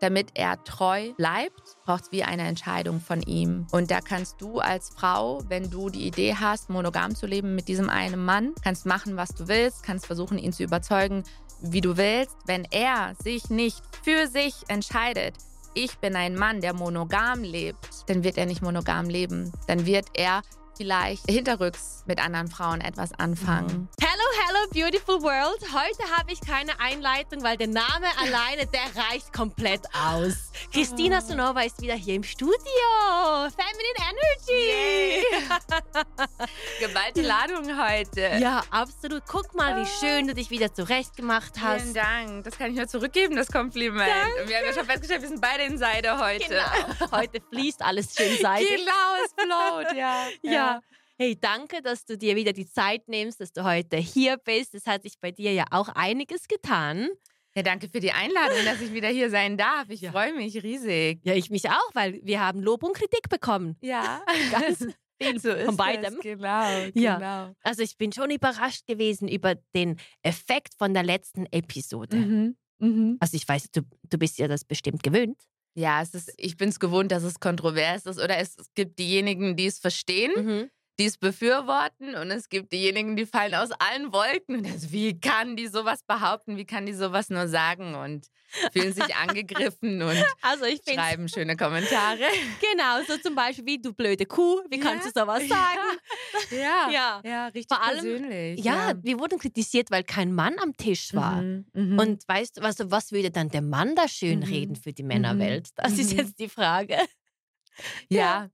damit er treu bleibt, braucht es wie eine Entscheidung von ihm. Und da kannst du als Frau, wenn du die Idee hast, monogam zu leben mit diesem einen Mann, kannst machen, was du willst, kannst versuchen, ihn zu überzeugen, wie du willst. Wenn er sich nicht für sich entscheidet, ich bin ein Mann, der monogam lebt, dann wird er nicht monogam leben. Dann wird er vielleicht hinterrücks mit anderen Frauen etwas anfangen. Hello, hello, beautiful world. Heute habe ich keine Einleitung, weil der Name alleine, der reicht komplett aus. Christina Sonova ist wieder hier im Studio. Feminine Energy. Geballte Ladung heute. Ja, absolut. Guck mal, wie schön du dich wieder zurechtgemacht hast. Vielen Dank. Das kann ich nur zurückgeben, das Kompliment. Danke. Wir haben ja schon festgestellt, wir sind beide in Seide heute. Genau. Heute fließt alles schön seidig. Genau, es float, ja. Ja. Hey, danke, dass du dir wieder die Zeit nimmst, dass du heute hier bist. Es hat sich bei dir ja auch einiges getan. Ja, danke für die Einladung, dass ich wieder hier sein darf. Ich Ja. freue mich riesig. Ja, ich mich auch, weil wir haben Lob und Kritik bekommen. Ja, Ganz viel so ist von beidem. Es. Genau, Ja. genau. Also ich bin schon überrascht gewesen über den Effekt von der letzten Episode. Mhm. Mhm. Also ich weiß, du, du bist ja das bestimmt gewöhnt. Ja, es ist, ich bin es gewohnt, dass es kontrovers ist. Oder es, es gibt diejenigen, die es verstehen, Mhm. Die es befürworten. Und es gibt diejenigen, die fallen aus allen Wolken. Und das, wie kann die sowas behaupten? Wie kann die sowas nur sagen? Und fühlen sich angegriffen und Also schreiben schöne Kommentare. genau so zum Beispiel wie du blöde Kuh, wie kannst Ja. du sowas sagen? Ja, Ja. ja, richtig Vor allem- persönlich. Ja, wir wurden kritisiert, weil kein Mann am Tisch war. Mhm, mhm. Und weißt du, was, was würde dann der Mann da schön Mhm. reden für die Männerwelt? Das ist Mhm. jetzt die Frage. Ja,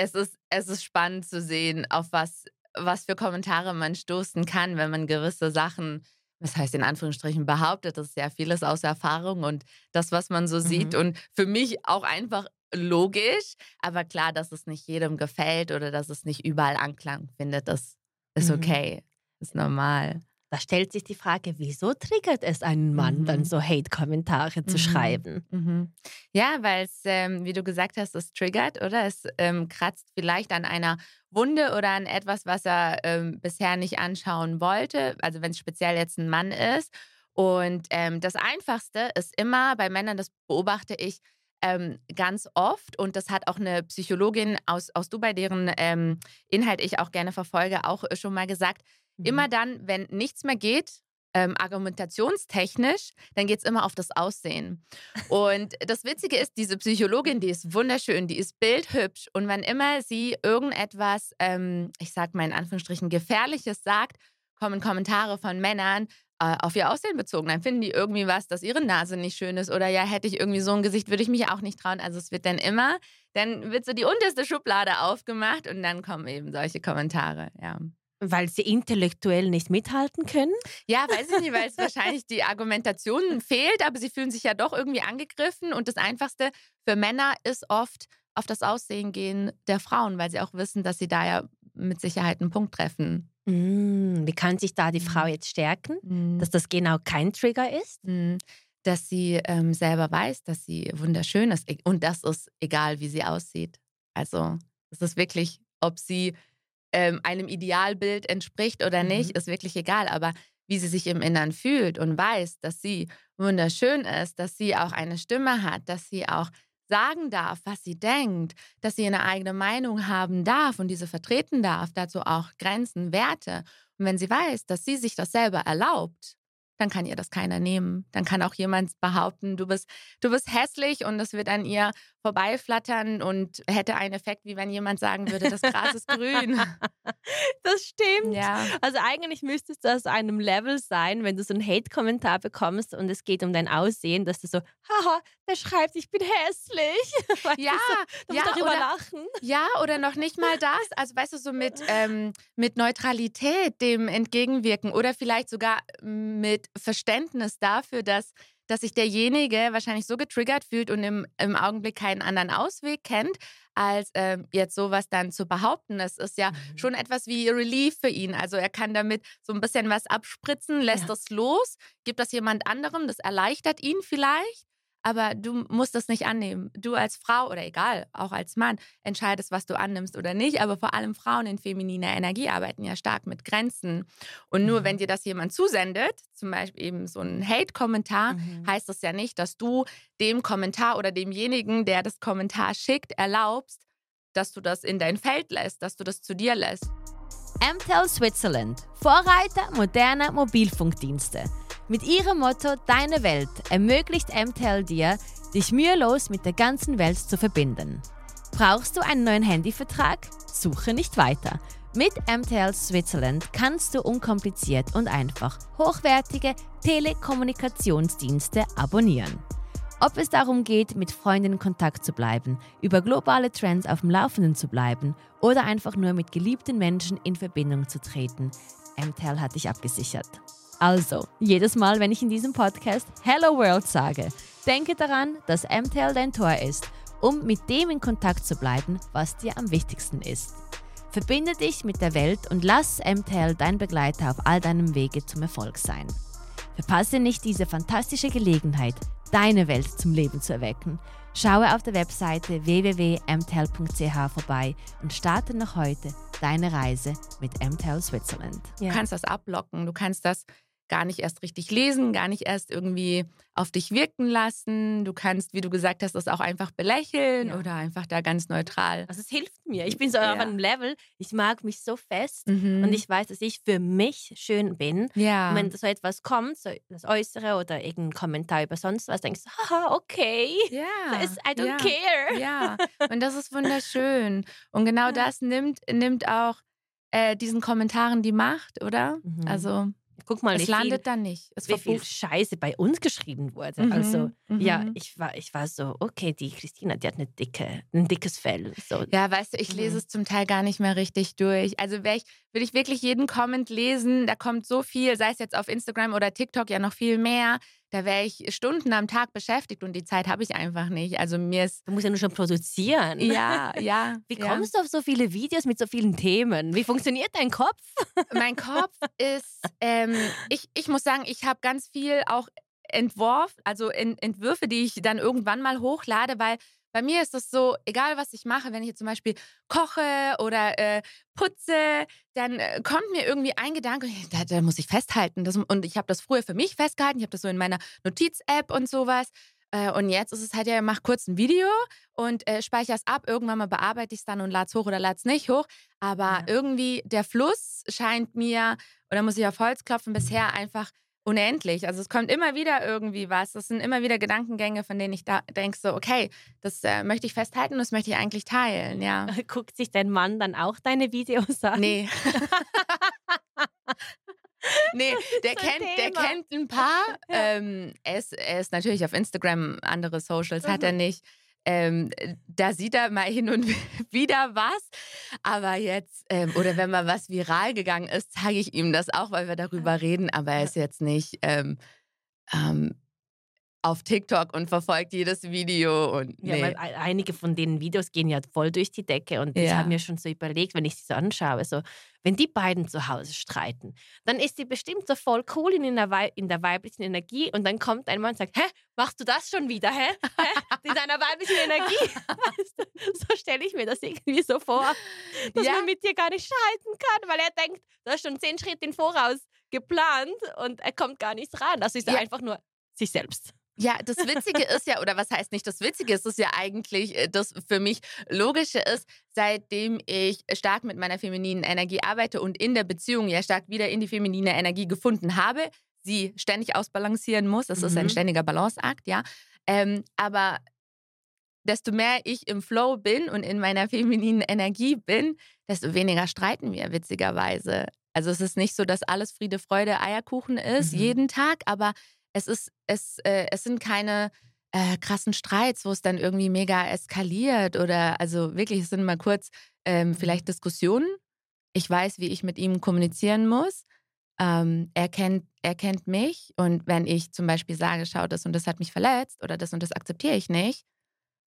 Es, ist, es ist spannend zu sehen, auf was, was für Kommentare man stoßen kann, wenn man gewisse Sachen, was heißt in Anführungsstrichen, behauptet. Das ist ja vieles aus Erfahrung und das, was man so sieht. Mhm. Und für mich auch einfach logisch, aber klar, dass es nicht jedem gefällt oder dass es nicht überall Anklang findet, das ist Mhm. okay. Ist normal. Da stellt sich die Frage, wieso triggert es einen Mann, Mhm. dann so Hate-Kommentare zu Mhm. schreiben? Mhm. Ja, weil es, ähm, wie du gesagt hast, es triggert, oder? Es ähm, kratzt vielleicht an einer Wunde oder an etwas, was er ähm, bisher nicht anschauen wollte. Also wenn es speziell jetzt ein Mann ist. Und ähm, das Einfachste ist immer bei Männern, das beobachte ich ähm, ganz oft, und das hat auch eine Psychologin aus, aus Dubai, deren ähm, Inhalt ich auch gerne verfolge, auch äh, schon mal gesagt, Mhm. immer dann, wenn nichts mehr geht, ähm, argumentationstechnisch, dann geht es immer auf das Aussehen. Und das Witzige ist, diese Psychologin, die ist wunderschön, die ist bildhübsch. Und wann immer sie irgendetwas, ähm, ich sag mal in Anführungsstrichen, Gefährliches sagt, kommen Kommentare von Männern äh, auf ihr Aussehen bezogen. Dann finden die irgendwie was, dass ihre Nase nicht schön ist. Oder ja, hätte ich irgendwie so ein Gesicht, würde ich mich auch nicht trauen. Also es wird dann immer, dann wird so die unterste Schublade aufgemacht und dann kommen eben solche Kommentare, ja. Weil sie intellektuell nicht mithalten können? Ja, weiß ich nicht, weil es wahrscheinlich die Argumentation fehlt, aber sie fühlen sich ja doch irgendwie angegriffen. Und das Einfachste für Männer ist oft auf das Aussehen gehen der Frauen, weil sie auch wissen, dass sie da ja mit Sicherheit einen Punkt treffen. Mm, Wie kann sich da die Mhm. Frau jetzt stärken, Mhm. dass das genau kein Trigger ist? Mhm. Dass sie ähm, selber weiß, dass sie wunderschön ist. Und das ist egal, wie sie aussieht. Also, es ist wirklich, ob sie ähm, einem Idealbild entspricht oder nicht, Mhm. ist wirklich egal. Aber wie sie sich im Innern fühlt und weiß, dass sie wunderschön ist, dass sie auch eine Stimme hat, dass sie auch sagen darf, was sie denkt, dass sie eine eigene Meinung haben darf und diese vertreten darf, dazu auch Grenzen, Werte. Und wenn sie weiß, dass sie sich das selber erlaubt, dann kann ihr das keiner nehmen. Dann kann auch jemand behaupten, du bist, du bist hässlich und das wird an ihr vorbeiflattern und hätte einen Effekt, wie wenn jemand sagen würde, das Gras ist grün. Das stimmt. Ja. Also eigentlich müsstest du aus einem Level sein, wenn du so einen Hate-Kommentar bekommst und es geht um dein Aussehen, dass du so, haha, der schreibt, ich bin hässlich. Weißt du, Ja, so, du ja, darüber oder- lachen. Ja, oder noch nicht mal das. Also weißt du, so mit, ähm, mit Neutralität dem entgegenwirken oder vielleicht sogar mit Verständnis dafür, dass, dass sich derjenige wahrscheinlich so getriggert fühlt und im, im Augenblick keinen anderen Ausweg kennt, als ähm, jetzt sowas dann zu behaupten. Das ist ja schon etwas wie Relief für ihn. Also er kann damit so ein bisschen was abspritzen, lässt Ja. das los, gibt das jemand anderem, das erleichtert ihn vielleicht. Aber du musst das nicht annehmen. Du als Frau oder egal, auch als Mann, entscheidest, was du annimmst oder nicht. Aber vor allem Frauen in femininer Energie arbeiten ja stark mit Grenzen. Und nur Mhm. wenn dir das jemand zusendet, zum Beispiel eben so ein Hate-Kommentar, Mhm. heißt das ja nicht, dass du dem Kommentar oder demjenigen, der das Kommentar schickt, erlaubst, dass du das in dein Feld lässt, dass du das zu dir lässt. MTEL Switzerland, Vorreiter moderner Mobilfunkdienste. Mit ihrem Motto Deine Welt ermöglicht MTEL dir, dich mühelos mit der ganzen Welt zu verbinden. Brauchst du einen neuen Handyvertrag? Suche nicht weiter. Mit MTL Switzerland kannst du unkompliziert und einfach hochwertige Telekommunikationsdienste abonnieren. Ob es darum geht, mit Freunden in Kontakt zu bleiben, über globale Trends auf dem Laufenden zu bleiben oder einfach nur mit geliebten Menschen in Verbindung zu treten, MTEL hat dich abgesichert. Also, jedes Mal, wenn ich in diesem Podcast Hello World sage, denke daran, dass MTEL dein Tor ist, um mit dem in Kontakt zu bleiben, was dir am wichtigsten ist. Verbinde dich mit der Welt und lass MTEL dein Begleiter auf all deinem Wege zum Erfolg sein. Verpasse nicht diese fantastische Gelegenheit, deine Welt zum Leben zu erwecken. Schaue auf der Webseite www.mtel.ch vorbei und starte noch heute deine Reise mit MTEL Switzerland. Du kannst das ablocken, du kannst das gar nicht erst richtig lesen, gar nicht erst irgendwie auf dich wirken lassen. Du kannst, wie du gesagt hast, das auch einfach belächeln Ja. oder einfach da ganz neutral. Also es hilft mir. Ich bin so Ja. auf einem Level, ich mag mich so fest Mhm. und ich weiß, dass ich für mich schön bin. ja. Und wenn so etwas kommt, so das Äußere oder irgendein Kommentar über sonst was, denkst du, haha, okay, ja. ist, I don't ja. care. Ja, und das ist wunderschön. Und genau das nimmt, nimmt auch äh, diesen Kommentaren die Macht, oder? Mhm. Also Guck mal, es wie viel, landet dann nicht. Es wie viel. Scheiße bei uns geschrieben wurde. Mhm, Also ja, mhm. ich war, ich war so, okay, die Christina, die hat eine dicke, ein dickes Fell. So. Ja, weißt du, ich lese Mhm. es zum Teil gar nicht mehr richtig durch. Also wäre ich, würde ich wirklich jeden Comment lesen, da kommt so viel, sei es jetzt auf Instagram oder TikTok ja noch viel mehr. Da wäre ich Stunden am Tag beschäftigt und die Zeit habe ich einfach nicht. Also mir ist Du musst ja nur schon produzieren. ja, ja. Wie ja. kommst du auf so viele Videos mit so vielen Themen? Wie funktioniert dein Kopf? Mein Kopf ist, ähm, ich, ich muss sagen, ich habe ganz viel auch entworfen, also in, Entwürfe, die ich dann irgendwann mal hochlade, weil bei mir ist es so, egal was ich mache, wenn ich jetzt zum Beispiel koche oder äh, putze, dann äh, kommt mir irgendwie ein Gedanke, da, da muss ich festhalten. Das, und ich habe das früher für mich festgehalten, ich habe das so in meiner Notiz-App und sowas. Äh, und jetzt ist es halt ja, mach kurz ein Video und äh, speichere es ab. Irgendwann mal bearbeite ich es dann und lade es hoch oder lade es nicht hoch. Aber Ja. irgendwie der Fluss scheint mir, oder muss ich auf Holz klopfen, bisher einfach unendlich. Also es kommt immer wieder irgendwie was. Das sind immer wieder Gedankengänge, von denen ich da denke, so, okay, das äh, möchte ich festhalten das möchte ich eigentlich teilen, ja. Guckt sich dein Mann dann auch deine Videos an? Nee. nee, der, kennt, der kennt ein paar. Ähm, er, ist, er ist natürlich auf Instagram, andere Socials hat Mhm. er nicht. Ähm, da sieht er mal hin und wieder was. Aber jetzt, ähm, oder wenn mal was viral gegangen ist, zeige ich ihm das auch, weil wir darüber reden. Aber er ist jetzt nicht ähm, ähm, auf TikTok und verfolgt jedes Video. Und Ja, nee. ein- einige von den Videos gehen ja voll durch die Decke und ich Ja. habe mir schon so überlegt, wenn ich sie so anschaue, so, wenn die beiden zu Hause streiten, dann ist sie bestimmt so voll cool in der, Wei in der weiblichen Energie und dann kommt ein Mann und sagt, hä, machst du das schon wieder, hä? hä? In deiner weiblichen Energie? Weißt du, so stelle ich mir das irgendwie so vor, dass Ja. man mit dir gar nicht streiten kann, weil er denkt, du hast schon zehn Schritte im Voraus geplant und er kommt gar nicht ran. Das ist Ja. einfach nur sich selbst. Ja, das Witzige ist ja, oder was heißt nicht das Witzige, es ist ja eigentlich äh, das für mich Logische ist, seitdem ich stark mit meiner femininen Energie arbeite und in der Beziehung ja stark wieder in die feminine Energie gefunden habe, sie ständig ausbalancieren muss. Das ist ein Mhm. ständiger Balanceakt, ja. Ähm, aber desto mehr ich im Flow bin und in meiner femininen Energie bin, desto weniger streiten wir, witzigerweise. Also es ist nicht so, dass alles Friede, Freude, Eierkuchen ist, Mhm. jeden Tag, aber es ist, es, äh, es sind keine äh, krassen Streits, wo es dann irgendwie mega eskaliert oder also wirklich, es sind mal kurz ähm, vielleicht Diskussionen. Ich weiß, wie ich mit ihm kommunizieren muss. Ähm, er, kennt, er kennt mich und wenn ich zum Beispiel sage, schau, das und das hat mich verletzt oder das und das akzeptiere ich nicht,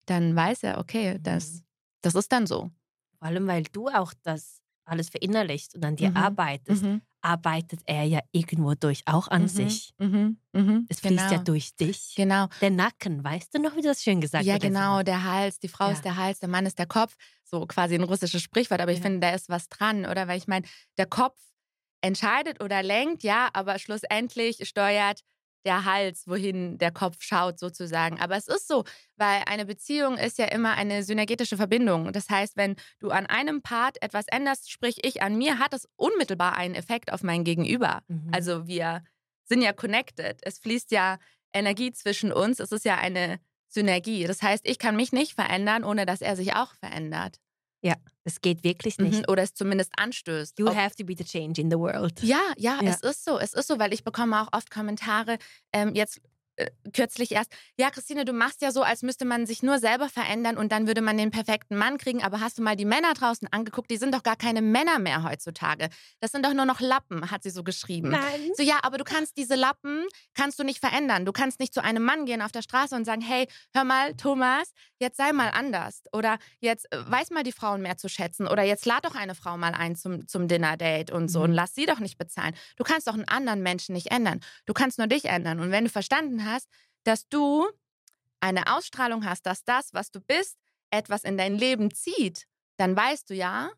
dann weiß er, okay, das, Mhm. das ist dann so. Vor allem, weil du auch das alles verinnerlichst und an dir Mhm. arbeitest. Mhm. Arbeitet er ja irgendwo durch auch an Mhm, sich. Mhm. Mhm. Es fließt ja genau. durch dich. Genau. Der Nacken, weißt du noch, wie du das schön gesagt Ja, hast? letztes genau, der Hals, die Frau Ja. ist der Hals, der Mann ist der Kopf. So quasi ein russisches Sprichwort, aber ich Ja. finde, da ist was dran, oder? Weil ich meine, der Kopf entscheidet oder lenkt, ja, aber schlussendlich steuert der Hals, wohin der Kopf schaut, sozusagen. Aber es ist so, weil eine Beziehung ist ja immer eine synergetische Verbindung. Das heißt, wenn du an einem Part etwas änderst, sprich ich an mir, hat es unmittelbar einen Effekt auf mein Gegenüber. Mhm. Also wir sind ja connected. Es fließt ja Energie zwischen uns. Es ist ja eine Synergie. Das heißt, ich kann mich nicht verändern, ohne dass er sich auch verändert. Das geht wirklich nicht. Mhm. Oder es zumindest anstößt. You Ob- have to be the change in the world. ja, ja, Ja. es ist so. Es ist so, weil ich bekomme auch oft Kommentare, ähm, jetzt äh, kürzlich erst, ja, Christine, du machst ja so, als müsste man sich nur selber verändern und dann würde man den perfekten Mann kriegen. Aber hast du mal die Männer draußen angeguckt? Die sind doch gar keine Männer mehr heutzutage. Das sind doch nur noch Lappen, hat sie so geschrieben. Nein. So, ja, aber du kannst diese Lappen, kannst du nicht verändern. Du kannst nicht zu einem Mann gehen auf der Straße und sagen, hey, hör mal, Thomas, jetzt sei mal anders. Oder jetzt äh, weiß mal die Frauen mehr zu schätzen. Oder jetzt lad doch eine Frau mal ein zum, zum Dinner-Date und so Mhm. und lass sie doch nicht bezahlen. Du kannst doch einen anderen Menschen nicht ändern. Du kannst nur dich ändern. Und wenn du verstanden hast, dass du eine Ausstrahlung hast, dass das, was du bist, etwas in dein Leben zieht, dann weißt du ja,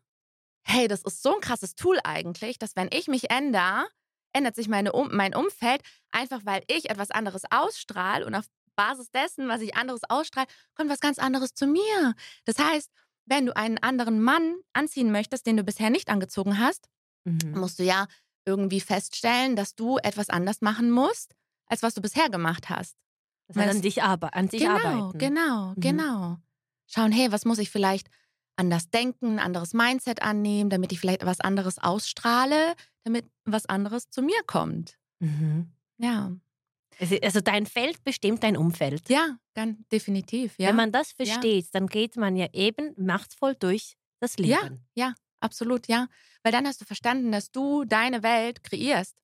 hey, das ist so ein krasses Tool eigentlich, dass wenn ich mich ändere, ändert sich meine um mein Umfeld, einfach weil ich etwas anderes ausstrahle und auf Basis dessen, was ich anderes ausstrahle, kommt was ganz anderes zu mir. Das heißt, wenn du einen anderen Mann anziehen möchtest, den du bisher nicht angezogen hast, Mhm. musst du ja irgendwie feststellen, dass du etwas anders machen musst, als was du bisher gemacht hast. Das heißt, an, dich arbe an sich genau, arbeiten. genau, Mhm. genau. Schauen, hey, was muss ich vielleicht anders denken, ein anderes Mindset annehmen, damit ich vielleicht was anderes ausstrahle, damit was anderes zu mir kommt. Mhm. Ja, Also, dein Feld bestimmt dein Umfeld. ja, ganz definitiv. Ja, Wenn man das Ja. versteht, dann geht man ja eben machtvoll durch das Leben. Ja. absolut, ja. Weil dann hast du verstanden, dass du deine Welt kreierst.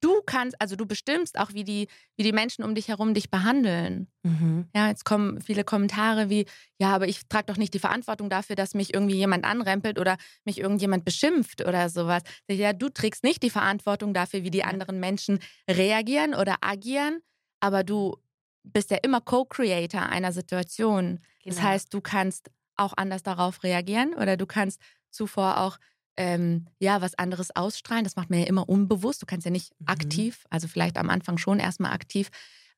Du kannst, also du bestimmst auch, wie die, wie die Menschen um dich herum dich behandeln. Mhm. Ja, jetzt kommen viele Kommentare wie, ja, aber ich trage doch nicht die Verantwortung dafür, dass mich irgendwie jemand anrempelt oder mich irgendjemand beschimpft oder sowas. Ja, du trägst nicht die Verantwortung dafür, wie die anderen Menschen reagieren oder agieren, aber du bist ja immer Co-Creator einer Situation. Das Genau. heißt, du kannst auch anders darauf reagieren oder du kannst zuvor auch ähm, ja was anderes ausstrahlen. Das macht man ja immer unbewusst. Du kannst ja nicht Mhm. aktiv, also vielleicht am Anfang schon erstmal aktiv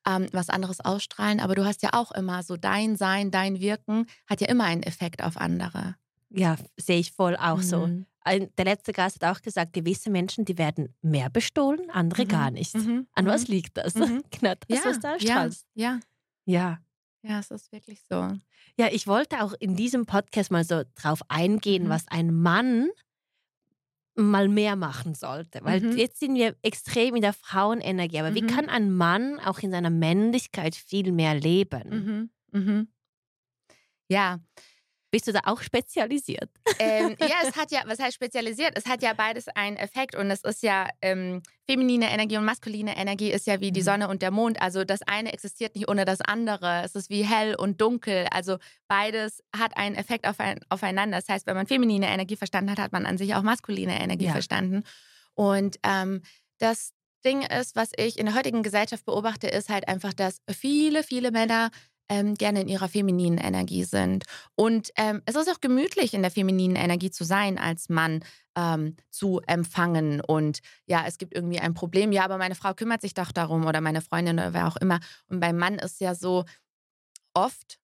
ähm, was anderes ausstrahlen, aber du hast ja auch immer so dein Sein, dein Wirken hat ja immer einen Effekt auf andere. Ja, sehe ich voll auch so. Mhm. Ein, der letzte Gast hat auch gesagt, gewisse Menschen, die werden mehr bestohlen, andere Mhm. gar nicht. Mhm. An was Mhm. liegt das? Mhm. Genau das, Ja, was du ja, ausstrahlst. ja, Ja. ja, es ist wirklich so. Ja, ich wollte auch in diesem Podcast mal so drauf eingehen, Mhm. was ein Mann mal mehr machen sollte. Weil Mhm. jetzt sind wir extrem in der Frauenenergie. Aber wie Mhm. kann ein Mann auch in seiner Männlichkeit viel mehr leben? Mhm. Mhm. Ja, Bist du da auch spezialisiert? ähm, ja, es hat ja, was heißt spezialisiert? Es hat ja beides einen Effekt und es ist ja ähm, feminine Energie und maskuline Energie ist ja wie die Mhm. Sonne und der Mond. Also das eine existiert nicht ohne das andere. Es ist wie hell und dunkel. Also beides hat einen Effekt auf ein, aufeinander. Das heißt, wenn man feminine Energie verstanden hat, hat man an sich auch maskuline Energie Ja. verstanden. Und ähm, das Ding ist, was ich in der heutigen Gesellschaft beobachte, ist halt einfach, dass viele, viele Männer ähm, gerne in ihrer femininen Energie sind. Und ähm, es ist auch gemütlich, in der femininen Energie zu sein, als Mann ähm, zu empfangen. Und ja, es gibt irgendwie ein Problem. Ja, aber meine Frau kümmert sich doch darum oder meine Freundin oder wer auch immer. Und beim Mann ist ja so oft,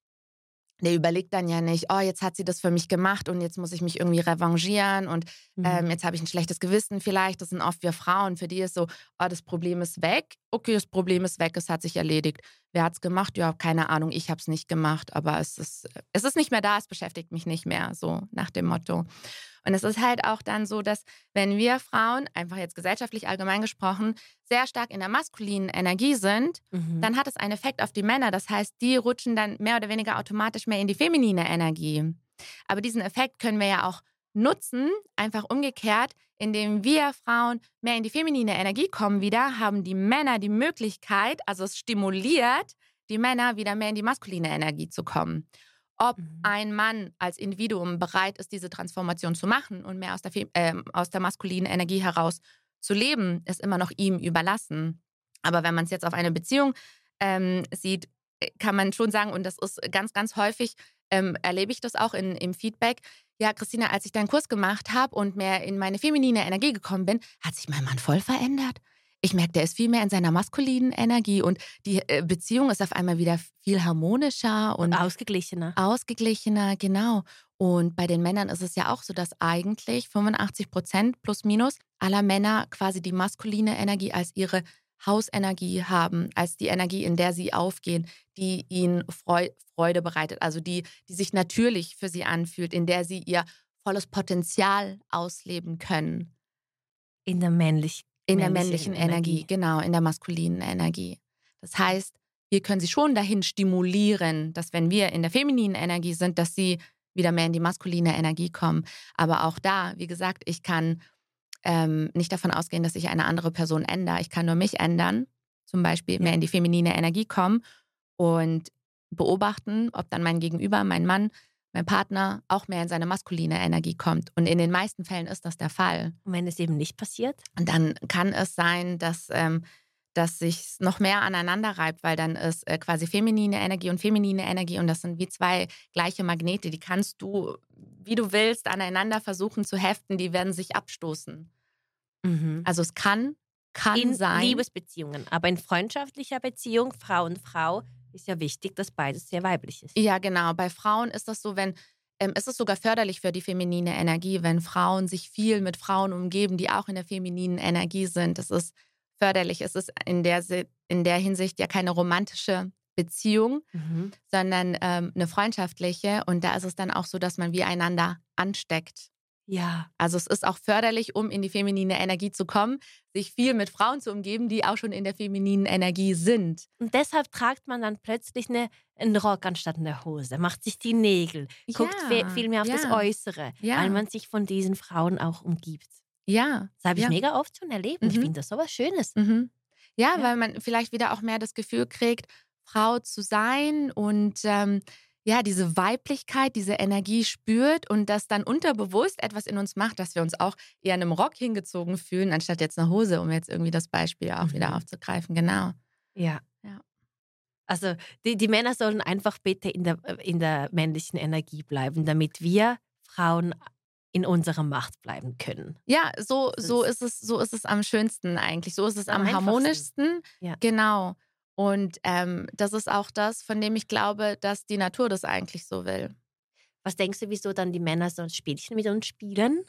der überlegt dann ja nicht, oh, jetzt hat sie das für mich gemacht und jetzt muss ich mich irgendwie revanchieren und Mhm. ähm, jetzt habe ich ein schlechtes Gewissen vielleicht. Das sind oft wir Frauen, für die ist so, oh, das Problem ist weg. Okay, das Problem ist weg, es hat sich erledigt. Wer hat es gemacht? Ja, keine Ahnung, ich habe es nicht gemacht, aber es ist, es ist nicht mehr da, es beschäftigt mich nicht mehr, so nach dem Motto. Und es ist halt auch dann so, dass wenn wir Frauen, einfach jetzt gesellschaftlich allgemein gesprochen, sehr stark in der maskulinen Energie sind, Mhm. dann hat es einen Effekt auf die Männer. Das heißt, die rutschen dann mehr oder weniger automatisch mehr in die feminine Energie. Aber diesen Effekt können wir ja auch nutzen, einfach umgekehrt, indem wir Frauen mehr in die feminine Energie kommen wieder, haben die Männer die Möglichkeit, also es stimuliert die Männer wieder mehr in die maskuline Energie zu kommen. Ob Mhm. ein Mann als Individuum bereit ist, diese Transformation zu machen und mehr aus der, ähm, aus der maskulinen Energie heraus zu leben, ist immer noch ihm überlassen. Aber wenn man es jetzt auf eine Beziehung ähm, sieht, äh, kann man schon sagen, und das ist ganz, ganz häufig, ähm, erlebe ich das auch in, im Feedback. Ja, Christina, als ich deinen Kurs gemacht habe und mehr in meine feminine Energie gekommen bin, hat sich mein Mann voll verändert. Ich merke, der ist viel mehr in seiner maskulinen Energie und die äh, Beziehung ist auf einmal wieder viel harmonischer und, ausgeglichener. Ausgeglichener, genau. Und bei den Männern ist es ja auch so, dass eigentlich 85 Prozent plus minus aller Männer quasi die maskuline Energie als ihre Hausenergie haben, als die Energie, in der sie aufgehen, die ihnen Freude bereitet, also die, die sich natürlich für sie anfühlt, in der sie ihr volles Potenzial ausleben können. In der männlichen In der männlichen Energie. Energie, genau, in der maskulinen Energie. Das heißt, wir können sie schon dahin stimulieren, dass wenn wir in der femininen Energie sind, dass sie wieder mehr in die maskuline Energie kommen. Aber auch da, wie gesagt, ich kann ähm, nicht davon ausgehen, dass ich eine andere Person ändere. Ich kann nur mich ändern, zum Beispiel mehr in die feminine Energie kommen und beobachten, ob dann mein Gegenüber, mein Mann, mein Partner auch mehr in seine maskuline Energie kommt. Und in den meisten Fällen ist das der Fall. Und wenn es eben nicht passiert? Und dann kann es sein, dass, ähm, dass sich noch mehr aneinander reibt, weil dann ist äh, quasi feminine Energie und feminine Energie und das sind wie zwei gleiche Magnete. Die kannst du, wie du willst, aneinander versuchen zu heften, die werden sich abstoßen. Mhm. Also es kann, kann in sein. Liebesbeziehungen, aber in freundschaftlicher Beziehung, Frau und Frau, ist ja wichtig, dass beides sehr weiblich ist. Ja, genau. Bei Frauen ist das so, wenn ähm, ist es sogar förderlich für die feminine Energie, wenn Frauen sich viel mit Frauen umgeben, die auch in der femininen Energie sind. Das ist förderlich. Es ist in der, in der Hinsicht ja keine romantische Beziehung, mhm. sondern ähm, eine freundschaftliche. Und da ist es dann auch so, dass man wie einander ansteckt. Ja. Also es ist auch förderlich, um in die feminine Energie zu kommen, sich viel mit Frauen zu umgeben, die auch schon in der femininen Energie sind. Und deshalb tragt man dann plötzlich eine, einen Rock anstatt eine Hose, macht sich die Nägel, ja, guckt viel mehr auf ja. das Äußere, ja. weil man sich von diesen Frauen auch umgibt. Ja. Das habe ich mega oft schon erlebt. Mhm. Ich finde das so was Schönes. Mhm. Ja, weil man vielleicht wieder auch mehr das Gefühl kriegt, Frau zu sein und ähm, ja, diese Weiblichkeit, diese Energie spürt und das dann unterbewusst etwas in uns macht, dass wir uns auch eher in einem Rock hingezogen fühlen, anstatt jetzt eine Hose, um jetzt irgendwie das Beispiel auch mhm. wieder aufzugreifen. Genau. Ja. ja. Also die, die Männer sollen einfach bitte in der, äh, in der männlichen Energie bleiben, damit wir Frauen in unserer Macht bleiben können. Ja, so, so, ist es, so ist es am schönsten eigentlich. So ist es am, am harmonischsten. Ja. Genau. Und ähm, das ist auch das, von dem ich glaube, dass die Natur das eigentlich so will. Was denkst du, wieso dann die Männer so ein Spielchen mit uns spielen?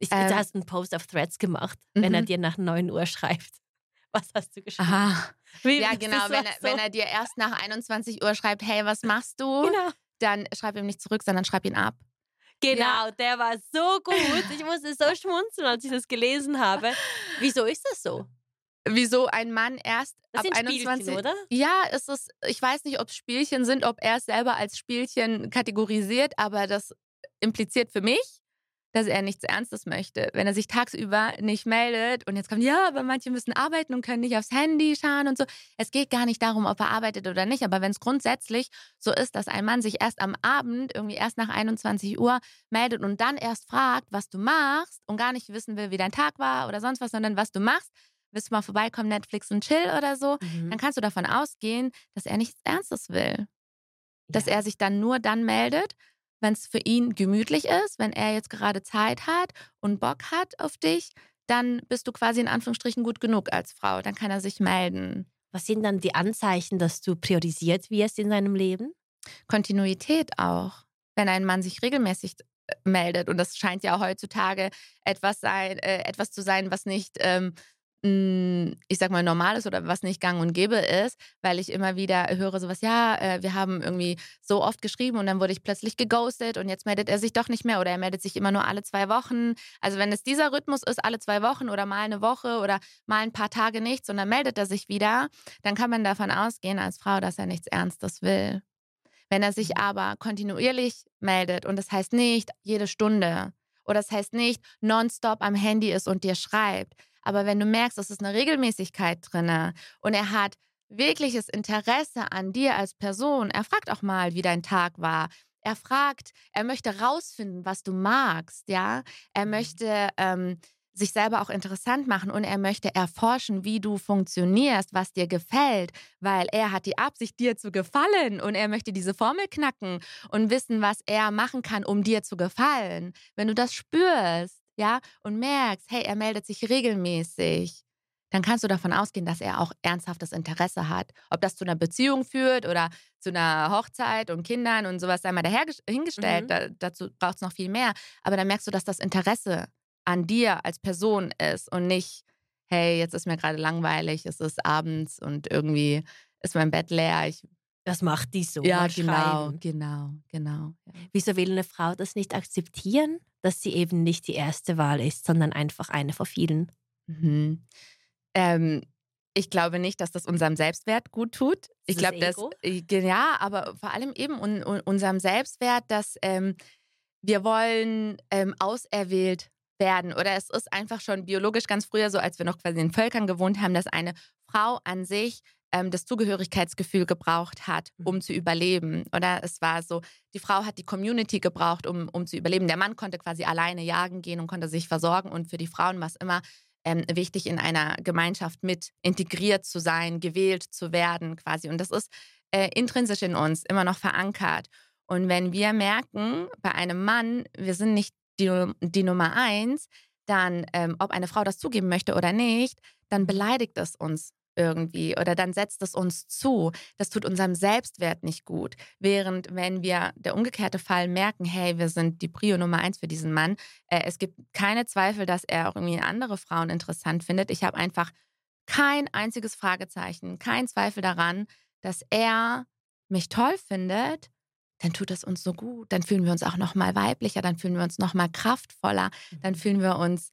Ich, ähm, du hast einen Post auf Threads gemacht, wenn er mhm. dir nach 9 Uhr schreibt. Was hast du geschrieben? Aha. Wie, ja, genau. Wenn er, so? wenn er dir erst nach 21 Uhr schreibt, hey, was machst du? Genau. Dann schreib ihm nicht zurück, sondern schreib ihn ab. Genau, ja. der war so gut. Ich musste so schmunzeln, als ich das gelesen habe. Wieso ist das so? Wieso ein Mann erst das ab 21 oder? Ja, ist es ich weiß nicht, ob es Spielchen sind, ob er es selber als Spielchen kategorisiert, aber das impliziert für mich, dass er nichts Ernstes möchte. Wenn er sich tagsüber nicht meldet und jetzt kommt, ja, aber manche müssen arbeiten und können nicht aufs Handy schauen und so. Es geht gar nicht darum, ob er arbeitet oder nicht, aber wenn es grundsätzlich so ist, dass ein Mann sich erst am Abend, irgendwie erst nach 21 Uhr meldet und dann erst fragt, was du machst und gar nicht wissen will, wie dein Tag war oder sonst was, sondern was du machst, willst du mal vorbeikommen, Netflix und chill oder so, mhm. dann kannst du davon ausgehen, dass er nichts Ernstes will. Dass ja. er sich dann nur dann meldet, wenn es für ihn gemütlich ist, wenn er jetzt gerade Zeit hat und Bock hat auf dich, dann bist du quasi in Anführungsstrichen gut genug als Frau. Dann kann er sich melden. Was sind dann die Anzeichen, dass du priorisiert wirst in seinem Leben? Kontinuität auch. Wenn ein Mann sich regelmäßig äh, meldet, und das scheint ja heutzutage etwas, sein, äh, etwas zu sein, was nicht ähm, hm, ich sag mal, normal ist oder was nicht gang und gäbe ist, weil ich immer wieder höre sowas, ja, äh, wir haben irgendwie so oft geschrieben und dann wurde ich plötzlich geghostet und jetzt meldet er sich doch nicht mehr oder er meldet sich immer nur alle zwei Wochen. Also wenn es dieser Rhythmus ist, alle zwei Wochen oder mal eine Woche oder mal ein paar Tage nichts und dann meldet er sich wieder, dann kann man davon ausgehen als Frau, dass er nichts Ernstes will. Wenn er sich mhm. aber kontinuierlich meldet und das heißt nicht jede Stunde oder das heißt nicht nonstop am Handy ist und dir schreibt, aber wenn du merkst, es ist eine Regelmäßigkeit drin und er hat wirkliches Interesse an dir als Person, er fragt auch mal, wie dein Tag war. Er fragt, er möchte rausfinden, was du magst, ja. Er mhm. möchte ähm, sich selber auch interessant machen und er möchte erforschen, wie du funktionierst, was dir gefällt, weil er hat die Absicht, dir zu gefallen und er möchte diese Formel knacken und wissen, was er machen kann, um dir zu gefallen. Wenn du das spürst, ja, und merkst, hey, er meldet sich regelmäßig, dann kannst du davon ausgehen, dass er auch ernsthaftes Interesse hat. Ob das zu einer Beziehung führt oder zu einer Hochzeit und Kindern und sowas, sei mal dahingestellt. Mhm. Da, dazu braucht es noch viel mehr. Aber dann merkst du, dass das Interesse an dir als Person ist und nicht, hey, jetzt ist mir gerade langweilig, es ist abends und irgendwie ist mein Bett leer. Ich das macht die so. Ja, genau, genau, genau. Ja. Wieso will eine Frau das nicht akzeptieren, dass sie eben nicht die erste Wahl ist, sondern einfach eine von vielen? Mhm. Ähm, ich glaube nicht, dass das unserem Selbstwert gut tut. Ich glaube, dass äh, ja, aber vor allem eben un, un, unserem Selbstwert, dass ähm, wir wollen ähm, auserwählt werden. Oder es ist einfach schon biologisch ganz früher so, als wir noch quasi in Völkern gewohnt haben, dass eine Frau an sich ähm, das Zugehörigkeitsgefühl gebraucht hat, um mhm. zu überleben. Oder es war so, die Frau hat die Community gebraucht, um, um zu überleben. Der Mann konnte quasi alleine jagen gehen und konnte sich versorgen. Und für die Frauen war es immer ähm, wichtig, in einer Gemeinschaft mit integriert zu sein, gewählt zu werden quasi. Und das ist äh, intrinsisch in uns, immer noch verankert. Und wenn wir merken, bei einem Mann, wir sind nicht die, die Nummer eins, dann, ähm, ob eine Frau das zugeben möchte oder nicht, dann beleidigt es uns irgendwie oder dann setzt es uns zu. Das tut unserem Selbstwert nicht gut. Während wenn wir der umgekehrte Fall merken, hey, wir sind die Prio Nummer eins für diesen Mann, äh, es gibt keine Zweifel, dass er auch irgendwie andere Frauen interessant findet. Ich habe einfach kein einziges Fragezeichen, kein Zweifel daran, dass er mich toll findet dann tut es uns so gut. Dann fühlen wir uns auch noch mal weiblicher, dann fühlen wir uns noch mal kraftvoller, dann mhm. fühlen wir uns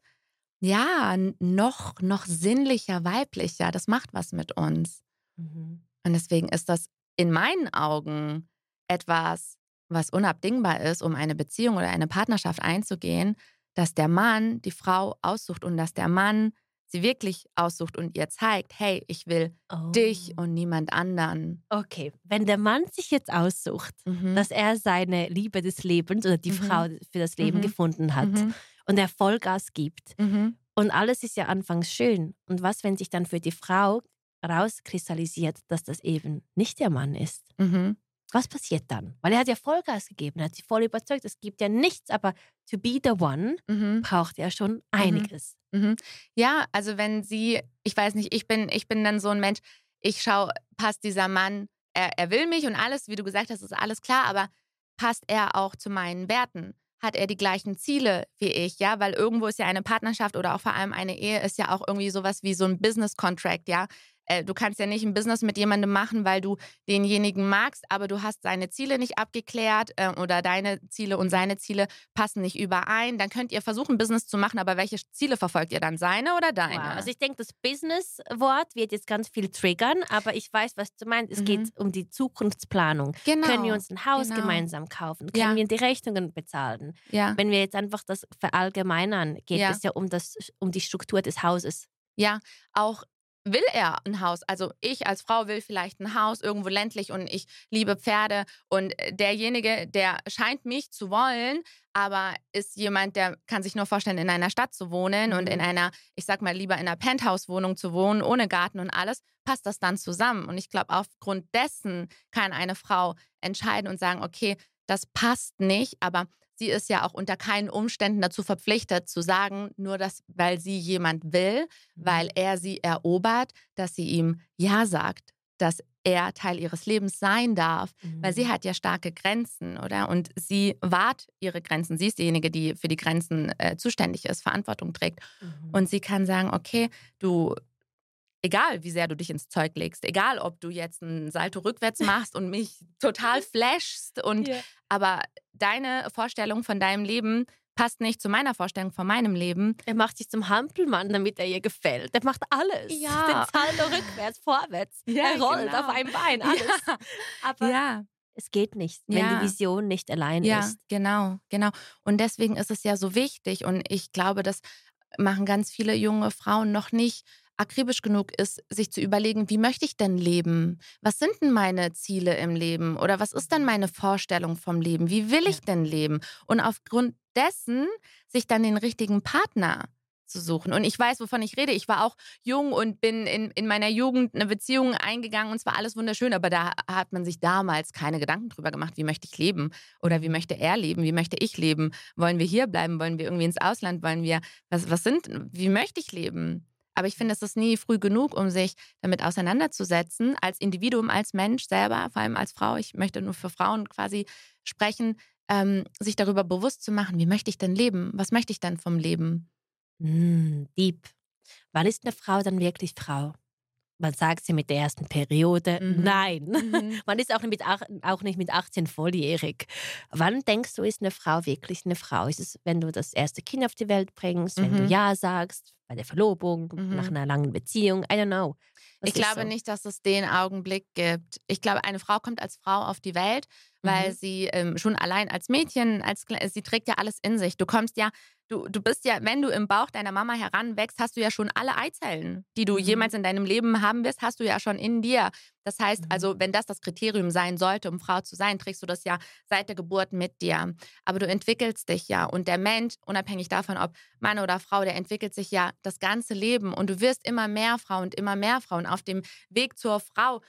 ja noch noch sinnlicher, weiblicher. Das macht was mit uns. Mhm. Und deswegen ist das in meinen Augen etwas, was unabdingbar ist, um eine Beziehung oder eine Partnerschaft einzugehen, dass der Mann die Frau aussucht und dass der Mann sie wirklich aussucht und ihr zeigt, hey, ich will oh. dich und niemand anderen. Okay, wenn der Mann sich jetzt aussucht, mhm. dass er seine Liebe des Lebens oder die mhm. Frau für das Leben mhm. gefunden hat mhm. und er Vollgas gibt mhm. und alles ist ja anfangs schön und was, wenn sich dann für die Frau rauskristallisiert, dass das eben nicht der Mann ist? Mhm. Was passiert dann? Weil er hat ja Vollgas gegeben, er hat sie voll überzeugt. Es gibt ja nichts, aber to be the one mhm. braucht er schon mhm. einiges. Mhm. Ja, also wenn sie, ich weiß nicht, ich bin, ich bin dann so ein Mensch, ich schaue, passt dieser Mann, er, er will mich und alles, wie du gesagt hast, ist alles klar, aber passt er auch zu meinen Werten? Hat er die gleichen Ziele wie ich, ja? Weil irgendwo ist ja eine Partnerschaft oder auch vor allem eine Ehe ist ja auch irgendwie sowas wie so ein Business Contract, ja? Äh, du kannst ja nicht ein Business mit jemandem machen, weil du denjenigen magst, aber du hast seine Ziele nicht abgeklärt äh, oder deine Ziele und seine Ziele passen nicht überein. Dann könnt ihr versuchen, Business zu machen, aber welche Ziele verfolgt ihr dann? Seine oder deine? Wow. Also ich denke, das Business-Wort wird jetzt ganz viel triggern, aber ich weiß, was du meinst. Es mhm. geht um die Zukunftsplanung. Genau. Können wir uns ein Haus genau. gemeinsam kaufen? Können ja. wir die Rechnungen bezahlen? Ja. Wenn wir jetzt einfach das verallgemeinern, geht ja. es ja um, das, um die Struktur des Hauses. Ja, auch will er ein Haus? Also ich als Frau will vielleicht ein Haus irgendwo ländlich und ich liebe Pferde und äh, derjenige, der scheint mich zu wollen, aber ist jemand, der kann sich nur vorstellen, in einer Stadt zu wohnen und in mhm. einer, ich sag mal, lieber in einer Penthouse-Wohnung zu wohnen, ohne Garten und alles, passt das dann zusammen. Und ich glaube, aufgrund dessen kann eine Frau entscheiden und sagen, okay, das passt nicht, aber sie ist ja auch unter keinen Umständen dazu verpflichtet zu sagen, nur dass, weil sie jemand will, weil mhm. er sie erobert, dass sie ihm Ja sagt, dass er Teil ihres Lebens sein darf, mhm. weil sie mhm. hat ja starke Grenzen, oder? Und sie wahrt ihre Grenzen. Sie ist diejenige, die für die Grenzen äh, zuständig ist, Verantwortung trägt. Mhm. Und sie kann sagen, okay, du egal wie sehr du dich ins Zeug legst, egal ob du jetzt einen Salto rückwärts machst und mich total flashst und yeah. aber deine Vorstellung von deinem Leben passt nicht zu meiner Vorstellung von meinem Leben. Er macht sich zum Hampelmann, damit er ihr gefällt. Er macht alles. Ja. Den Salto rückwärts, vorwärts. Ja, er rollt genau. auf einem Bein, alles. Ja. Aber ja. es geht nicht, wenn ja. die Vision nicht allein ja, ist. Genau, genau. Und deswegen ist es ja so wichtig und ich glaube, das machen ganz viele junge Frauen noch nicht akribisch genug ist, sich zu überlegen, wie möchte ich denn leben? Was sind denn meine Ziele im Leben? Oder was ist denn meine Vorstellung vom Leben? Wie will ich denn leben? Und aufgrund dessen sich dann den richtigen Partner zu suchen. Und ich weiß, wovon ich rede. Ich war auch jung und bin in, in meiner Jugend eine Beziehung eingegangen und es war alles wunderschön, aber da hat man sich damals keine Gedanken drüber gemacht, wie möchte ich leben oder wie möchte er leben, wie möchte ich leben? Wollen wir hier bleiben? Wollen wir irgendwie ins Ausland? Wollen wir, was, was sind, wie möchte ich leben? Aber ich finde, es ist nie früh genug, um sich damit auseinanderzusetzen, als Individuum, als Mensch selber, vor allem als Frau. Ich möchte nur für Frauen quasi sprechen, ähm, sich darüber bewusst zu machen, wie möchte ich denn leben? Was möchte ich denn vom Leben? Mm, deep. Wann ist eine Frau dann wirklich Frau? Man sagt sie mit der ersten Periode. Mhm. Nein, mhm. man ist auch nicht, mit, auch nicht mit 18 volljährig. Wann denkst du, ist eine Frau wirklich eine Frau? Ist es, wenn du das erste Kind auf die Welt bringst, mhm. wenn du mhm. Ja sagst, bei der Verlobung, nach mhm. einer langen Beziehung? I don't know. Was ich glaube so? nicht, dass es den Augenblick gibt. Ich glaube, eine Frau kommt als Frau auf die Welt, weil mhm. sie ähm, schon allein als Mädchen, als sie trägt ja alles in sich. Du kommst ja Du, du bist ja, wenn du im Bauch deiner Mama heranwächst, hast du ja schon alle Eizellen, die du mhm. jemals in deinem Leben haben wirst, hast du ja schon in dir. Das heißt mhm. also, wenn das das Kriterium sein sollte, um Frau zu sein, trägst du das ja seit der Geburt mit dir. Aber du entwickelst dich ja und der Mensch, unabhängig davon, ob Mann oder Frau, der entwickelt sich ja das ganze Leben und du wirst immer mehr Frau und immer mehr Frau. Und auf dem Weg zur Frau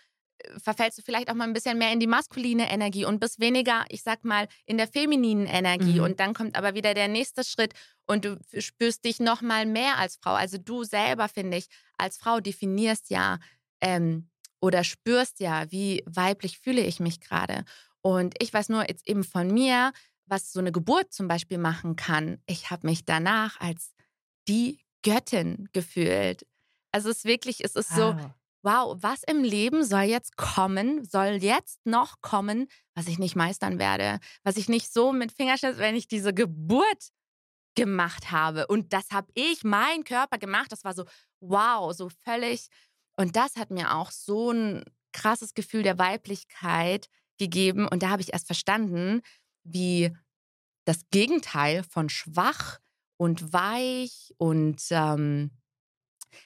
verfällst du vielleicht auch mal ein bisschen mehr in die maskuline Energie und bist weniger, ich sag mal, in der femininen Energie. Mhm. Und dann kommt aber wieder der nächste Schritt und du spürst dich noch mal mehr als Frau. Also du selber, finde ich, als Frau definierst ja ähm, oder spürst ja, wie weiblich fühle ich mich gerade. Und ich weiß nur jetzt eben von mir, was so eine Geburt zum Beispiel machen kann. Ich habe mich danach als die Göttin gefühlt. Also es ist wirklich, es ist wow. so, wow, was im Leben soll jetzt kommen, soll jetzt noch kommen, was ich nicht meistern werde, was ich nicht so mit Fingerschnitt, wenn ich diese Geburt gemacht habe. Und das habe ich, mein Körper gemacht. Das war so, wow, so völlig. Und das hat mir auch so ein krasses Gefühl der Weiblichkeit gegeben. Und da habe ich erst verstanden, wie das Gegenteil von schwach und weich und ähm,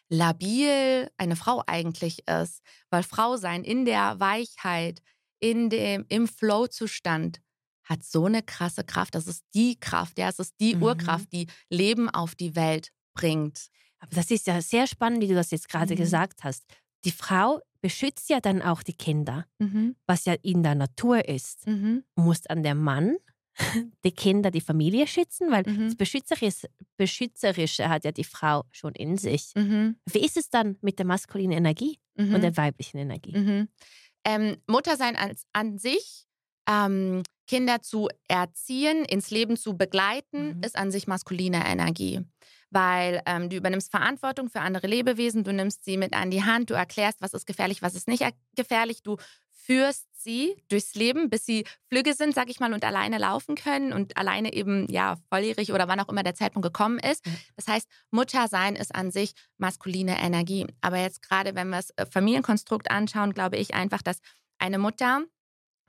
labil eine Frau eigentlich ist. Weil Frau sein in der Weichheit, in dem, im Flow-Zustand hat so eine krasse Kraft. Das ist die Kraft, ja, es ist die mhm. Urkraft, die Leben auf die Welt bringt. Aber das ist ja sehr spannend, wie du das jetzt gerade mhm. gesagt hast. Die Frau beschützt ja dann auch die Kinder, mhm. was ja in der Natur ist. Mhm. Muss an der Mann die Kinder, die Familie schützen, weil mhm. das Beschützerische, Beschützerische hat ja die Frau schon in sich. Mhm. Wie ist es dann mit der maskulinen Energie mhm. und der weiblichen Energie? Mhm. Ähm, Muttersein als, an sich, ähm, Kinder zu erziehen, ins Leben zu begleiten, mhm. ist an sich maskuline Energie weil ähm, du übernimmst Verantwortung für andere Lebewesen, du nimmst sie mit an die Hand, du erklärst, was ist gefährlich, was ist nicht gefährlich, du führst sie durchs Leben, bis sie flügge sind, sag ich mal, und alleine laufen können und alleine eben, ja, volljährig oder wann auch immer der Zeitpunkt gekommen ist. Das heißt, Muttersein ist an sich maskuline Energie. Aber jetzt gerade, wenn wir das äh, Familienkonstrukt anschauen, glaube ich einfach, dass eine Mutter,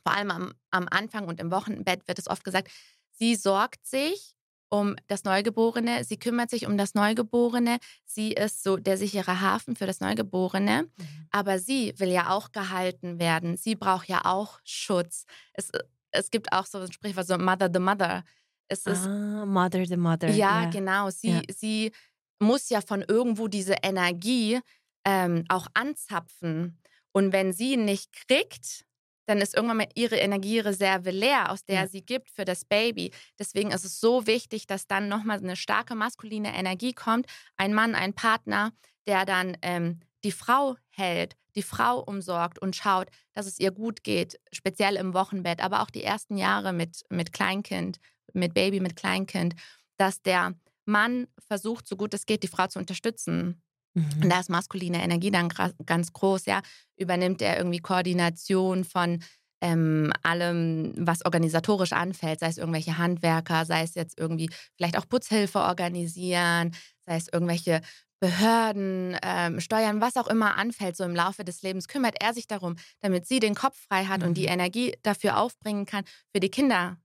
vor allem am, am Anfang und im Wochenbett wird es oft gesagt, sie sorgt sich um das Neugeborene, sie kümmert sich um das Neugeborene, sie ist so der sichere Hafen für das Neugeborene, mhm. aber sie will ja auch gehalten werden, sie braucht ja auch Schutz. Es, es gibt auch so ein Sprichwort, so Mother the Mother. Es ist, ah, Mother the Mother. Ja, ja. genau. Sie, ja. sie muss ja von irgendwo diese Energie ähm, auch anzapfen. Und wenn sie nicht kriegt, dann ist irgendwann mal ihre Energiereserve leer, aus der ja. sie gibt für das Baby. Deswegen ist es so wichtig, dass dann nochmal eine starke maskuline Energie kommt. Ein Mann, ein Partner, der dann ähm, die Frau hält, die Frau umsorgt und schaut, dass es ihr gut geht, speziell im Wochenbett, aber auch die ersten Jahre mit, mit Kleinkind, mit Baby, mit Kleinkind, dass der Mann versucht, so gut es geht, die Frau zu unterstützen. Mhm. Und da ist maskuline Energie dann ganz groß, ja. Übernimmt er irgendwie Koordination von ähm, allem, was organisatorisch anfällt, sei es irgendwelche Handwerker, sei es jetzt irgendwie vielleicht auch Putzhilfe organisieren, sei es irgendwelche Behörden, ähm, Steuern, was auch immer anfällt, so im Laufe des Lebens, kümmert er sich darum, damit sie den Kopf frei hat mhm. und die mhm. Energie dafür aufbringen kann, für die Kinder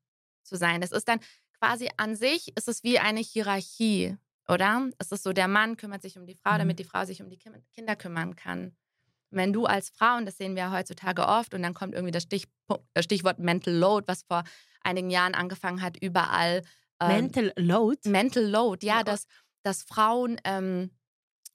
zu sein. Das ist dann quasi an sich, ist es wie eine Hierarchie oder? Es ist so, der Mann kümmert sich um die Frau, damit mhm. die Frau sich um die Kinder kümmern kann. wenn du als Frau, und das sehen wir heutzutage oft, und dann kommt irgendwie das, das Stichwort Mental Load, was vor einigen Jahren angefangen hat, überall. Ähm, Mental Load? Mental Load, ja, ja. dass, dass Frauen ähm,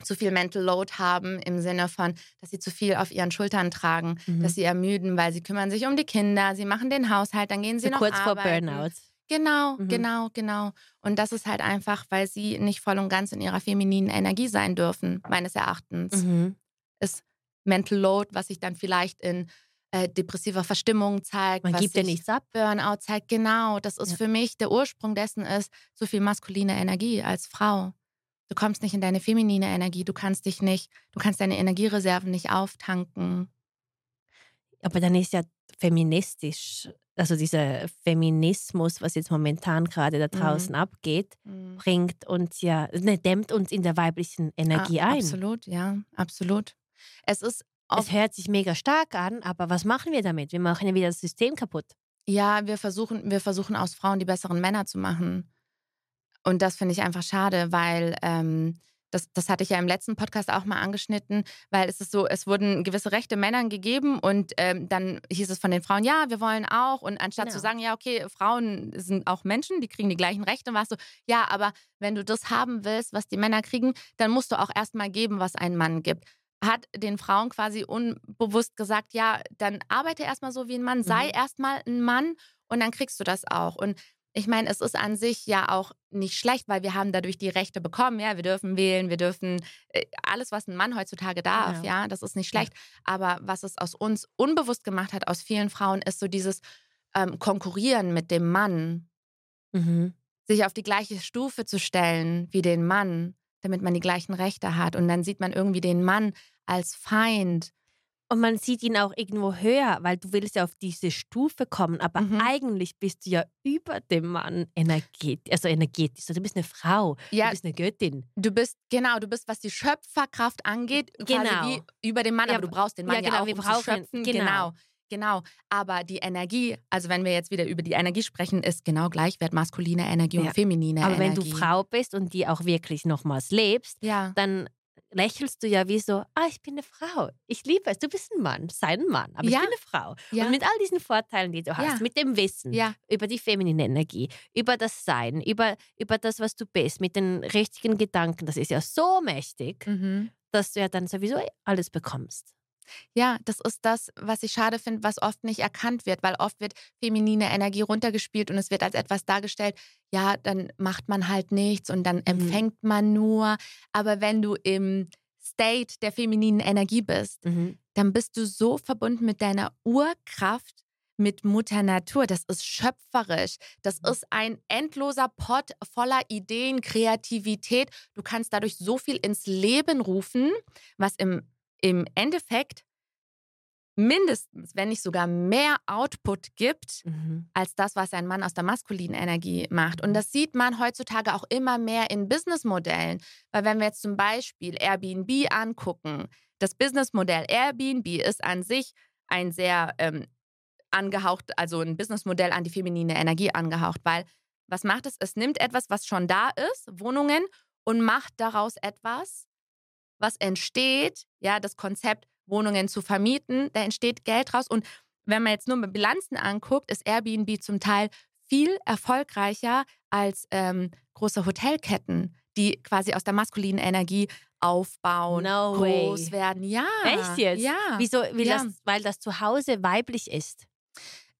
zu viel Mental Load haben im Sinne von, dass sie zu viel auf ihren Schultern tragen, Mhm. dass sie ermüden, weil sie kümmern sich um die Kinder, sie machen den Haushalt, dann gehen sie So noch kurz vor arbeiten. Burnout. Genau, Mhm. genau, genau. Und das ist halt einfach, weil sie nicht voll und ganz in ihrer femininen Energie sein dürfen, meines Erachtens. Mhm. Ist Mental Load, was sich dann vielleicht in äh, depressiver Verstimmung zeigt, Man gibt ja nichts ab. Burnout zeigt. Genau, das ist Ja. für mich der Ursprung dessen ist zu viel maskuline Energie als Frau. Du kommst nicht in deine feminine Energie, du kannst dich nicht, du kannst deine Energiereserven nicht auftanken. Aber dann ist ja feministisch, also dieser Feminismus, was jetzt momentan gerade da Mhm. draußen abgeht, Mhm. bringt uns ja, ne, dämmt uns in der weiblichen Energie Ah, ein. Absolut, ja, absolut. Es ist Es hört sich mega stark an, aber was machen wir damit? Wir machen ja wieder das System kaputt. ja, wir versuchen, wir versuchen aus Frauen die besseren Männer zu machen. Und das finde ich einfach schade, weil ähm, das, das hatte ich ja im letzten Podcast auch mal angeschnitten, weil es ist so, es wurden gewisse Rechte Männern gegeben und ähm, dann hieß es von den Frauen, ja, wir wollen auch. Und anstatt Genau. zu sagen, ja, okay, Frauen sind auch Menschen, die kriegen die gleichen Rechte, war es so, ja, aber wenn du das haben willst, was die Männer kriegen, dann musst du auch erstmal geben, was ein Mann gibt. Hat den Frauen quasi unbewusst gesagt, ja, dann arbeite erstmal so wie ein Mann, sei Mhm. erstmal ein Mann und dann kriegst du das auch. Und ich meine, es ist an sich ja auch nicht schlecht, weil wir haben dadurch die Rechte bekommen. Ja, wir dürfen wählen, wir dürfen äh, alles, was ein Mann heutzutage darf. Ja. Ja, das ist nicht schlecht. Aber was es aus uns unbewusst gemacht hat, aus vielen Frauen, ist so dieses ähm, Konkurrieren mit dem Mann, Mhm. sich auf die gleiche Stufe zu stellen wie den Mann, damit man die gleichen Rechte hat. Und dann sieht man irgendwie den Mann als Feind. Und man sieht ihn auch irgendwo höher, weil du willst ja auf diese Stufe kommen, aber Mhm. eigentlich bist du ja über dem Mann energetisch, also energetisch. Also du bist eine Frau, Ja, du bist eine Göttin. du bist, genau, du bist, was die Schöpferkraft angeht, Genau. über den Mann, Ja, aber du brauchst den Mann ja, ja, genau, auch, wir um brauchen- zu schöpfen. genau. Genau. Genau, aber die Energie, also wenn wir jetzt wieder über die Energie sprechen, ist genau gleichwert maskuline Energie Ja. und feminine Aber wenn Energie. du Frau bist und die auch wirklich nochmals lebst, ja, dann lächelst du ja wie so, ah, ich bin eine Frau. Ich liebe es, du bist ein Mann, sei ein Mann, aber Ja. ich bin eine Frau. ja, Und mit all diesen Vorteilen, die du hast, Ja. mit dem Wissen ja, über die feminine Energie, über das Sein, über, über das, was du bist, mit den richtigen Gedanken, das ist ja so mächtig, mhm. dass du ja dann sowieso alles bekommst. Ja, das ist das, was ich schade finde, was oft nicht erkannt wird, weil oft wird feminine Energie runtergespielt und es wird als etwas dargestellt, ja, dann macht man halt nichts und dann empfängt man nur. Aber wenn du im State der femininen Energie bist, Mhm. dann bist du so verbunden mit deiner Urkraft, mit Mutter Natur. Das ist schöpferisch. Das Mhm. ist ein endloser Pot voller Ideen, Kreativität. Du kannst dadurch so viel ins Leben rufen, was im, im Endeffekt mindestens, wenn nicht sogar mehr Output gibt, Mhm. als das, was ein Mann aus der maskulinen Energie macht. Und das sieht man heutzutage auch immer mehr in Businessmodellen. Weil wenn wir jetzt zum Beispiel Airbnb angucken, das Businessmodell Airbnb ist an sich ein sehr ähm, angehaucht, also ein Businessmodell an die feminine Energie angehaucht, weil was macht es? Es nimmt etwas, was schon da ist, Wohnungen, und macht daraus etwas, was entsteht, ja, das Konzept, Wohnungen zu vermieten, da entsteht Geld raus. Und wenn man jetzt nur mit Bilanzen anguckt, ist Airbnb zum Teil viel erfolgreicher als ähm, große Hotelketten, die quasi aus der maskulinen Energie aufbauen, No groß way. werden. Ja. Echt jetzt? Ja. Wieso? Wie Ja. das, weil das Zuhause weiblich ist.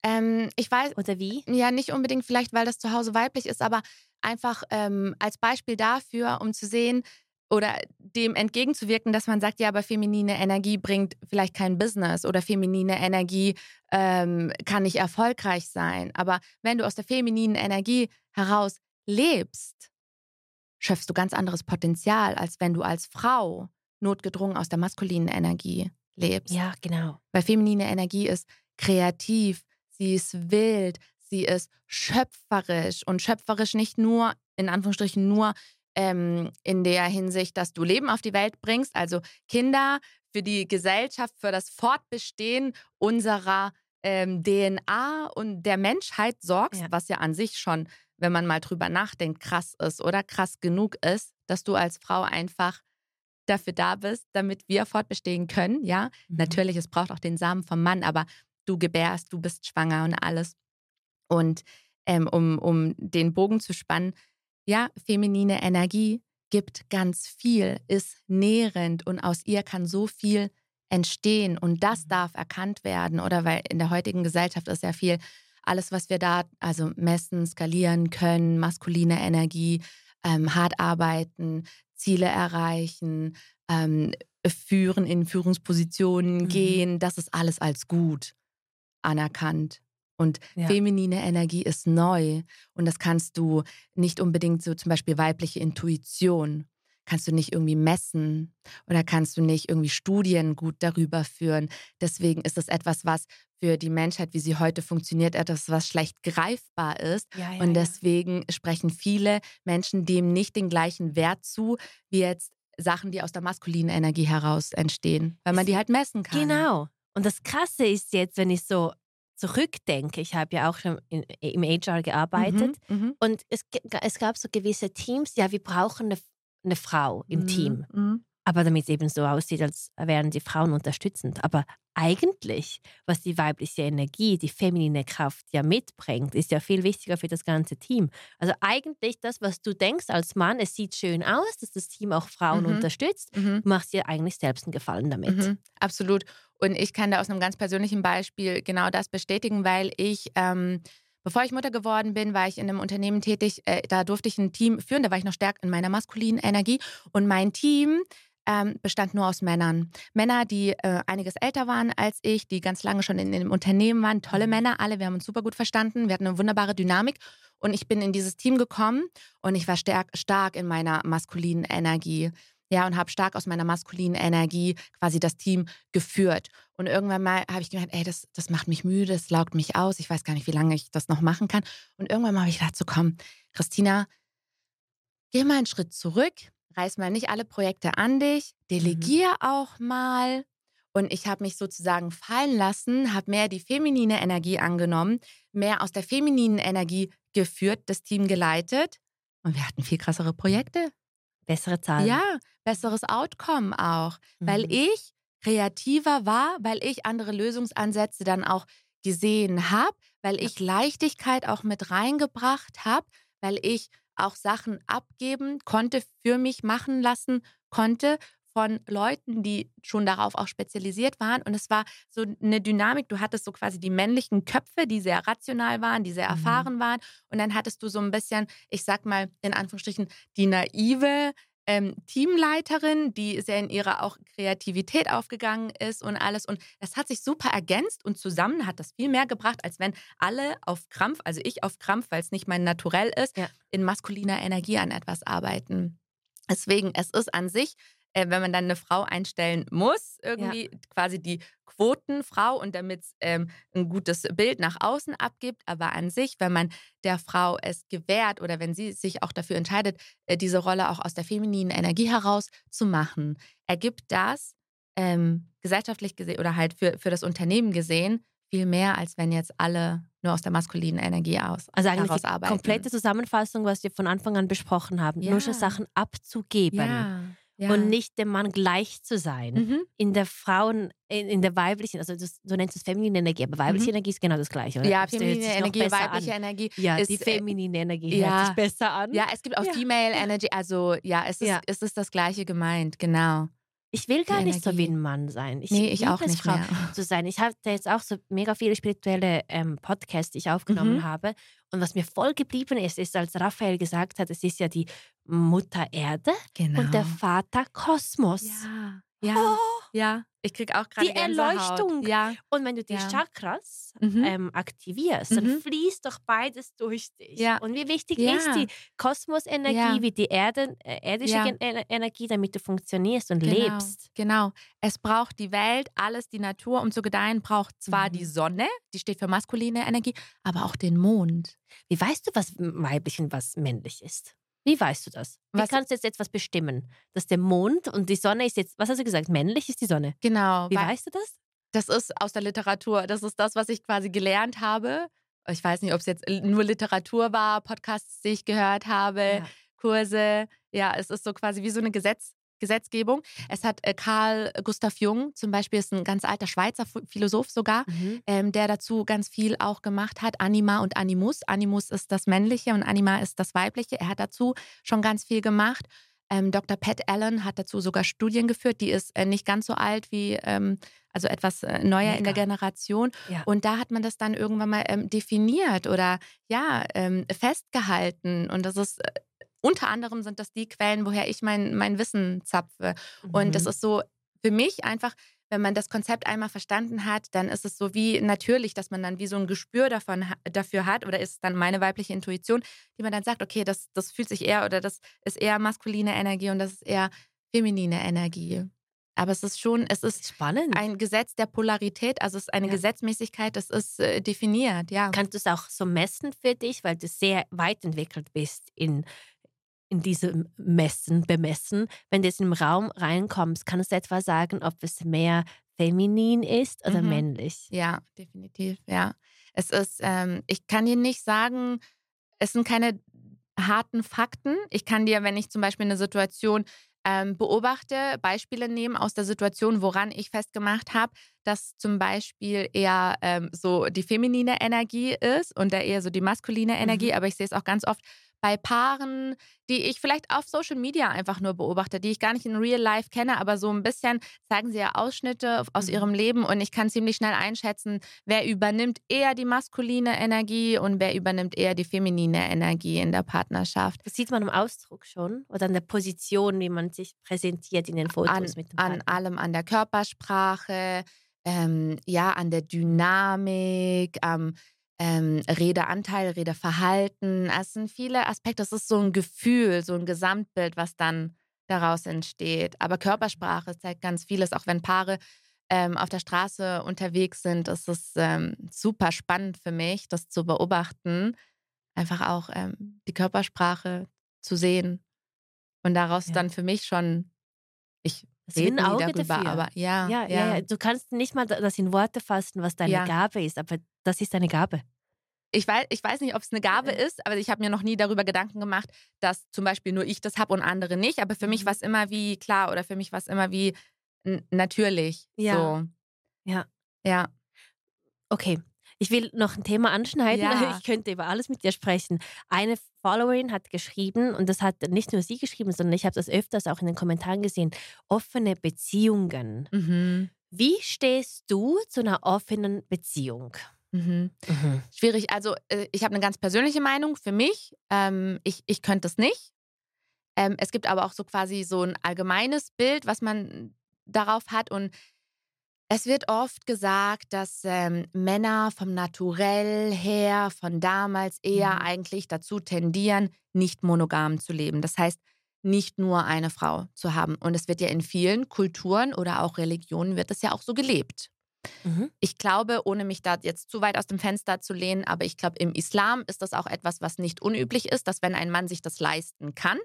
Ähm, ich weiß, Oder wie? ja, nicht unbedingt vielleicht, weil das zu Hause weiblich ist, aber einfach ähm, als Beispiel dafür, um zu sehen oder dem entgegenzuwirken, dass man sagt, ja, aber feminine Energie bringt vielleicht kein Business oder feminine Energie ähm, kann nicht erfolgreich sein. Aber wenn du aus der femininen Energie heraus lebst, schöpfst du ganz anderes Potenzial, als wenn du als Frau notgedrungen aus der maskulinen Energie lebst. Ja, genau. Weil feminine Energie ist kreativ, sie ist wild, sie ist schöpferisch und schöpferisch nicht nur, in Anführungsstrichen, nur ähm, in der Hinsicht, dass du Leben auf die Welt bringst, also Kinder für die Gesellschaft, für das Fortbestehen unserer ähm, DNA und der Menschheit sorgst, Ja. was ja an sich schon, wenn man mal drüber nachdenkt, krass ist oder krass genug ist, dass du als Frau einfach dafür da bist, damit wir fortbestehen können, ja. Mhm. Natürlich, es braucht auch den Samen vom Mann, aber du gebärst, du bist schwanger und alles. Und ähm, um, um den Bogen zu spannen, ja, feminine Energie gibt ganz viel, ist nährend und aus ihr kann so viel entstehen und das mhm. darf erkannt werden. Oder weil in der heutigen Gesellschaft ist ja viel, alles, was wir da also messen, skalieren können, maskuline Energie, ähm, hart arbeiten, Ziele erreichen, ähm, führen in Führungspositionen mhm. gehen, das ist alles als gut anerkannt. Und ja. feminine Energie ist neu und das kannst du nicht unbedingt so zum Beispiel weibliche Intuition kannst du nicht irgendwie messen oder kannst du nicht irgendwie Studien gut darüber führen. Deswegen ist es etwas, was für die Menschheit, wie sie heute funktioniert, etwas, was schlecht greifbar ist. Ja, ja, und deswegen ja. sprechen viele Menschen dem nicht den gleichen Wert zu, wie jetzt Sachen, die aus der maskulinen Energie heraus entstehen, weil man die halt messen kann. Genau. Und das Krasse ist jetzt, wenn ich so zurückdenke, ich habe ja auch schon in, im HR gearbeitet mhm, mhm, und es, es gab so gewisse Teams, ja, wir brauchen eine, eine Frau im mhm, Team. Aber damit es eben so aussieht, als wären die Frauen unterstützend. Aber eigentlich, was die weibliche Energie, die feminine Kraft ja mitbringt, ist ja viel wichtiger für das ganze Team. Also eigentlich das, was du denkst als Mann, es sieht schön aus, dass das Team auch Frauen mhm. unterstützt, mhm. machst dir eigentlich selbst einen Gefallen damit. Mhm. Absolut. Und ich kann da aus einem ganz persönlichen Beispiel genau das bestätigen, weil ich, ähm, bevor ich Mutter geworden bin, war ich in einem Unternehmen tätig. Äh, da durfte ich ein Team führen, da war ich noch stärker in meiner maskulinen Energie. Und mein Team ähm, bestand nur aus Männern. Männer, die äh, einiges älter waren als ich, die ganz lange schon in, in dem Unternehmen waren. Tolle mhm. Männer, alle. Wir haben uns super gut verstanden. Wir hatten eine wunderbare Dynamik. Und ich bin in dieses Team gekommen und ich war stark, stark in meiner maskulinen Energie ja, und habe stark aus meiner maskulinen Energie quasi das Team geführt. Und irgendwann mal habe ich gemerkt, ey, das, das macht mich müde, das laugt mich aus, ich weiß gar nicht, wie lange ich das noch machen kann. Und irgendwann mal habe ich gedacht, so komm, Christina, geh mal einen Schritt zurück, reiß mal nicht alle Projekte an dich, delegier mhm. auch mal. Und ich habe mich sozusagen fallen lassen, habe mehr die feminine Energie angenommen, mehr aus der femininen Energie geführt, das Team geleitet. Und wir hatten viel krassere Projekte. Bessere Zahlen. Ja, besseres Outcome auch, mhm. weil ich kreativer war, weil ich andere Lösungsansätze dann auch gesehen habe, weil ich Leichtigkeit auch mit reingebracht habe, weil ich auch Sachen abgeben konnte, für mich machen lassen konnte von Leuten, die schon darauf auch spezialisiert waren. Und es war so eine Dynamik. Du hattest so quasi die männlichen Köpfe, die sehr rational waren, die sehr mhm. erfahren waren. Und dann hattest du so ein bisschen, ich sag mal in Anführungsstrichen, die naive, ähm, Teamleiterin, die sehr in ihrer auch Kreativität aufgegangen ist und alles. Und das hat sich super ergänzt und zusammen hat das viel mehr gebracht, als wenn alle auf Krampf, also ich auf Krampf, weil es nicht mein Naturell ist, ja. in maskuliner Energie an etwas arbeiten. Deswegen, es ist an sich äh, wenn man dann eine Frau einstellen muss, irgendwie ja. quasi die Quotenfrau und damit es ähm, ein gutes Bild nach außen abgibt. Aber an sich, wenn man der Frau es gewährt oder wenn sie sich auch dafür entscheidet, äh, diese Rolle auch aus der femininen Energie heraus zu machen, ergibt das ähm, gesellschaftlich gesehen oder halt für, für das Unternehmen gesehen viel mehr, als wenn jetzt alle nur aus der maskulinen Energie aus. Also eigentlich die arbeiten. komplette Zusammenfassung, was wir von Anfang an besprochen haben, ja. nur schon Sachen abzugeben. Ja ja. und nicht dem Mann gleich zu sein. Mhm. In der Frauen, in, in der weiblichen, also das, du nennst es feminine Energie, aber weibliche mhm. Energie ist genau das Gleiche, oder? Ja, feminine Energie, weibliche an. Energie. Ja, ist, die äh, feminine Energie ja. hört sich besser an. Ja, es gibt auch ja. Female Energy, also ja, es ist, ja. es ist das Gleiche gemeint, genau. Ich will gar nicht so wie ein Mann sein. Ich nee, ich auch nicht Frau mehr. zu sein. Ich hatte jetzt auch so mega viele spirituelle ähm, Podcasts, die ich aufgenommen mhm. habe. Und was mir voll geblieben ist, ist, als Raphael gesagt hat, es ist ja die Mutter Erde genau. und der Vater Kosmos. Ja. Ja, oh, ja. Ich kriege auch gerade die Erleuchtung. Ja. Und wenn du die ja. Chakras mhm. ähm, aktivierst, mhm. dann fließt doch beides durch dich. Ja. Und wie wichtig ja. ist die Kosmosenergie, wie die Erde, äh, irdische Energie, damit du funktionierst und genau. lebst. Genau. Es braucht die Welt, alles, die Natur, um zu gedeihen, braucht zwar mhm. die Sonne, die steht für maskuline Energie, aber auch den Mond. Wie weißt du, was weiblich und was männlich ist? Wie weißt du das? Wie was kannst du jetzt etwas bestimmen? Dass der Mond und die Sonne ist jetzt, was hast du gesagt, männlich ist die Sonne? Genau. Wie weißt du das? Das ist aus der Literatur. Das ist das, was ich quasi gelernt habe. Ich weiß nicht, ob es jetzt nur Literatur war, Podcasts, die ich gehört habe, ja. Kurse. Ja, es ist so quasi wie so eine Gesetz, Gesetzgebung. Es hat äh, Karl Gustav Jung zum Beispiel, ist ein ganz alter Schweizer Philosoph sogar, mhm. ähm, der dazu ganz viel auch gemacht hat. Anima und Animus. Animus ist das Männliche und Anima ist das Weibliche. Er hat dazu schon ganz viel gemacht. Ähm, Dr. Pat Allen hat dazu sogar Studien geführt. Die ist äh, nicht ganz so alt wie, ähm, also etwas äh, neuer Mega. in der Generation. Ja. Und da hat man das dann irgendwann mal ähm, definiert oder ja, ähm, festgehalten. Und das ist äh, unter anderem sind das die Quellen, woher ich mein, mein Wissen zapfe. Mhm. Und das ist so für mich einfach, wenn man das Konzept einmal verstanden hat, dann ist es so wie natürlich, dass man dann wie so ein Gespür davon, dafür hat oder ist dann meine weibliche Intuition, die man dann sagt, okay, das, das fühlt sich eher oder das ist eher maskuline Energie und das ist eher feminine Energie. Aber es ist schon, es ist spannend. Ein Gesetz der Polarität, also es ist eine ja. Gesetzmäßigkeit, das ist äh, definiert, ja. Kannst du es auch so messen für dich, weil du sehr weit entwickelt bist in in diesem Messen, Bemessen, wenn du jetzt in den Raum reinkommst, kannst du etwa sagen, ob es mehr feminin ist oder mhm. männlich? Ja, definitiv, ja. Es ist, ähm, ich kann dir nicht sagen, es sind keine harten Fakten. Ich kann dir, wenn ich zum Beispiel eine Situation ähm, beobachte, Beispiele nehmen aus der Situation, woran ich festgemacht habe, dass zum Beispiel eher ähm, so die feminine Energie ist und da eher so die maskuline Energie, mhm. aber ich sehe es auch ganz oft bei Paaren, die ich vielleicht auf Social Media einfach nur beobachte, die ich gar nicht in Real Life kenne, aber so ein bisschen zeigen sie ja Ausschnitte aus mhm. ihrem Leben und ich kann ziemlich schnell einschätzen, wer übernimmt eher die maskuline Energie und wer übernimmt eher die feminine Energie in der Partnerschaft. Das sieht man im Ausdruck schon oder an der Position, wie man sich präsentiert in den Fotos an, mit dem Partner. An allem, an der Körpersprache, ähm, ja, an der Dynamik, am ähm, Redeanteil, Redeverhalten. Es sind viele Aspekte. Es ist so ein Gefühl, so ein Gesamtbild, was dann daraus entsteht. Aber Körpersprache zeigt ganz vieles, auch wenn Paare ähm, auf der Straße unterwegs sind. ist Es ähm, super spannend für mich, das zu beobachten. Einfach auch ähm, die Körpersprache zu sehen. Und daraus ja. dann für mich schon, ich das rede nie Auge darüber, dafür. aber ja ja, ja, ja, Du kannst nicht mal das in Worte fassen, was deine. Gabe ist, aber das ist deine Gabe ich weiß, ich weiß nicht, ob es eine Gabe ist, aber ich habe mir noch nie darüber Gedanken gemacht, dass zum Beispiel nur ich das habe und andere nicht. Aber für mich mhm. war es immer wie klar oder für mich war es immer wie natürlich. Ja. So. Ja. Ja. Okay. Ich will noch ein Thema anschneiden. Ja. Ich könnte über alles mit dir sprechen. Eine Followerin hat geschrieben, und das hat nicht nur sie geschrieben, sondern ich habe das öfters auch in den Kommentaren gesehen, offene Beziehungen. Mhm. Wie stehst du zu einer offenen Beziehung? Mhm. Mhm. Schwierig. Also, äh, ich habe eine ganz persönliche Meinung für mich. Ähm, ich, ich könnte es nicht. Ähm, es gibt aber auch so quasi so ein allgemeines Bild, was man darauf hat. Und es wird oft gesagt, dass ähm, Männer vom Naturell her, von damals eher mhm. eigentlich dazu tendieren, nicht monogam zu leben. Das heißt, nicht nur eine Frau zu haben. Und es wird ja in vielen Kulturen oder auch Religionen wird es ja auch so gelebt. Mhm. Ich glaube, ohne mich da jetzt zu weit aus dem Fenster zu lehnen, aber ich glaube, im Islam ist das auch etwas, was nicht unüblich ist, dass wenn ein Mann sich das leisten kann,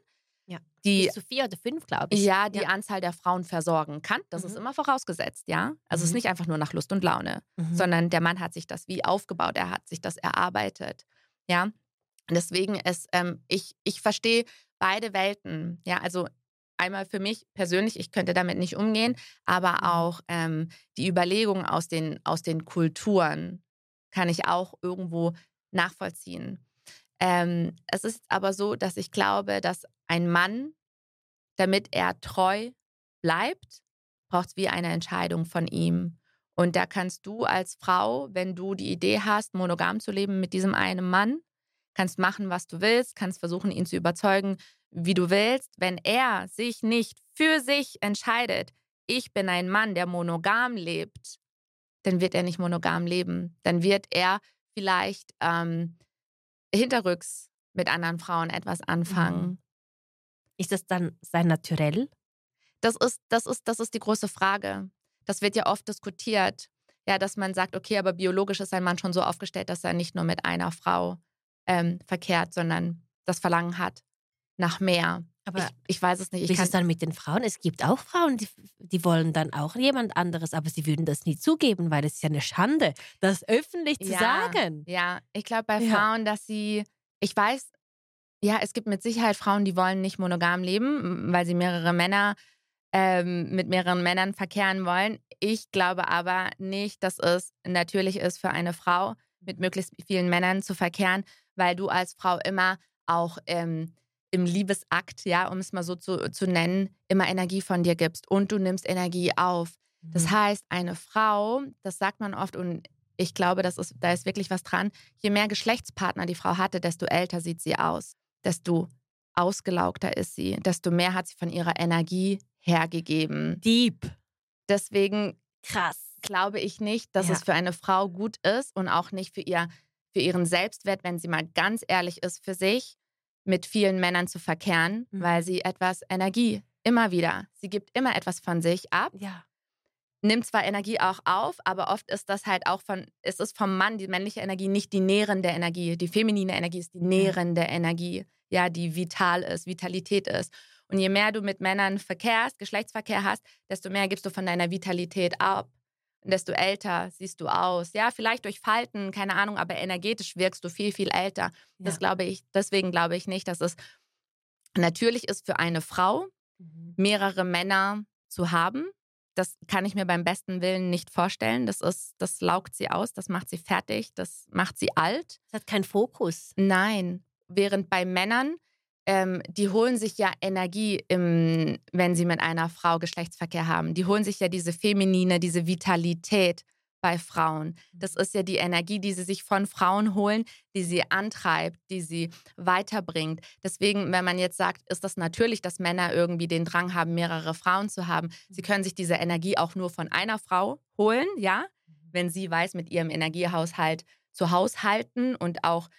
ja. die Bis zu vier oder fünf, glaube ich. Ja, die ja. Anzahl der Frauen versorgen kann. Das mhm. ist immer vorausgesetzt, ja. Also mhm. es ist mhm. nicht einfach nur nach Lust und Laune, mhm. sondern der Mann hat sich das wie aufgebaut, er hat sich das erarbeitet, ja. Deswegen ist, ähm, ich, ich verstehe beide Welten, ja. Also einmal für mich persönlich, ich könnte damit nicht umgehen, aber mhm. auch ähm, die Überlegungen aus den, aus den Kulturen kann ich auch irgendwo nachvollziehen. Ähm, es ist aber so, dass ich glaube, dass ein Mann, damit er treu bleibt, braucht es wie eine Entscheidung von ihm. Und da kannst du als Frau, wenn du die Idee hast, monogam zu leben mit diesem einen Mann, kannst machen, was du willst, kannst versuchen, ihn zu überzeugen, wie du willst, wenn er sich nicht für sich entscheidet, ich bin ein Mann, der monogam lebt, dann wird er nicht monogam leben. Dann wird er vielleicht ähm, hinterrücks mit anderen Frauen etwas anfangen. Mhm. Ist das dann sein Naturell? Das ist, das ist, das ist die große Frage. Das wird ja oft diskutiert. Ja, dass man sagt, okay, aber biologisch ist ein Mann schon so aufgestellt, dass er nicht nur mit einer Frau ähm, verkehrt, sondern das Verlangen hat nach mehr. Aber ich, ich weiß es nicht. Ich wie ist es dann mit den Frauen? Es gibt auch Frauen, die, die wollen dann auch jemand anderes, aber sie würden das nie zugeben, weil es ist ja eine Schande, das öffentlich zu ja, sagen. Ja, ich glaube bei ja. Frauen, dass sie, ich weiß, ja, es gibt mit Sicherheit Frauen, die wollen nicht monogam leben, weil sie mehrere Männer ähm, mit mehreren Männern verkehren wollen. Ich glaube aber nicht, dass es natürlich ist für eine Frau, mit möglichst vielen Männern zu verkehren, weil du als Frau immer auch ähm, im Liebesakt, ja, um es mal so zu, zu nennen, immer Energie von dir gibst und du nimmst Energie auf. Das Mhm. heißt, eine Frau, das sagt man oft und ich glaube, das ist, da ist wirklich was dran, je mehr Geschlechtspartner die Frau hatte, desto älter sieht sie aus, desto ausgelaugter ist sie, desto mehr hat sie von ihrer Energie hergegeben. Deep. Deswegen Krass. glaube ich nicht, dass Ja. es für eine Frau gut ist und auch nicht für, ihr, für ihren Selbstwert, wenn sie mal ganz ehrlich ist für sich, mit vielen Männern zu verkehren, Mhm. weil sie etwas Energie immer wieder, sie gibt immer etwas von sich ab, Ja. nimmt zwar Energie auch auf, aber oft ist das halt auch von, es ist vom Mann die männliche Energie nicht die nährende Energie. Die feminine Energie ist die nährende Energie, ja, die vital ist, Vitalität ist. Und je mehr du mit Männern verkehrst, Geschlechtsverkehr hast, desto mehr gibst du von deiner Vitalität ab. Desto älter siehst du aus. Ja, vielleicht durch Falten, keine Ahnung, aber energetisch wirkst du viel, viel älter. Das Ja. glaube ich, deswegen glaube ich nicht, dass es natürlich ist für eine Frau, Mhm. mehrere Männer zu haben. Das kann ich mir beim besten Willen nicht vorstellen. Das ist, das laugt sie aus, das macht sie fertig, das macht sie alt. Es hat keinen Fokus. Nein. Während bei Männern, ähm, die holen sich ja Energie, im, wenn sie mit einer Frau Geschlechtsverkehr haben. Die holen sich ja diese feminine, diese Vitalität bei Frauen. Das ist ja die Energie, die sie sich von Frauen holen, die sie antreibt, die sie weiterbringt. Deswegen, wenn man jetzt sagt, ist das natürlich, dass Männer irgendwie den Drang haben, mehrere Frauen zu haben. Sie können sich diese Energie auch nur von einer Frau holen, ja, wenn sie weiß, mit ihrem Energiehaushalt zu haushalten und auch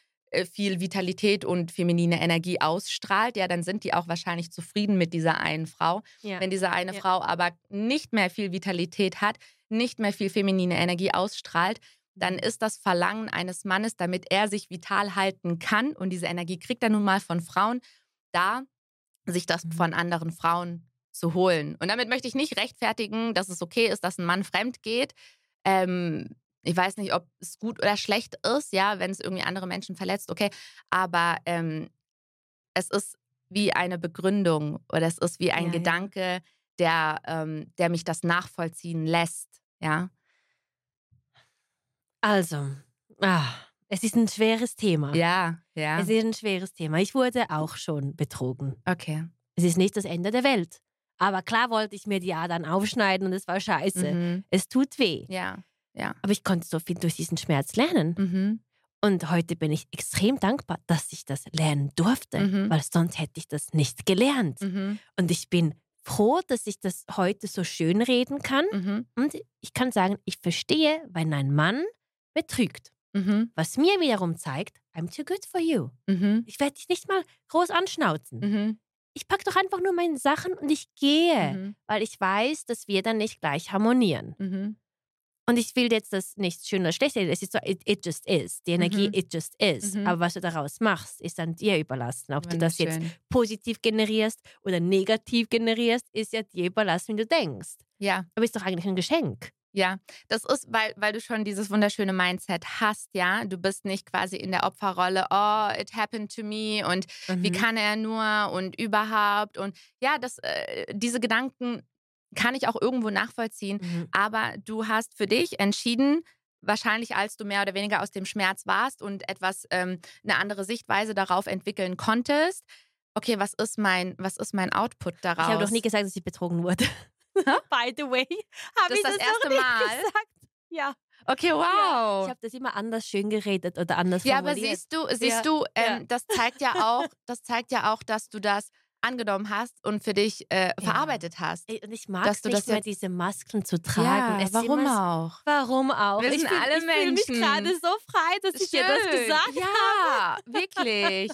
viel Vitalität und feminine Energie ausstrahlt, ja, dann sind die auch wahrscheinlich zufrieden mit dieser einen Frau. Ja. Wenn diese eine Ja. Frau aber nicht mehr viel Vitalität hat, nicht mehr viel feminine Energie ausstrahlt, dann ist das Verlangen eines Mannes, damit er sich vital halten kann und diese Energie kriegt er nun mal von Frauen, da sich das Mhm. von anderen Frauen zu holen. Und damit möchte ich nicht rechtfertigen, dass es okay ist, dass ein Mann fremd geht. Ähm, ich weiß nicht, ob es gut oder schlecht ist, ja, wenn es irgendwie andere Menschen verletzt, okay. Aber ähm, es ist wie eine Begründung oder es ist wie ein Ja, ja. Gedanke, der, ähm, der mich das nachvollziehen lässt, ja. Also, ah, es ist ein schweres Thema. Ja, ja. Es ist ein schweres Thema. Ich wurde auch schon betrogen. Okay. Es ist nicht das Ende der Welt. Aber klar wollte ich mir die Adern aufschneiden und es war scheiße. Mhm. Es tut weh. Ja, ja. Aber ich konnte so viel durch diesen Schmerz lernen. Mhm. Und heute bin ich extrem dankbar, dass ich das lernen durfte, Mhm. weil sonst hätte ich das nicht gelernt. Mhm. Und ich bin froh, dass ich das heute so schön reden kann. Mhm. Und ich kann sagen, ich verstehe, wenn ein Mann betrügt. Mhm. Was mir wiederum zeigt, I'm too good for you. Mhm. Ich werde dich nicht mal groß anschnauzen. Mhm. Ich packe doch einfach nur meine Sachen und ich gehe, weil ich weiß, dass wir dann nicht gleich harmonieren. Und ich will jetzt das nicht schön oder schlecht sehen. Es ist so, it, it just is. Die Energie, Mhm. it just is. Mhm. Aber was du daraus machst, ist dann dir überlassen. Ob du das jetzt positiv generierst oder negativ generierst, ist ja dir überlassen, wie du denkst. Ja, Aber ist doch eigentlich ein Geschenk. ja. Das ist, weil, weil du schon dieses wunderschöne Mindset hast, ja. Du bist nicht quasi in der Opferrolle, oh, it happened to me und wie Mhm. kann er nur und überhaupt. Und ja, das, äh, diese Gedanken kann ich auch irgendwo nachvollziehen. Mhm. Aber du hast für dich entschieden, wahrscheinlich als du mehr oder weniger aus dem Schmerz warst und etwas, ähm, eine andere Sichtweise darauf entwickeln konntest. Okay, was ist mein, was ist mein Output daraus? Ich habe doch nie gesagt, dass ich betrogen wurde. By the way. Habe Das ich das noch erste nicht Mal? Gesagt. Ja. Okay, Ja. wow. Ich habe das immer anders schön geredet oder anders Ja, aber formuliert. siehst du, siehst Ja, du, ähm, ja. das zeigt ja auch, das zeigt ja auch, dass du das angenommen hast und für dich äh, verarbeitet hast. Ey, Und ich mag dass es du nicht das mehr, diese Masken zu tragen. Es ist warum auch? Warum auch? Wir ich sind fühl- alle ich fühl mich Menschen. gerade so frei, dass ich dir das Schön. gesagt Ja, wirklich.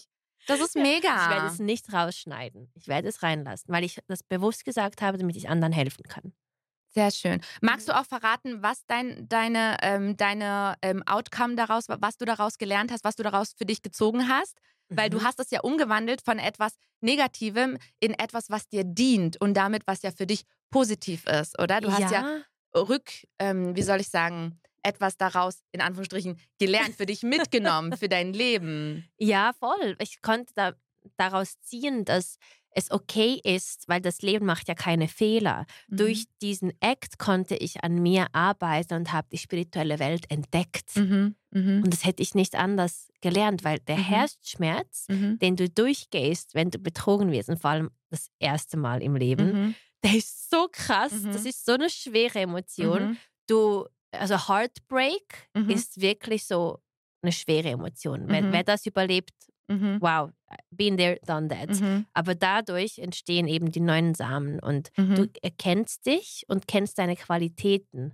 Das ist mega. Ich werde es nicht rausschneiden. Ich werde es reinlassen, weil ich das bewusst gesagt habe, damit ich anderen helfen kann. Sehr schön. Magst du auch verraten, was dein, deine, ähm, deine ähm, Outcome daraus, was du daraus gelernt hast, was du daraus für dich gezogen hast? Weil du Mhm. hast es ja umgewandelt von etwas Negativem in etwas, was dir dient und damit, was ja für dich positiv ist, oder? Du hast ja rück, ähm, wie soll ich sagen, etwas daraus, in Anführungsstrichen, gelernt, für dich mitgenommen, für dein Leben. Ja, voll. Ich konnte da, daraus ziehen, dass es okay ist, weil das Leben macht ja keine Fehler. Mhm. Durch diesen Act konnte ich an mir arbeiten und habe die spirituelle Welt entdeckt. Mhm. Mhm. Und das hätte ich nicht anders gelernt, weil der Mhm. Herzschmerz, Mhm. den du durchgehst, wenn du betrogen wirst, und vor allem das erste Mal im Leben, Mhm. der ist so krass. Das ist so eine schwere Emotion. Du, also Heartbreak ist wirklich so eine schwere Emotion. Mhm. wer das überlebt, Mhm. wow, been there, done that. Mhm. Aber dadurch entstehen eben die neuen Samen und Mhm. du erkennst dich und kennst deine Qualitäten.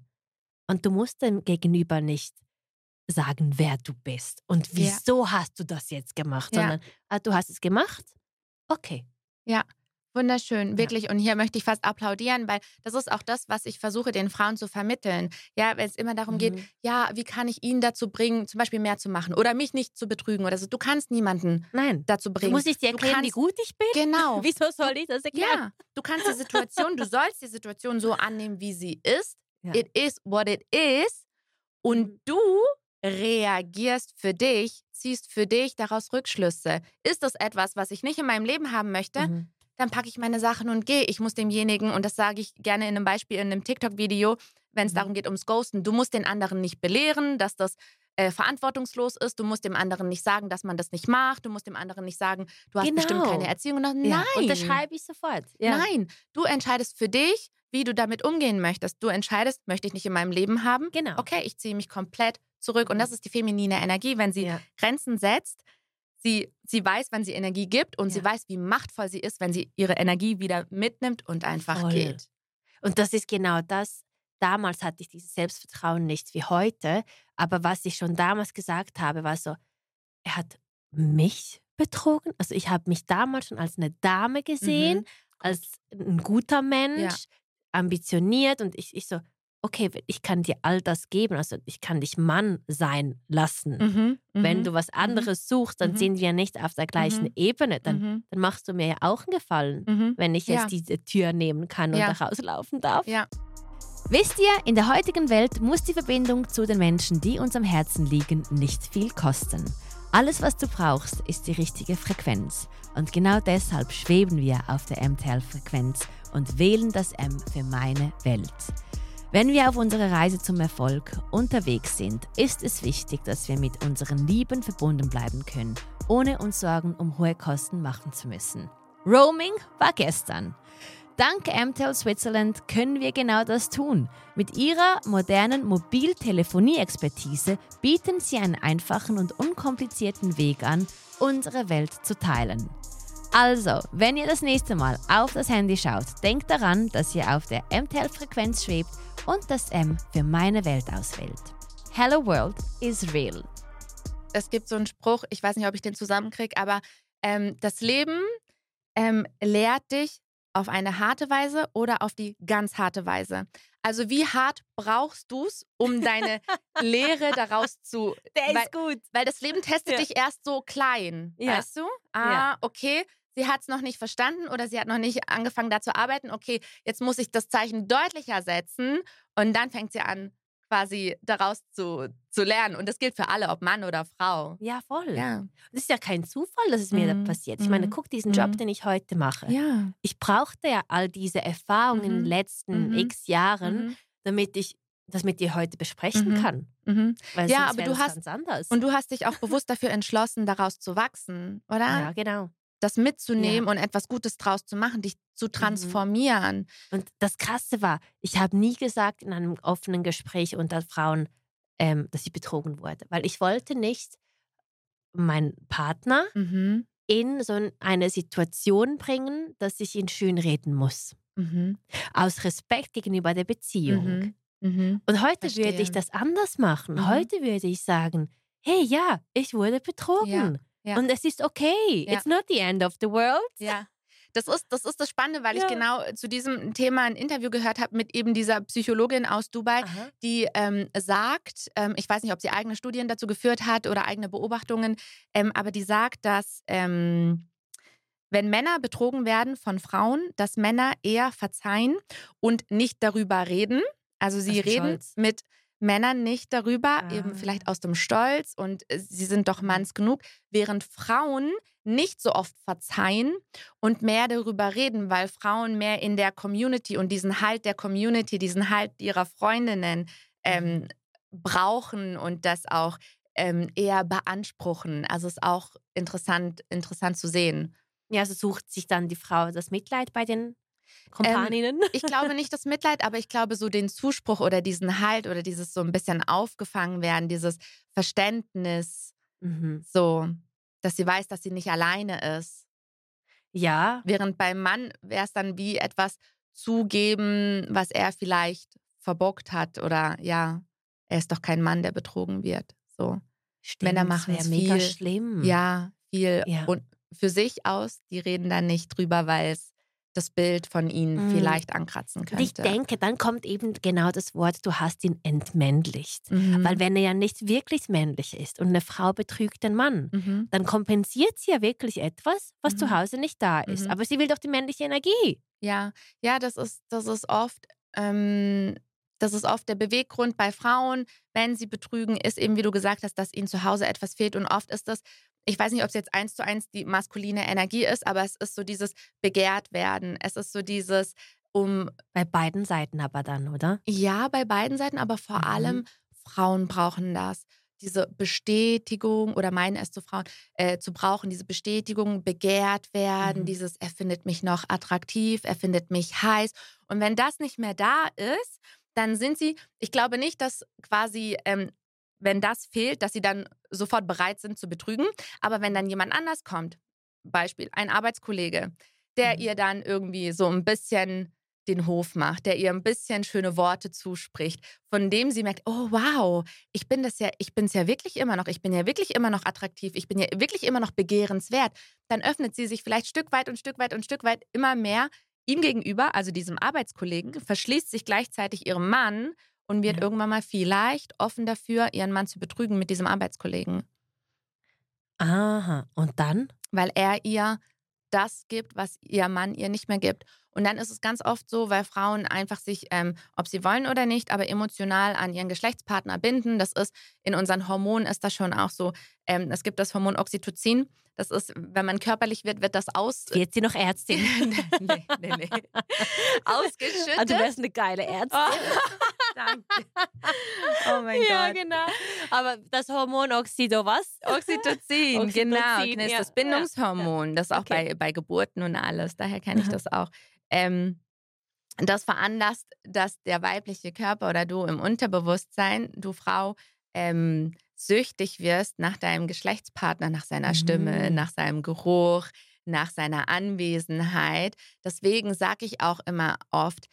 Und du musst dem Gegenüber nicht sagen, wer du bist und Ja. wieso hast du das jetzt gemacht, Ja. sondern ah, du hast es gemacht. Okay. Wunderschön, wirklich. Und hier möchte ich fast applaudieren, weil das ist auch das, was ich versuche, den Frauen zu vermitteln. Ja, wenn es immer darum geht, Mhm. ja, wie kann ich ihn dazu bringen, zum Beispiel mehr zu machen oder mich nicht zu betrügen oder so. Du kannst niemanden Nein. dazu bringen. musst nicht dir erklären, wie kannst- gut ich bin. Genau. Wieso soll ich das erklären? Ja, du kannst die Situation, du sollst die Situation so annehmen, wie sie ist. Ja. It is what it is. Und Mhm. du reagierst für dich, ziehst für dich daraus Rückschlüsse. Ist das etwas, was ich nicht in meinem Leben haben möchte? Mhm. Dann packe ich meine Sachen und gehe. Ich muss demjenigen, und das sage ich gerne in einem Beispiel in einem TikTok-Video, wenn es Mhm. darum geht, ums Ghosten, du musst den anderen nicht belehren, dass das äh, verantwortungslos ist. Du musst dem anderen nicht sagen, dass man das nicht macht. Du musst dem anderen nicht sagen, du hast bestimmt Genau. keine Erziehung. Und dann, Ja, Nein, Unterschreibe ich sofort. Ja. nein. Du entscheidest für dich, wie du damit umgehen möchtest. Du entscheidest, möchte ich nicht in meinem Leben haben. Genau. Okay, ich ziehe mich komplett zurück. Und das ist die feminine Energie, wenn sie Ja. Grenzen setzt. Sie, sie weiß, wann sie Energie gibt und sie Ja. weiß, wie machtvoll sie ist, wenn sie ihre Energie wieder mitnimmt und einfach Voll. geht. Und das ist genau das. Damals hatte ich dieses Selbstvertrauen nicht wie heute. Aber was ich schon damals gesagt habe, war so, er hat mich betrogen. Also ich habe mich damals schon als eine Dame gesehen, Mhm. als ein guter Mensch, ambitioniert. Und ich, ich so, okay, ich kann dir all das geben. Also ich kann dich Mann sein lassen. Mhm. Wenn Mhm. du was anderes suchst, dann Mhm. sind wir nicht auf der gleichen Mhm. Ebene. Dann, Mhm. dann machst du mir ja auch einen Gefallen Mhm. wenn ich jetzt Ja. diese Tür nehmen kann und Ja. da rauslaufen darf. Ja. Wisst ihr, in der heutigen Welt muss die Verbindung zu den Menschen, die uns am Herzen liegen, nicht viel kosten. Alles, was du brauchst, ist die richtige Frequenz. Und genau deshalb schweben wir auf der MTL-Frequenz und wählen das M für meine Welt. Wenn wir auf unserer Reise zum Erfolg unterwegs sind, ist es wichtig, dass wir mit unseren Lieben verbunden bleiben können, ohne uns Sorgen um hohe Kosten machen zu müssen. Roaming war gestern. Dank MTEL Switzerland können wir genau das tun. Mit ihrer modernen Mobiltelefonie-Expertise bieten sie einen einfachen und unkomplizierten Weg an, unsere Welt zu teilen. Also, wenn ihr das nächste Mal auf das Handy schaut, denkt daran, dass ihr auf der MTEL-Frequenz schwebt und das M für meine Welt auswählt. Hello World is real. Es gibt so einen Spruch, ich weiß nicht, ob ich den zusammenkriege, aber ähm, das Leben ähm, lehrt dich auf eine harte Weise oder auf die ganz harte Weise. Also wie hart brauchst du es, um deine Lehre daraus zu... weil, gut. weil das Leben testet Ja. dich erst so klein, Ja. weißt du? Ah, Ja. okay, sie hat es noch nicht verstanden oder sie hat noch nicht angefangen, da zu arbeiten. Okay, jetzt muss ich das Zeichen deutlicher setzen und dann fängt sie an, quasi daraus zu, zu lernen. Und das gilt für alle, ob Mann oder Frau. Ja, voll. Ja. Das ist ja kein Zufall, dass es mir Mhm. da passiert. Ich meine, Mhm. guck diesen Job, Mhm. den ich heute mache. Ja. Ich brauchte ja all diese Erfahrungen in den Mhm. letzten Mhm. x Jahren, Mhm. damit ich das mit dir heute besprechen Mhm. kann. Mhm. Ja, aber du hast- anders. Und du hast dich auch bewusst dafür entschlossen, daraus zu wachsen, oder? ja, genau. Das mitzunehmen und etwas Gutes draus zu machen, dich zu transformieren. Und das Krasse war, ich habe nie gesagt in einem offenen Gespräch unter Frauen, ähm, dass ich betrogen wurde, weil ich wollte nicht meinen Partner Mhm. in so eine Situation bringen, dass ich ihn schönreden muss. Mhm. Aus Respekt gegenüber der Beziehung. Mhm. Mhm. Und heute würde Verstehe. ich das anders machen. Mhm. Heute würde ich sagen, hey, ja, ich wurde betrogen. ja. Und es ist okay. Ja. It's not the end of the world. Ja. Das ist, das ist das Spannende, weil Ja. ich genau zu diesem Thema ein Interview gehört habe mit eben dieser Psychologin aus Dubai, Aha. die ähm, sagt, ähm, ich weiß nicht, ob sie eigene Studien dazu geführt hat oder eigene Beobachtungen, ähm, aber die sagt, dass ähm, wenn Männer betrogen werden von Frauen, dass Männer eher verzeihen und nicht darüber reden. Also sie reden Scholz. mit Männern nicht darüber, Ah. eben vielleicht aus dem Stolz und äh, sie sind doch manns genug, während Frauen nicht so oft verzeihen und mehr darüber reden, weil Frauen mehr in der Community und diesen Halt der Community, diesen Halt ihrer Freundinnen ähm, brauchen und das auch ähm, eher beanspruchen. Also ist auch interessant, interessant zu sehen. Ja, also sucht sich dann die Frau das Mitleid bei den Kompaninnen. Ich glaube nicht das Mitleid, aber ich glaube so den Zuspruch oder diesen Halt oder dieses so ein bisschen aufgefangen werden, dieses Verständnis, mhm. so, dass sie weiß, dass sie nicht alleine ist. Ja, Während beim Mann wäre es dann wie etwas zugeben, was er vielleicht verbockt hat oder ja, er ist doch kein Mann, der betrogen wird. So, stimmt. Männer das machen es mega viel. schlimm. ja, viel Ja. und für sich aus, die reden dann nicht drüber, weil es das Bild von ihnen Mhm. vielleicht ankratzen könnte. ich denke, dann kommt eben genau das Wort, du hast ihn entmännlicht. Mhm. Weil wenn er ja nicht wirklich männlich ist und eine Frau betrügt den Mann, Mhm. dann kompensiert sie ja wirklich etwas, was Mhm. zu Hause nicht da ist. Mhm. Aber sie will doch die männliche Energie. Ja, ja, das ist, das ist oft, ähm, das ist oft der Beweggrund bei Frauen, wenn sie betrügen, ist eben, wie du gesagt hast, dass ihnen zu Hause etwas fehlt. Und oft ist das, ich weiß nicht, ob es jetzt eins zu eins die maskuline Energie ist, aber es ist so dieses begehrt werden. Es ist so dieses, um, Bei beiden Seiten aber dann, oder? ja, bei beiden Seiten, aber vor Mhm. allem Frauen brauchen das. Diese Bestätigung oder meinen es zu Frauen äh, zu brauchen, diese Bestätigung, begehrt werden, Mhm. dieses, er findet mich noch attraktiv, er findet mich heiß. Und wenn das nicht mehr da ist, dann sind sie, ich glaube nicht, dass quasi, ähm, wenn das fehlt, dass sie dann sofort bereit sind zu betrügen. Aber wenn dann jemand anders kommt, Beispiel ein Arbeitskollege, der Mhm. ihr dann irgendwie so ein bisschen den Hof macht, der ihr ein bisschen schöne Worte zuspricht, von dem sie merkt, oh wow, ich bin das ja, ich bin es ja wirklich immer noch, ich bin ja wirklich immer noch attraktiv, ich bin ja wirklich immer noch begehrenswert, dann öffnet sie sich vielleicht Stück weit und Stück weit und Stück weit immer mehr ihm gegenüber, also diesem Arbeitskollegen, verschließt sich gleichzeitig ihrem Mann und wird Ja. irgendwann mal vielleicht offen dafür, ihren Mann zu betrügen mit diesem Arbeitskollegen, Aha. Und dann? weil er ihr das gibt, was ihr Mann ihr nicht mehr gibt. Und dann ist es ganz oft so, weil Frauen einfach sich, ähm, ob sie wollen oder nicht, aber emotional an ihren Geschlechtspartner binden. Das ist in unseren Hormonen ist das schon auch so. Ähm, es gibt das Hormon Oxytocin. Das ist, wenn man körperlich wird, wird das aus. Wird sie noch Ärztin? nee, nee, nee. Ausgeschüttet. Ah, du wärst eine geile Ärztin. Oh, danke. Oh mein ja, Gott. genau. Aber das Hormon Oxido, was? Oxytocin, Oxytocin, genau. Das ist ja, das Bindungshormon. Das auch Okay. bei, bei Geburten und alles. Daher kenne ich das auch. Ähm, das veranlasst, dass der weibliche Körper oder du im Unterbewusstsein, du Frau, ähm, süchtig wirst nach deinem Geschlechtspartner, nach seiner Stimme, Mhm. nach seinem Geruch, nach seiner Anwesenheit. Deswegen sage ich auch immer oft,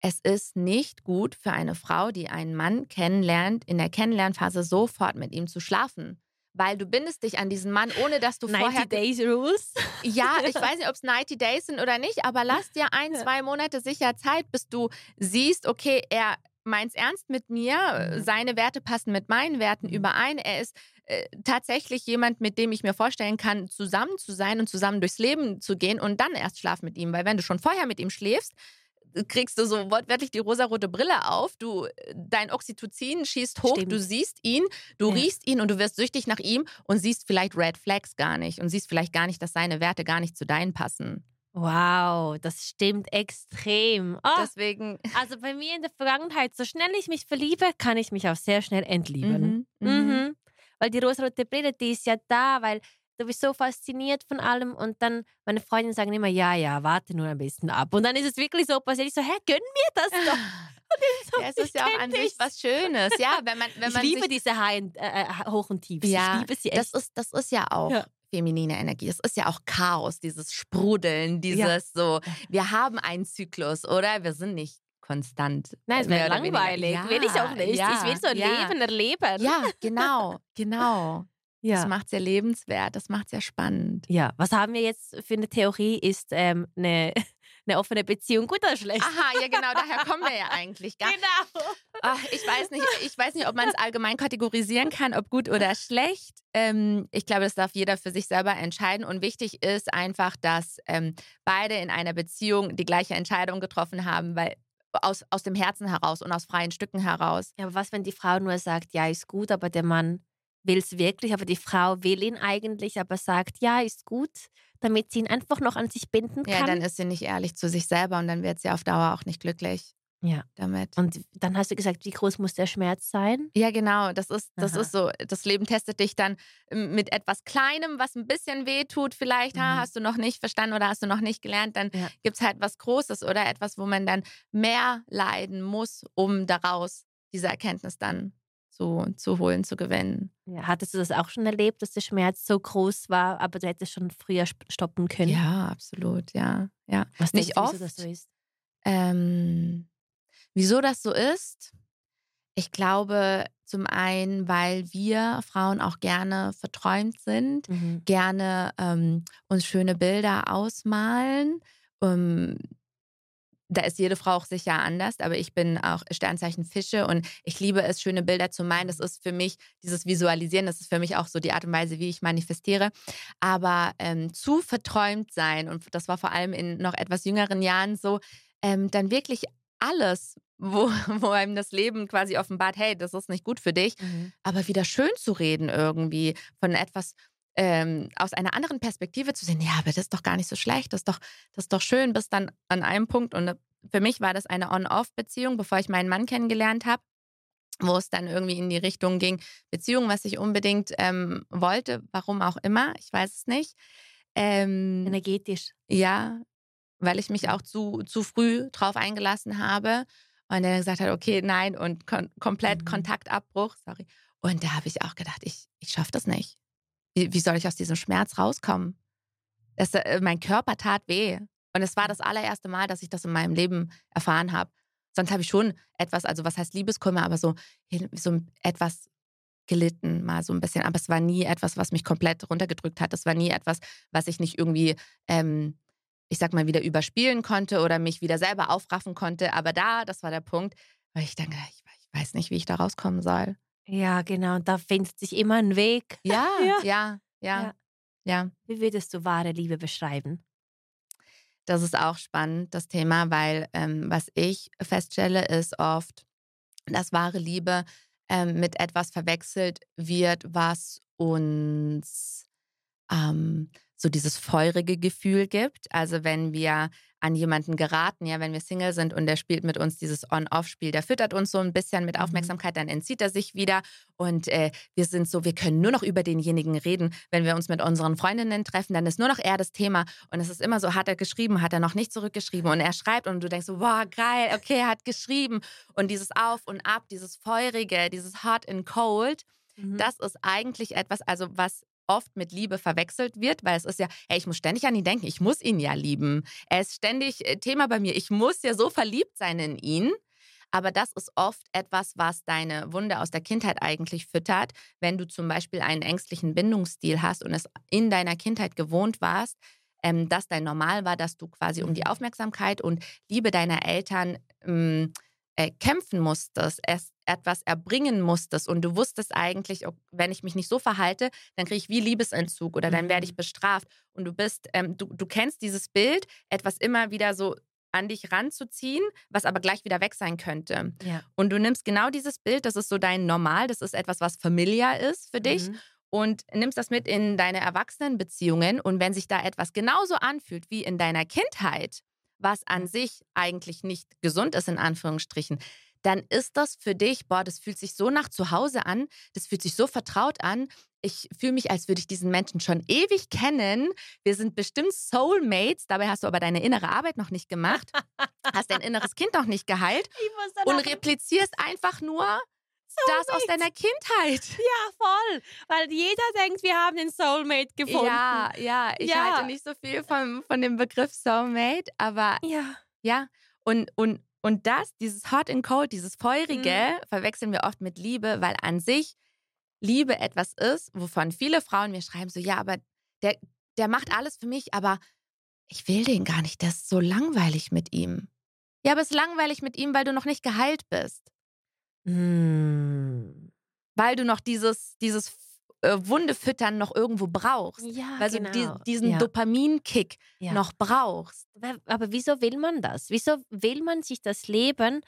es ist nicht gut für eine Frau, die einen Mann kennenlernt, in der Kennenlernphase sofort mit ihm zu schlafen. Weil du bindest dich an diesen Mann, ohne dass du 90 vorher. Days Rules. Ja, ich weiß nicht, ob es 90 Days sind oder nicht, aber lass dir ein, zwei Monate sicher Zeit, bis du siehst, okay, er meint es ernst mit mir, Mhm. seine Werte passen mit meinen Werten Mhm. überein. Er ist äh, tatsächlich jemand, mit dem ich mir vorstellen kann, zusammen zu sein und zusammen durchs Leben zu gehen und dann erst schlafen mit ihm. Weil wenn du schon vorher mit ihm schläfst, kriegst du so wortwörtlich die rosarote Brille auf. Du, dein Oxytocin schießt hoch, Stimmt. du siehst ihn, du Ja. riechst ihn und du wirst süchtig nach ihm und siehst vielleicht Red Flags gar nicht und siehst vielleicht gar nicht, dass seine Werte gar nicht zu deinen passen. Wow, das stimmt extrem. Oh, Deswegen. also bei mir in der Vergangenheit, so schnell ich mich verliebe, kann ich mich auch sehr schnell entlieben. Mhm, mhm. Mhm. Weil die rosarote Brille, die ist ja da, weil du bist so fasziniert von allem und dann meine Freundinnen sagen immer, ja, ja, warte nur ein bisschen ab. Und dann ist es wirklich so passiert. Ich so, hä, gönn mir das doch. So, Ja, es ist ja auch an sich was Schönes. Ja, wenn man, wenn ich man liebe sich, diese High äh, äh, Hoch und Tiefs. Ja, ich liebe sie echt. das ist, das ist ja auch Ja. feminine Energie. Es ist ja auch Chaos, dieses Sprudeln, dieses so, wir haben einen Zyklus, oder? Wir sind nicht konstant. Nein, es wäre langweilig. Ja, will ich auch nicht. Ja, ich will so ja. Leben erleben. Ja, genau, genau. Das ja. macht es ja lebenswert, das macht es ja spannend. Ja, was haben wir jetzt für eine Theorie? Ist ähm, eine, eine offene Beziehung gut oder schlecht? Aha, ja genau, daher kommen wir ja eigentlich. Gar, Genau. Ach, ich weiß nicht, ich weiß nicht, ob man es allgemein kategorisieren kann, ob gut oder schlecht. Ähm, ich glaube, das darf jeder für sich selber entscheiden. Und wichtig ist einfach, dass ähm, beide in einer Beziehung die gleiche Entscheidung getroffen haben, weil aus, aus dem Herzen heraus und aus freien Stücken heraus. Ja, aber was, wenn die Frau nur sagt, ja, ist gut, aber der Mann will es wirklich, aber die Frau will ihn eigentlich, aber sagt, ja, ist gut, damit sie ihn einfach noch an sich binden kann. Ja, dann ist sie nicht ehrlich zu sich selber und dann wird sie auf Dauer auch nicht glücklich ja. damit. Und dann hast du gesagt, wie groß muss der Schmerz sein? Ja, genau. Das ist, das Aha. ist so. Das Leben testet dich dann ähm, mit etwas Kleinem, was ein bisschen weh tut. Vielleicht ha, Mhm. hast du noch nicht verstanden oder hast du noch nicht gelernt. Dann Ja. gibt es halt was Großes oder etwas, wo man dann mehr leiden muss, um daraus diese Erkenntnis dann zu, zu holen, zu gewinnen. Ja, hattest du das auch schon erlebt, dass der Schmerz so groß war, aber du hättest schon früher stoppen können? Ja, absolut, ja. ja. Was nicht denkst du, wieso oft. das so ist? Ähm, wieso das so ist? Ich glaube, zum einen, weil wir Frauen auch gerne verträumt sind, Mhm. gerne ähm, uns schöne Bilder ausmalen. Ähm, da ist jede Frau auch sicher anders, aber ich bin auch Sternzeichen Fische und ich liebe es, schöne Bilder zu malen. Das ist für mich dieses Visualisieren, das ist für mich auch so die Art und Weise, wie ich manifestiere. Aber ähm, zu verträumt sein, und das war vor allem in noch etwas jüngeren Jahren so, ähm, dann wirklich alles, wo, wo einem das Leben quasi offenbart, hey, das ist nicht gut für dich, Mhm. aber wieder schön zu reden irgendwie, von etwas ähm, aus einer anderen Perspektive zu sehen, ja, aber das ist doch gar nicht so schlecht, das ist doch, das ist doch schön, bis dann an einem Punkt. Und für mich war das eine On-Off-Beziehung, bevor ich meinen Mann kennengelernt habe, wo es dann irgendwie in die Richtung ging, Beziehung, was ich unbedingt ähm, wollte, warum auch immer, ich weiß es nicht. Ähm, Energetisch. ja, weil ich mich auch zu, zu früh drauf eingelassen habe und dann gesagt hat, okay, nein und kon komplett Mhm. Kontaktabbruch, sorry. Und da habe ich auch gedacht, ich, ich schaffe das nicht. Wie, wie soll ich aus diesem Schmerz rauskommen? Das, äh, mein Körper tat weh. Und es war das allererste Mal, dass ich das in meinem Leben erfahren habe. Sonst habe ich schon etwas, also was heißt Liebeskummer, aber so, so etwas gelitten, mal so ein bisschen. Aber es war nie etwas, was mich komplett runtergedrückt hat. Es war nie etwas, was ich nicht irgendwie, ähm, ich sag mal, wieder überspielen konnte oder mich wieder selber aufraffen konnte. Aber da, das war der Punkt, weil ich denke, ich, ich weiß nicht, wie ich da rauskommen soll. Ja, genau. Und da findet sich immer ein Weg. Ja, Ja. ja, ja, ja. Wie würdest du wahre Liebe beschreiben? Das ist auch spannend, das Thema, weil ähm, was ich feststelle, ist oft, dass wahre Liebe ähm, mit etwas verwechselt wird, was uns ähm, so dieses feurige Gefühl gibt. Also wenn wir an jemanden geraten, ja, wenn wir Single sind und der spielt mit uns dieses On-Off-Spiel, der füttert uns so ein bisschen mit Mhm. Aufmerksamkeit, dann entzieht er sich wieder und äh, wir sind so, wir können nur noch über denjenigen reden. Wenn wir uns mit unseren Freundinnen treffen, dann ist nur noch er das Thema und es ist immer so, hat er geschrieben, hat er noch nicht zurückgeschrieben und er schreibt und du denkst so, wow, geil, okay, er hat geschrieben und dieses Auf und Ab, dieses Feurige, dieses Hot and Cold, Mhm. das ist eigentlich etwas, also was oft mit Liebe verwechselt wird, weil es ist ja, ey, ich muss ständig an ihn denken, ich muss ihn ja lieben. Er ist ständig äh, Thema bei mir, ich muss ja so verliebt sein in ihn. Aber das ist oft etwas, was deine Wunde aus der Kindheit eigentlich füttert. Wenn du zum Beispiel einen ängstlichen Bindungsstil hast und es in deiner Kindheit gewohnt warst, ähm, dass dein Normal war, dass du quasi um die. Aufmerksamkeit und Liebe deiner Eltern ähm, äh, kämpfen musstest, es etwas erbringen musstest und du wusstest eigentlich, wenn ich mich nicht so verhalte, dann kriege ich wie Liebesentzug oder dann werde ich Mhm. bestraft. Und du bist, ähm, du, du kennst dieses Bild, etwas immer wieder so an dich ranzuziehen, was aber gleich wieder weg sein könnte. Ja. Und du nimmst genau dieses Bild, das ist so dein Normal, das ist etwas, was familiar ist für dich Mhm. und nimmst das mit in deine Erwachsenenbeziehungen. Und wenn sich da etwas genauso anfühlt wie in deiner Kindheit, was an sich eigentlich nicht gesund ist, in Anführungsstrichen, dann ist das für dich, boah, das fühlt sich so nach Zuhause an, das fühlt sich so vertraut an. Ich fühle mich, als würde ich diesen Menschen schon ewig kennen. Wir sind bestimmt Soulmates. Dabei hast du aber deine innere Arbeit noch nicht gemacht, hast dein inneres Kind noch nicht geheilt und replizierst einfach nur das aus deiner Kindheit. Ja, voll. Weil jeder denkt, wir haben den Soulmate gefunden. Ja, ja, ich Ja. halte nicht so viel von, von dem Begriff Soulmate, aber Ja. ja, und, und, und das, dieses Hot and Cold, dieses Feurige, Mhm. verwechseln wir oft mit Liebe, weil an sich Liebe etwas ist, wovon viele Frauen mir schreiben, so, ja, aber der, der macht alles für mich, aber ich will den gar nicht, das ist so langweilig mit ihm. Ja, aber es ist langweilig mit ihm, weil du noch nicht geheilt bist. Mm. weil du noch dieses, dieses äh, Wunde füttern noch irgendwo brauchst. Ja, Weil genau. du die, diesen ja. Dopaminkick Ja. noch brauchst. Aber, wieso will man das? Wieso will man sich das Leben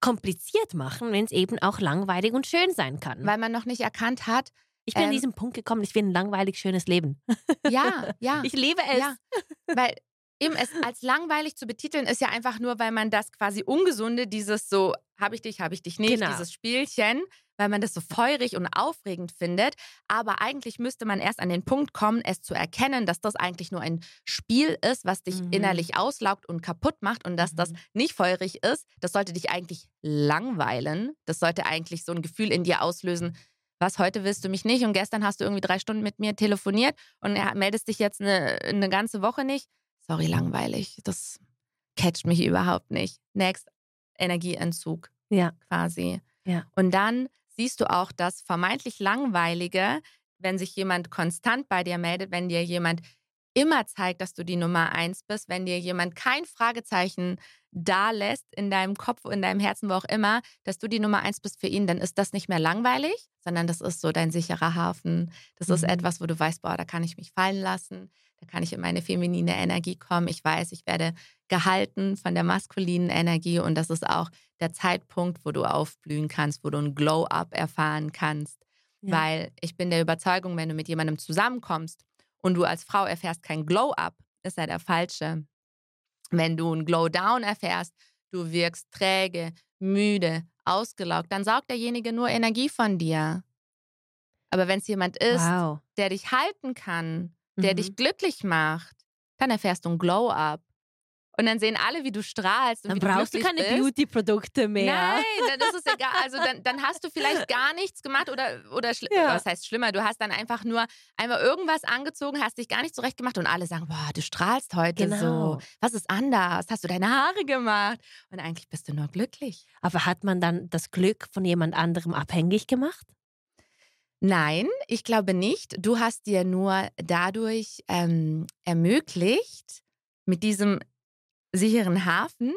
kompliziert machen, wenn es eben auch langweilig und schön sein kann? Weil man noch nicht erkannt hat, ich bin an ähm, diesen Punkt gekommen, ich will ein langweilig schönes Leben. ja, ja. Ich liebe es. Ja, weil eben es als langweilig zu betiteln ist ja einfach nur, weil man das quasi Ungesunde, dieses so, habe ich dich, habe ich dich nicht, Genau. dieses Spielchen, weil man das so feurig und aufregend findet. Aber eigentlich müsste man erst an den Punkt kommen, es zu erkennen, dass das eigentlich nur ein Spiel ist, was dich Mhm. innerlich auslaugt und kaputt macht und dass das Mhm. nicht feurig ist. Das sollte dich eigentlich langweilen. Das sollte eigentlich so ein Gefühl in dir auslösen. Was heute willst du mich nicht und gestern hast du irgendwie drei Stunden mit mir telefoniert und meldest dich jetzt eine, eine ganze Woche nicht. Sorry, langweilig. Das catcht mich überhaupt nicht. Next, Energieentzug Ja. quasi. Ja. Und dann siehst du auch das vermeintlich Langweilige, wenn sich jemand konstant bei dir meldet, wenn dir jemand immer zeigt, dass du die Nummer eins bist, wenn dir jemand kein Fragezeichen da lässt in deinem Kopf, in deinem Herzen, wo auch immer, dass du die Nummer eins bist für ihn, dann ist das nicht mehr langweilig, sondern das ist so dein sicherer Hafen. Das ist Mhm. etwas, wo du weißt, boah, da kann ich mich fallen lassen, da kann ich in meine feminine Energie kommen. Ich weiß, ich werde gehalten von der maskulinen Energie und das ist auch der Zeitpunkt, wo du aufblühen kannst, wo du ein Glow-up erfahren kannst. Ja. Weil ich bin der Überzeugung, wenn du mit jemandem zusammenkommst und du als Frau erfährst kein Glow-up, ist er der falsche. Wenn du ein Glow-down erfährst, du wirkst träge, müde, ausgelaugt, dann saugt derjenige nur Energie von dir. Aber wenn es jemand ist, wow. der dich halten kann, der Mhm. dich glücklich macht, dann erfährst du ein Glow-up. Und dann sehen alle, wie du strahlst. Und Dann brauchst du keine. Beauty-Produkte mehr. Nein, dann ist es egal. Also dann, dann hast du vielleicht gar nichts gemacht oder, oder Ja. was heißt schlimmer, du hast dann einfach nur einmal irgendwas angezogen, hast dich gar nicht zurecht gemacht und alle sagen, boah, du strahlst heute Genau. so. Was ist anders? Hast du deine Haare gemacht? Und eigentlich bist du nur glücklich. Aber hat man dann das Glück von jemand anderem abhängig gemacht? Nein, ich glaube nicht. Du hast dir nur dadurch ähm, ermöglicht, mit diesem sicheren Hafen,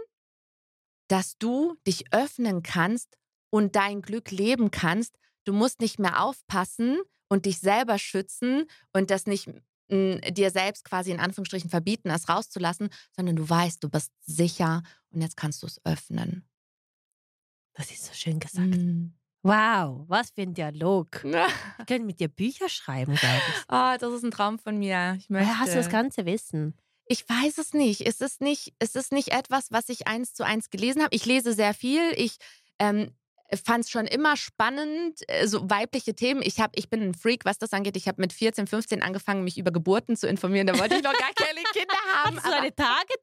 dass du dich öffnen kannst und dein Glück leben kannst. Du musst nicht mehr aufpassen und dich selber schützen und das nicht m, dir selbst quasi in Anführungsstrichen verbieten, das rauszulassen, sondern du weißt, du bist sicher und jetzt kannst du es öffnen. Das ist so schön gesagt. Mm. Wow, was für ein Dialog. Ah, Wir können mit dir Bücher schreiben, glaube ich. das ist ein Traum von mir. Ich möchte. Hast du das ganze Wissen? Ich weiß es nicht. Es ist nicht, es nicht etwas, was ich eins zu eins gelesen habe. Ich lese sehr viel. Ich ähm, fand es schon immer spannend, äh, so weibliche Themen. Ich, hab, ich bin ein Freak, was das angeht. Ich habe mit 14, 15 angefangen, mich über Geburten zu informieren. Da wollte ich noch gar keine Kinder haben. Hast du aber- eine Tage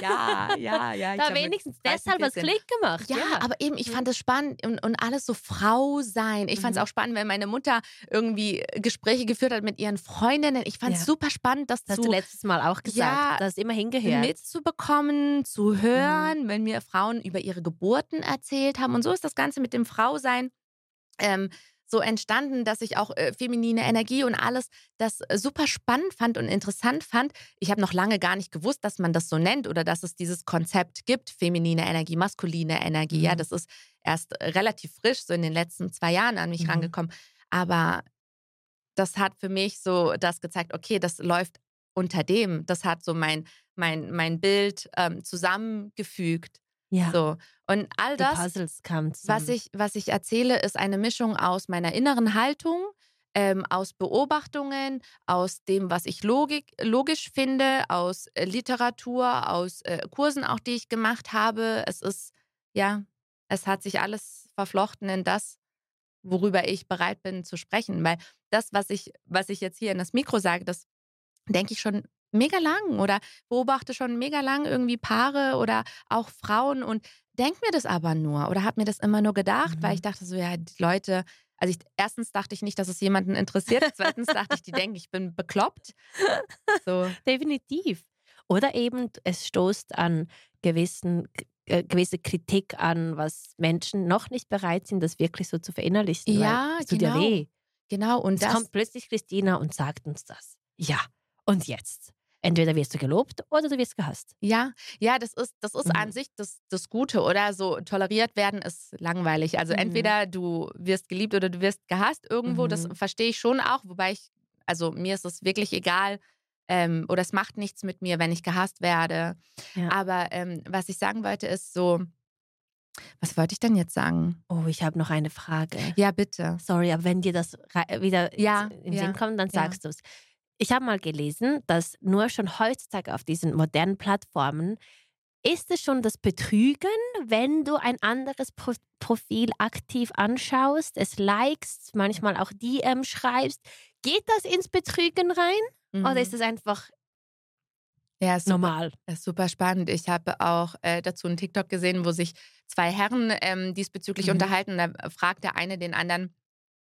ja, ja, ja. ich da? wenigstens 13, deshalb was 14. Klick gemacht. Ja, aber eben, ich fand es spannend und, und alles so Frau sein. Ich fand es Mhm. auch spannend, wenn meine Mutter irgendwie Gespräche geführt hat mit ihren Freundinnen. Ich fand es Ja. super spannend, das das hast zu du letztes Mal auch gesagt. Ja, du hast immer hingehört. mitzubekommen, zu hören, wenn mir Frauen über ihre Geburten erzählt haben. Und so ist das Ganze mit dem Frausein ähm, so entstanden, dass ich auch äh, feminine Energie und alles das äh, super spannend fand und interessant fand. Ich habe noch lange gar nicht gewusst, dass man das so nennt oder dass es dieses Konzept gibt, feminine Energie, maskuline Energie. Ja, Mhm. das ist erst relativ frisch, so in den letzten zwei Jahren an mich Mhm. rangekommen. Aber das hat für mich so das gezeigt, okay, das läuft unter dem. Das hat so mein, mein, mein Bild ähm, zusammengefügt. Ja, So. Und all das, was ich, was ich erzähle, ist eine Mischung aus meiner inneren Haltung, ähm, aus Beobachtungen, aus dem, was ich logik, logisch finde, aus äh, Literatur, aus äh, Kursen auch, die ich gemacht habe. Es ist, ja, es hat sich alles verflochten in das, worüber ich bereit bin zu sprechen. Weil das, was ich, was ich jetzt hier in das Mikro sage, das denke ich schon mega lang oder beobachte schon mega lang irgendwie Paare oder auch Frauen und denke mir das aber nur oder habe mir das immer nur gedacht, weil Mhm. ich dachte so, ja, die Leute, also ich, erstens dachte ich nicht, dass es jemanden interessiert, zweitens dachte ich, die denken, ich bin bekloppt. So, Definitiv. Oder eben, es stoßt an gewissen, äh, gewisse Kritik an, was Menschen noch nicht bereit sind, das wirklich so zu verinnerlichen. Ja, weil es tut genau. ja weh. genau. Und das, kommt plötzlich Christina und sagt uns das. Ja, und jetzt? Entweder wirst du gelobt oder du wirst gehasst. Ja, ja, das ist, das ist Mhm. an sich das, das Gute, oder? So toleriert werden ist langweilig. Also Mhm. entweder du wirst geliebt oder du wirst gehasst irgendwo. Das Mhm. verstehe ich schon auch, wobei ich, also mir ist es wirklich egal. Ähm, oder es macht nichts mit mir, wenn ich gehasst werde. Ja. Aber ähm, was ich sagen wollte, ist so, was wollte ich denn jetzt sagen? Oh, ich habe noch eine Frage. Ja, bitte. Sorry, aber wenn dir das wieder Ja, in den ja, Sinn kommt, dann ja. sagst du es. Ich habe mal gelesen, dass nur schon heutzutage auf diesen modernen Plattformen ist es schon das Betrügen, wenn du ein anderes Pro Profil aktiv anschaust, es likest, manchmal auch DM schreibst. Geht das ins Betrügen rein oder Mhm. ist es einfach ja, ist super, normal? ist super spannend. Ich habe auch äh, dazu einen TikTok gesehen, wo sich zwei Herren ähm, diesbezüglich Mhm. unterhalten. Da fragt der eine den anderen,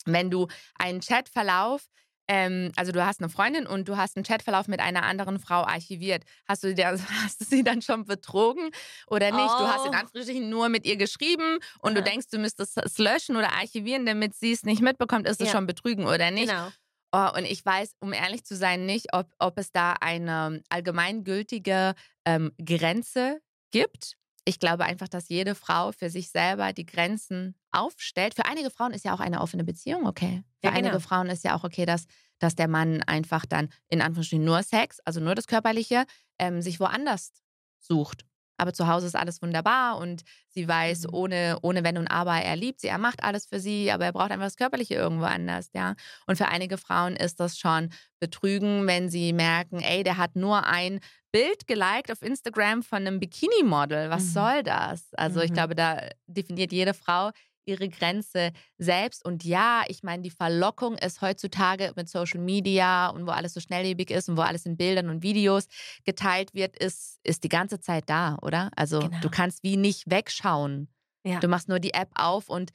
wenn du einen Chatverlauf ähm, also du hast eine Freundin und du hast einen Chatverlauf mit einer anderen Frau archiviert. Hast du, dir, hast du sie dann schon betrogen oder nicht? Du hast in Oh. Anführungsstrichen nur mit ihr geschrieben und du Aha. denkst, du müsstest es löschen oder archivieren, damit sie es nicht mitbekommt. Ist es Ja. schon Betrügen oder nicht? Genau. Oh, und ich weiß, um ehrlich zu sein, nicht, ob, ob es da eine allgemeingültige ähm, Grenze gibt. Ich glaube einfach, dass jede Frau für sich selber die Grenzen aufstellt. Für einige Frauen ist ja auch eine offene Beziehung okay. Für Ja, genau. einige Frauen ist ja auch okay, dass, dass der Mann einfach dann in Anführungsstrichen nur Sex, also nur das Körperliche, ähm, sich woanders sucht. Aber zu Hause ist alles wunderbar und sie weiß, Mhm. ohne, ohne Wenn und Aber, er liebt sie, er macht alles für sie, aber er braucht einfach das Körperliche irgendwo anders, ja. Und für einige Frauen ist das schon Betrügen, wenn sie merken, ey, der hat nur ein Bild geliked auf Instagram von einem Bikini-Model. Was Mhm. soll das? Also ich Mhm. glaube, da definiert jede Frau ihre Grenze selbst. Und ja, ich meine, die Verlockung ist heutzutage mit Social Media und wo alles so schnelllebig ist und wo alles in Bildern und Videos geteilt wird, ist, ist die ganze Zeit da, oder? Also Genau. du kannst wie nicht wegschauen. Ja. Du machst nur die App auf und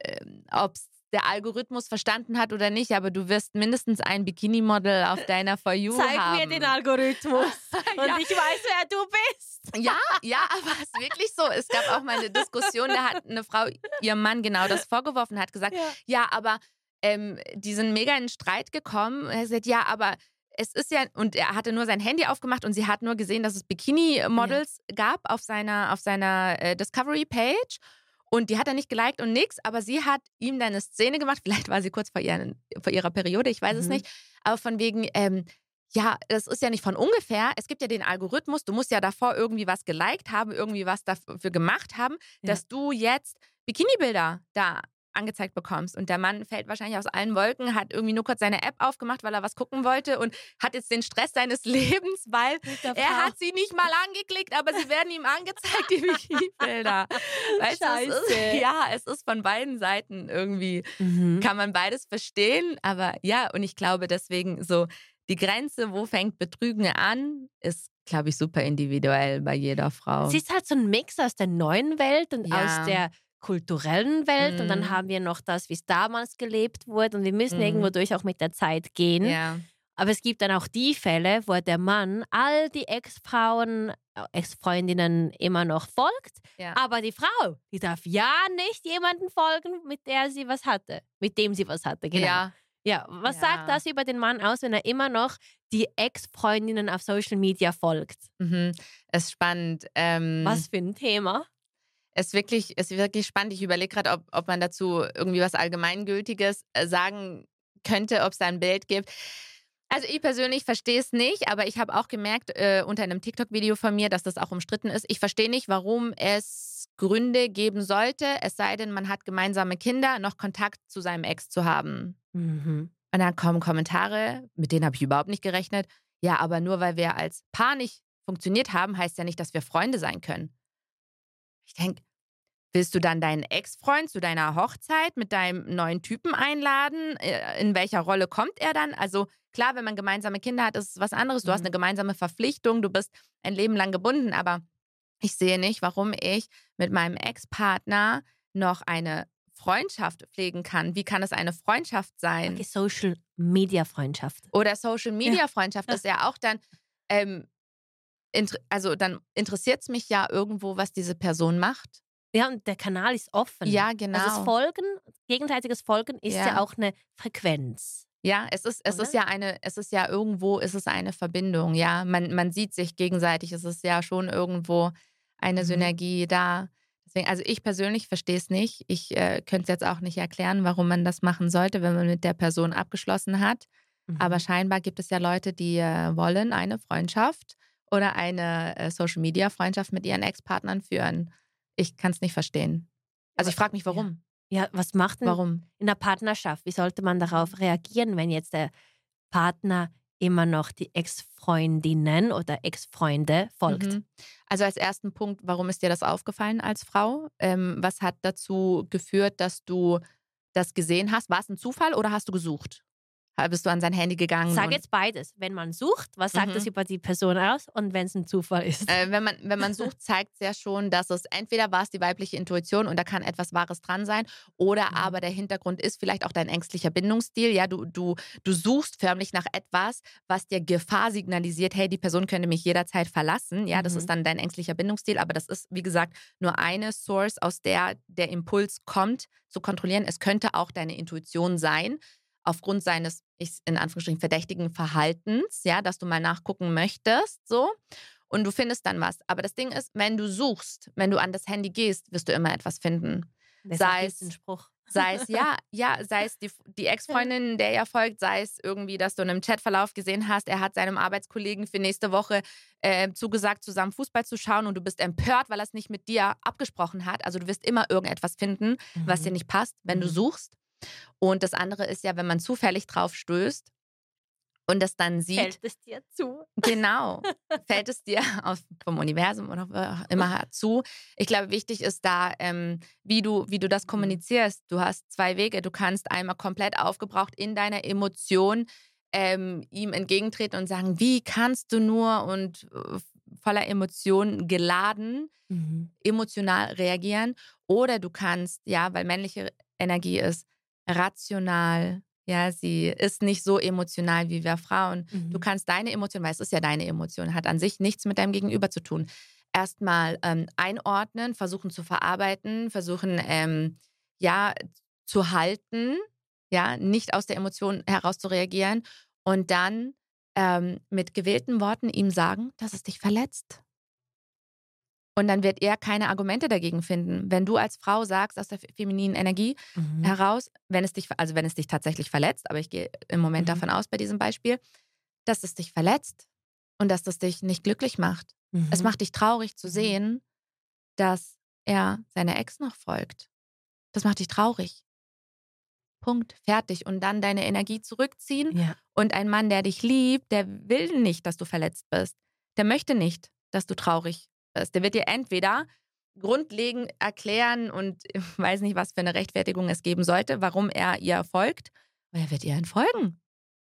ähm, ob es der Algorithmus verstanden hat oder nicht, aber du wirst mindestens ein Bikini-Model auf deiner For You Zeig haben. mir den Algorithmus und ja. ich weiß, wer du bist. Ja, ja, aber es ist wirklich so. Es gab auch mal eine Diskussion, da hat eine Frau ihrem Mann genau das vorgeworfen, hat gesagt, ja, aber ähm, die sind mega in Streit gekommen. Er hat gesagt, ja, aber es ist ja, und er hatte nur sein Handy aufgemacht und sie hat nur gesehen, dass es Bikini-Models gab auf seiner, auf seiner äh, Discovery-Page. Und die hat er nicht geliked und nix, aber sie hat ihm dann eine Szene gemacht. Vielleicht war sie kurz vor, ihren, vor ihrer Periode, ich weiß es Mhm. nicht. Aber von wegen, ähm, ja, das ist ja nicht von ungefähr. Es gibt ja den Algorithmus. Du musst ja davor irgendwie was geliked haben, irgendwie was dafür gemacht haben, Ja. dass du jetzt Bikini-Bilder da angezeigt bekommst. Und der Mann fällt wahrscheinlich aus allen Wolken, hat irgendwie nur kurz seine App aufgemacht, weil er was gucken wollte und hat jetzt den Stress seines Lebens, weil er hat sie nicht mal angeklickt, aber sie werden ihm angezeigt, die Bikini-Bilder. Weißt du, es ist, Scheiße. ja, es ist von beiden Seiten irgendwie Mhm. kann man beides verstehen, aber ja, und ich glaube deswegen so, die Grenze, wo fängt Betrügen an, ist, glaube ich, super individuell bei jeder Frau. Es ist halt so ein Mix aus der neuen Welt und Ja. aus der kulturellen Welt. Und dann Mhm. haben wir noch das, wie es damals gelebt wurde. Und wir müssen Mhm. irgendwo durch auch mit der Zeit gehen. ja. Aber es gibt dann auch die Fälle, wo der Mann all die Ex-Frauen, äh, Ex-Freundinnen immer noch folgt. Ja. Aber die Frau, die darf ja nicht jemanden folgen, mit der sie was hatte. Mit dem sie was hatte, genau. Ja, Ja, was Ja. sagt das über den Mann aus, wenn er immer noch die Ex-Freundinnen auf Social Media folgt? mhm. ist spannend. Ähm, Was für ein Thema. Ist wirklich, ist wirklich spannend. Ich überlege gerade, ob, ob man dazu irgendwie was Allgemeingültiges äh, sagen könnte, ob es da ein Bild gibt. Also ich persönlich verstehe es nicht, aber ich habe auch gemerkt äh, unter einem TikTok-Video von mir, dass das auch umstritten ist. Ich verstehe nicht, warum es Gründe geben sollte, es sei denn, man hat gemeinsame Kinder, noch Kontakt zu seinem Ex zu haben. Mhm. Und dann kommen Kommentare, mit denen habe ich überhaupt nicht gerechnet. Ja, aber nur weil wir als Paar nicht funktioniert haben, heißt ja nicht, dass wir Freunde sein können. Ich denke, willst du dann deinen Ex-Freund zu deiner Hochzeit mit deinem neuen Typen einladen? Äh, In welcher Rolle kommt er dann? Also klar, wenn man gemeinsame Kinder hat, ist es was anderes. Du hast Mhm. eine gemeinsame Verpflichtung, du bist ein Leben lang gebunden, aber ich sehe nicht, warum ich mit meinem Ex-Partner noch eine Freundschaft pflegen kann. Wie kann es eine Freundschaft sein? Okay, Social Media Freundschaft. Oder Social Media Freundschaft Ja. ist ja auch dann, ähm, also dann interessiert es mich ja irgendwo, was diese Person macht. Ja, und der Kanal ist offen. Ja, genau. Also das Folgen, gegenseitiges Folgen ist ja, Ja. auch eine Frequenz. Ja, es ist, es ist ja eine, es ist ja irgendwo, es ist eine Verbindung, ja. Man, man sieht sich gegenseitig, es ist ja schon irgendwo eine mhm. Synergie da. Deswegen, also ich persönlich verstehe es nicht. Ich äh, könnte es jetzt auch nicht erklären, warum man das machen sollte, wenn man mit der Person abgeschlossen hat. Mhm. Aber scheinbar gibt es ja Leute, die äh, wollen eine Freundschaft oder eine äh, Social-Media-Freundschaft mit ihren Ex-Partnern führen. Ich kann es nicht verstehen. Also ich frage mich, warum. Ja. ja, was macht denn warum? in der Partnerschaft? Wie sollte man darauf reagieren, wenn jetzt der Partner immer noch die Ex-Freundinnen oder Ex-Freunde folgt? Mhm. Also als ersten Punkt, warum ist dir das aufgefallen als Frau? Ähm, was hat dazu geführt, dass du das gesehen hast? War es ein Zufall oder hast du gesucht? Bist du an sein Handy gegangen? Sag jetzt beides. Wenn man sucht, was sagt mhm. das über die Person aus? Und wenn es ein Zufall ist? Äh, wenn, man, wenn man sucht, zeigt es ja schon, dass es entweder war es die weibliche Intuition und da kann etwas Wahres dran sein, oder mhm. aber der Hintergrund ist vielleicht auch dein ängstlicher Bindungsstil. Ja, du, du, du suchst förmlich nach etwas, was dir Gefahr signalisiert, hey, die Person könnte mich jederzeit verlassen. Ja, mhm. das ist mhm. dann dein ängstlicher Bindungsstil, aber das ist, wie gesagt, nur eine Source, aus der der Impuls kommt, zu kontrollieren. Es könnte auch deine Intuition sein aufgrund seines, ich in Anführungsstrichen, verdächtigen Verhaltens, ja, dass du mal nachgucken möchtest, so. Und du findest dann was. Aber das Ding ist, wenn du suchst, wenn du an das Handy gehst, wirst du immer etwas finden. Sei es, Spruch. sei es, ja, ja, sei es die, die Ex-Freundin, der ja folgt, sei es irgendwie, dass du in einem Chatverlauf gesehen hast, er hat seinem Arbeitskollegen für nächste Woche äh, zugesagt, zusammen Fußball zu schauen und du bist empört, weil er es nicht mit dir abgesprochen hat. Also du wirst immer irgendetwas finden, mhm. was dir mhm. nicht passt, wenn mhm. du suchst. Und das andere ist ja, wenn man zufällig drauf stößt und das dann sieht. Fällt es dir zu? Genau. Fällt es dir aus, vom Universum oder immer zu. Ich glaube, wichtig ist da, ähm, wie, du, wie du das mhm. kommunizierst. Du hast zwei Wege. Du kannst einmal komplett aufgebraucht in deiner Emotion ähm, ihm entgegentreten und sagen, wie kannst du nur und äh, voller Emotionen geladen, mhm. emotional reagieren. Oder du kannst, ja, weil männliche Energie ist, rational. Ja, sie ist nicht so emotional wie wir Frauen. Mhm. Du kannst deine Emotion, weil es ist ja deine Emotion, hat an sich nichts mit deinem Gegenüber zu tun. Erstmal ähm, einordnen, versuchen zu verarbeiten, versuchen, ähm, ja, zu halten, ja, nicht aus der Emotion heraus zu reagieren und dann ähm, mit gewählten Worten ihm sagen, dass es dich verletzt. Und dann wird er keine Argumente dagegen finden. Wenn du als Frau sagst aus der femininen Energie mhm. heraus, wenn es dich, also wenn es dich tatsächlich verletzt, aber ich gehe im Moment mhm. davon aus bei diesem Beispiel, dass es dich verletzt und dass das dich nicht glücklich macht. Mhm. Es macht dich traurig zu mhm. sehen, dass er seiner Ex noch folgt. Das macht dich traurig. Punkt, fertig. Und dann deine Energie zurückziehen. Ja. Und ein Mann, der dich liebt, der will nicht, dass du verletzt bist. Der möchte nicht, dass du traurig bist ist. Der wird dir entweder grundlegend erklären und ich weiß nicht, was für eine Rechtfertigung es geben sollte, warum er ihr folgt, oder er wird ihr entfolgen.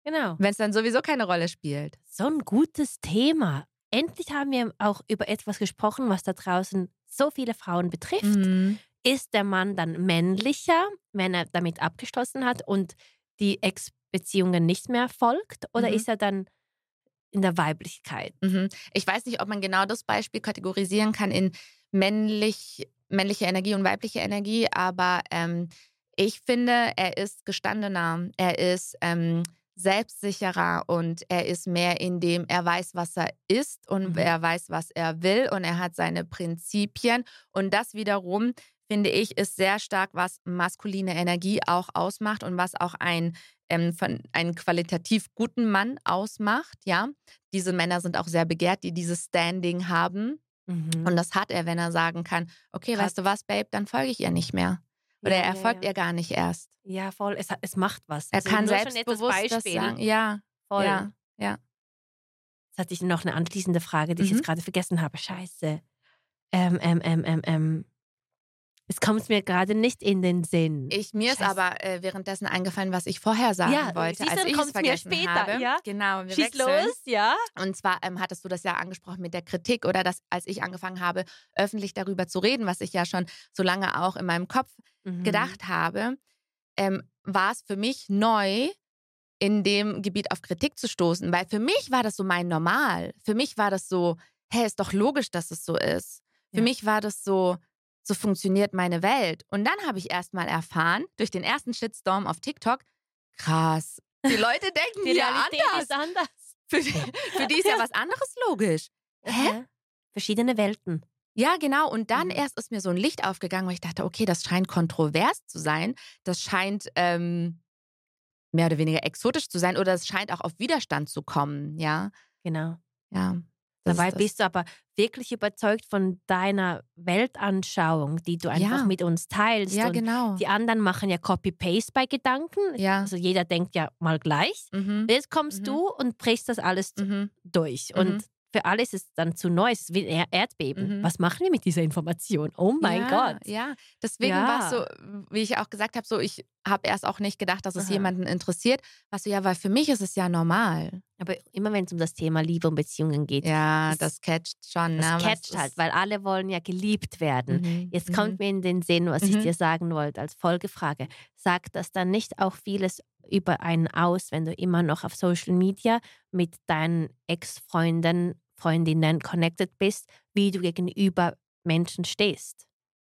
Genau. Wenn es dann sowieso keine Rolle spielt. So ein gutes Thema. Endlich haben wir auch über etwas gesprochen, was da draußen so viele Frauen betrifft. Mhm. Ist der Mann dann männlicher, wenn er damit abgeschlossen hat und die Ex-Beziehungen nicht mehr folgt? Oder mhm. ist er dann in der Weiblichkeit. Mhm. Ich weiß nicht, ob man genau das Beispiel kategorisieren kann in männlich, männliche Energie und weibliche Energie, aber ähm, ich finde, er ist gestandener, er ist ähm, selbstsicherer und er ist mehr in dem, er weiß, was er ist und mhm. er weiß, was er will und er hat seine Prinzipien und das wiederum finde ich, ist sehr stark, was maskuline Energie auch ausmacht und was auch ein ähm, von einen qualitativ guten Mann ausmacht. Ja, diese Männer sind auch sehr begehrt, die dieses Standing haben. Mhm. Und das hat er, wenn er sagen kann: Okay, Krass. weißt du was, Babe, dann folge ich ihr nicht mehr. Oder ja, er folgt ja. ihr gar nicht erst. Ja, voll. Es, es macht was. Er also kann selbstbewusst das sagen. Ja, voll. Ja, ja. Jetzt hatte ich noch eine anschließende Frage, die mhm. ich jetzt mhm. gerade vergessen habe. Scheiße. Ähm, ähm, ähm, ähm, ähm. Es kommt mir gerade nicht in den Sinn. Ich, mir Scheiße. ist aber äh, währenddessen eingefallen, was ich vorher sagen ja, wollte, als ich es vergessen mir später, habe. Ja? Genau, wir Schieß wechseln. los, ja. Und zwar ähm, hattest du das ja angesprochen mit der Kritik oder dass, als ich angefangen habe, öffentlich darüber zu reden, was ich ja schon so lange auch in meinem Kopf mhm. gedacht habe, ähm, war es für mich neu, in dem Gebiet auf Kritik zu stoßen, weil für mich war das so mein Normal. Für mich war das so, hä, ist doch logisch, dass es so ist. Für ja. mich war das so, so funktioniert meine Welt. Und dann habe ich erst mal erfahren, durch den ersten Shitstorm auf TikTok, krass, Die Leute denken Die ja anders. ist anders. Für die, für die ist ja was anderes logisch. Hä? Verschiedene Welten. Ja, genau. Und dann Mhm. erst ist mir so ein Licht aufgegangen, wo ich dachte, okay, das scheint kontrovers zu sein. Das scheint ähm, mehr oder weniger exotisch zu sein oder es scheint auch auf Widerstand zu kommen. Ja, Genau. ja. Dabei bist du aber wirklich überzeugt von deiner Weltanschauung, die du einfach Ja. mit uns teilst. Ja, und genau. Die anderen machen ja Copy-Paste bei Gedanken. Ja. Also jeder denkt ja mal gleich. Mhm. Jetzt kommst Mhm. du und brichst das alles Mhm. durch. Mhm. Und für alle ist es dann zu neu. Es ist wie ein Er- Erdbeben. Mhm. Was machen wir mit dieser Information? Oh mein ja, Gott. Ja, deswegen Ja. war es so, wie ich auch gesagt habe, so ich habe erst auch nicht gedacht, dass es Aha. jemanden interessiert. Was so, ja, weil für mich ist es ja normal. Aber immer wenn es um das Thema Liebe und Beziehungen geht, Ja, Das- das, catcht schon. das ne, catcht halt, weil alle wollen ja geliebt werden. Mhm, Jetzt mhm. kommt mir in den Sinn, was ich Mhm. dir sagen wollte als Folgefrage. Sagt das dann nicht auch vieles über einen aus, wenn du immer noch auf Social Media mit deinen Ex-Freunden, Freundinnen connected bist, wie du gegenüber Menschen stehst?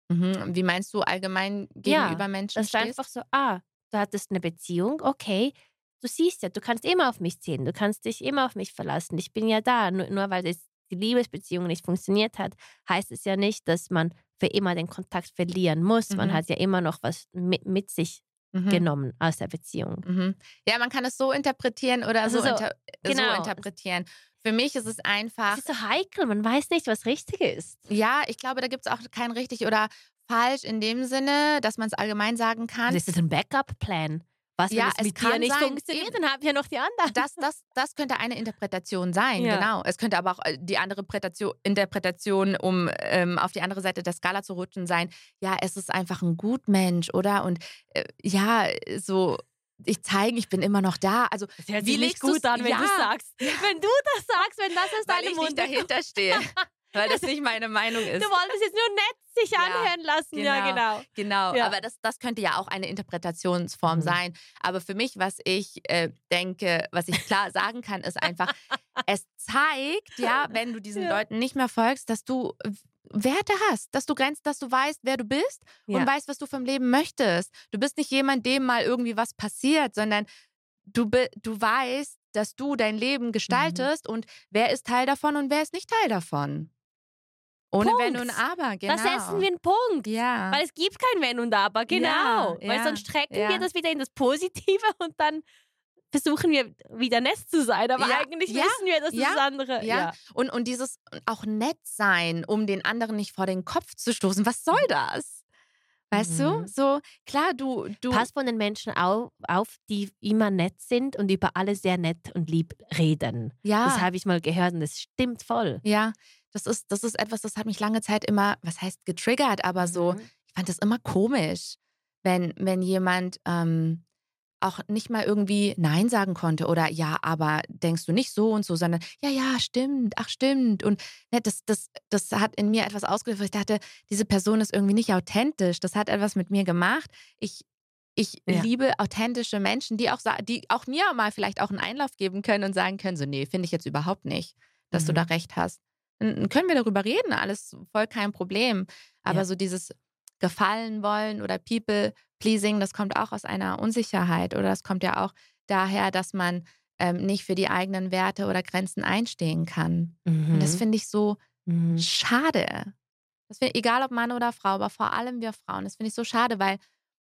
Mhm. Wie meinst du allgemein gegenüber Menschen? Das ist stehst? einfach so, ah, du hattest eine Beziehung, okay. Du siehst ja, du kannst immer auf mich zählen, du kannst dich immer auf mich verlassen. Ich bin ja da. Nur, nur weil das, die Liebesbeziehung nicht funktioniert hat, heißt es ja nicht, dass man für immer den Kontakt verlieren muss. Man Mhm. hat ja immer noch was mit, mit sich Mhm. genommen aus der Beziehung. Mhm. Ja, man kann es so interpretieren oder Also so, so- inter genau. so interpretieren. Für mich ist es einfach, Es ist so heikel, man weiß nicht, was richtig ist. ja, ich glaube, da gibt es auch kein richtig oder falsch in dem Sinne, dass man es allgemein sagen kann. Das ist ein Backup-Plan. Was, wenn Ja, es mit dir kann nicht sein, funktioniert, eben. dann haben wir noch die anderen. Das, das, das könnte eine Interpretation sein, Ja. genau. Es könnte aber auch äh, die andere Interpretation, um ähm, auf die andere Seite der Skala zu rutschen, sein, ja, es ist einfach ein Gutmensch, oder? Und äh, ja, so, ich zeige, ich bin immer noch da. Also, Das hört Wie sich nicht gut an, wenn du Ja. sagst. Wenn du das sagst, wenn das aus weil deinem ich Mund dahinter stehe. weil das nicht meine Meinung ist. Du wolltest jetzt nur nett sich Ja, anhören lassen. Ja, genau. Genau, Ja. aber das, das könnte ja auch eine Interpretationsform Mhm. sein. Aber für mich, was ich äh, denke, was ich klar sagen kann, ist einfach, es zeigt, ja, wenn du diesen Ja. Leuten nicht mehr folgst, dass du Werte hast, dass du grenzt, dass du weißt, wer du bist und weißt, was du vom Leben möchtest. Du bist nicht jemand, dem mal irgendwie was passiert, sondern du, du weißt, dass du dein Mhm. Leben gestaltest und wer ist Teil davon und wer ist nicht Teil davon. Ohne Wenn und Punkt. Aber, genau. Da setzen wir einen Punkt. Ja. Weil es gibt kein Wenn und Aber, genau. Ja, Weil ja, sonst strecken wir das wieder in das Positive und dann versuchen wir wieder nett zu sein. Aber Ja, eigentlich ja, wissen wir, dass ja, das andere. Ja. Und, und dieses auch nett sein, um den anderen nicht vor den Kopf zu stoßen. Was soll das? Weißt Mhm. du? So, klar, du. du Pass von den Menschen auf, auf, die immer nett sind und über alle sehr nett und lieb reden. ja. Das habe ich mal gehört und das stimmt voll. ja. Das ist, das ist etwas, das hat mich lange Zeit immer, was heißt getriggert, aber so, Mhm. ich fand das immer komisch, wenn, wenn jemand ähm, auch nicht mal irgendwie Nein sagen konnte oder ja, aber denkst du nicht so und so, sondern ja, ja, stimmt, ach stimmt. Und ne, das, das, das hat in mir etwas ausgelöst, ich dachte, diese Person ist irgendwie nicht authentisch. Das hat etwas mit mir gemacht. Ich, ich Ja. liebe authentische Menschen, die auch, die auch mir mal vielleicht auch einen Einlauf geben können und sagen können, so, nee, finde ich jetzt überhaupt nicht, dass du Mhm. da recht hast. Dann können wir darüber reden, alles voll kein Problem. Aber Ja. so dieses Gefallen wollen oder People pleasing, das kommt auch aus einer Unsicherheit oder das kommt ja auch daher, dass man ähm, nicht für die eigenen Werte oder Grenzen einstehen kann. Und das Mhm. finde ich so Mhm. schade. Das find, egal ob Mann oder Frau, aber vor allem wir Frauen, das finde ich so schade, weil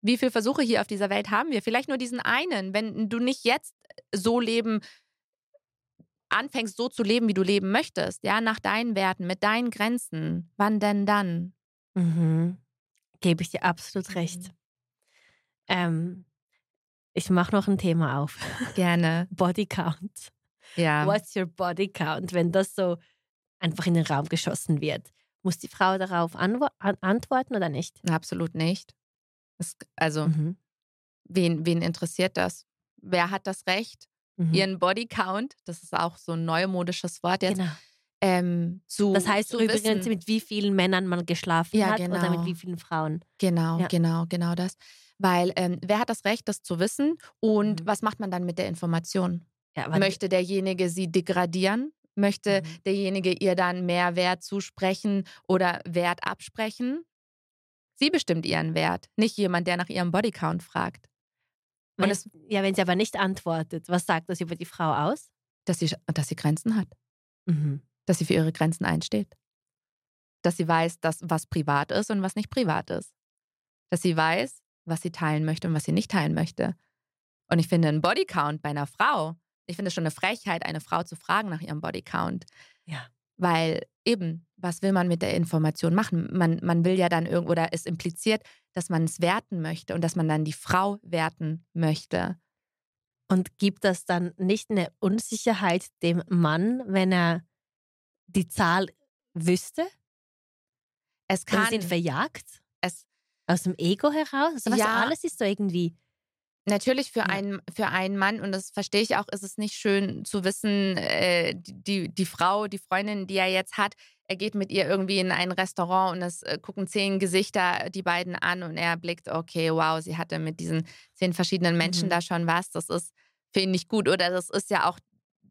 wie viele Versuche hier auf dieser Welt haben wir? Vielleicht nur diesen einen. Wenn du nicht jetzt so leben, anfängst so zu leben, wie du leben möchtest, ja, nach deinen Werten, mit deinen Grenzen, wann denn dann? Mhm. Gebe ich dir absolut recht. Mhm. Ähm, ich mache noch ein Thema auf. Gerne. Body Count. Ja. What's your body count? Wenn das so einfach in den Raum geschossen wird, muss die Frau darauf antworten oder nicht? Absolut nicht. Es, also, Mhm. wen, wen interessiert das? Wer hat das Recht, Mhm. ihren Bodycount, das ist auch so ein neumodisches Wort jetzt, Genau. ähm, zu Das heißt zu übrigens, wissen. mit wie vielen Männern man geschlafen Ja, hat oder mit genau. wie vielen Frauen. Genau, Ja. genau, genau das. Weil ähm, wer hat das Recht, das zu wissen? Und Mhm. was macht man dann mit der Information? Ja, Möchte derjenige sie degradieren? Möchte Mhm. derjenige ihr dann mehr Wert zusprechen oder Wert absprechen? Sie bestimmt ihren Wert, nicht jemand, der nach ihrem Bodycount fragt. Wenn, es- ja, wenn sie aber nicht antwortet, was sagt das über die Frau aus? Dass sie, dass sie Grenzen hat, Mhm. dass sie für ihre Grenzen einsteht. Dass sie weiß, dass was privat ist und was nicht privat ist. Dass sie weiß, was sie teilen möchte und was sie nicht teilen möchte. Und ich finde einen Bodycount bei einer Frau, ich finde es schon eine Frechheit, eine Frau zu fragen nach ihrem Bodycount. Ja. Weil eben, was will man mit der Information machen? Man, man will ja dann irgendwo, oder es impliziert, dass man es werten möchte und dass man dann die Frau werten möchte. Und gibt das dann nicht eine Unsicherheit dem Mann, wenn er die Zahl wüsste? Es Kann kann, ihn verjagt? es, Aus dem Ego heraus? Also, Ja. alles ist so irgendwie. Natürlich für, Ja. einen, für einen Mann, und das verstehe ich auch, ist es nicht schön zu wissen, äh, die, die, Frau, die Freundin, die er jetzt hat, er geht mit ihr irgendwie in ein Restaurant und es äh, gucken zehn Gesichter die beiden an und er blickt, okay, wow, sie hatte mit diesen zehn verschiedenen Menschen Mhm. da schon was. Das ist für ihn nicht gut. Oder das ist ja auch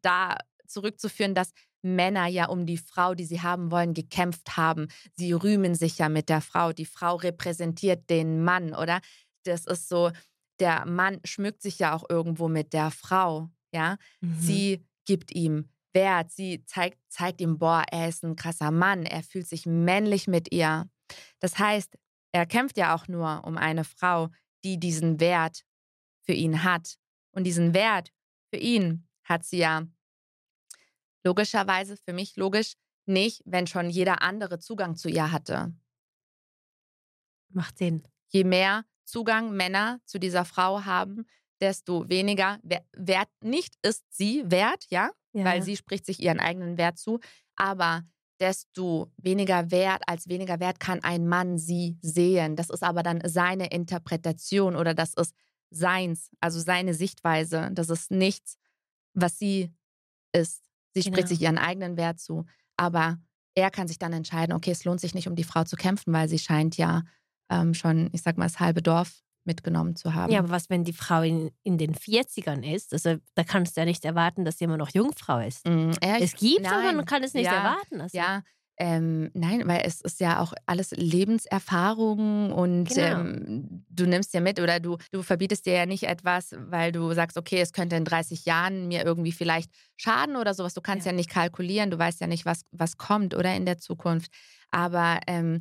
da zurückzuführen, dass Männer ja um die Frau, die sie haben wollen, gekämpft haben. Sie rühmen sich ja mit der Frau. Die Frau repräsentiert den Mann, oder? Das ist so, der Mann schmückt sich ja auch irgendwo mit der Frau, ja. Mhm. Sie gibt ihm Wert, sie zeigt, zeigt ihm, boah, er ist ein krasser Mann, er fühlt sich männlich mit ihr. Das heißt, er kämpft ja auch nur um eine Frau, die diesen Wert für ihn hat. Und diesen Wert für ihn hat sie ja logischerweise, für mich logisch, nicht, wenn schon jeder andere Zugang zu ihr hatte. Macht Sinn. je mehr Zugang Männer zu dieser Frau haben, desto weniger wer- Wert nicht ist sie wert, ja, Ja. weil sie spricht sich ihren eigenen Wert zu, aber desto weniger Wert als weniger Wert kann ein Mann sie sehen. Das ist aber dann seine Interpretation oder das ist seins, also seine Sichtweise. Das ist nichts, was sie ist. Sie Genau. spricht sich ihren eigenen Wert zu, aber er kann sich dann entscheiden, okay, es lohnt sich nicht, um die Frau zu kämpfen, weil sie scheint ja ähm, schon, ich sag mal, das halbe Dorf mitgenommen zu haben. Ja, aber was, wenn die Frau in, in den 40ern ist? Also da kannst du ja nicht erwarten, dass sie immer noch Jungfrau ist. Mm, Es gibt, aber man kann es nicht ja, erwarten. Also, Ja, ähm, nein, weil es ist ja auch alles Lebenserfahrung und Genau. ähm, du nimmst ja mit oder du, du verbietest dir ja nicht etwas, weil du sagst, okay, es könnte in 30 Jahren mir irgendwie vielleicht schaden oder sowas. Du kannst ja, Ja. nicht kalkulieren, du weißt ja nicht, was, was kommt oder in der Zukunft. Aber ähm,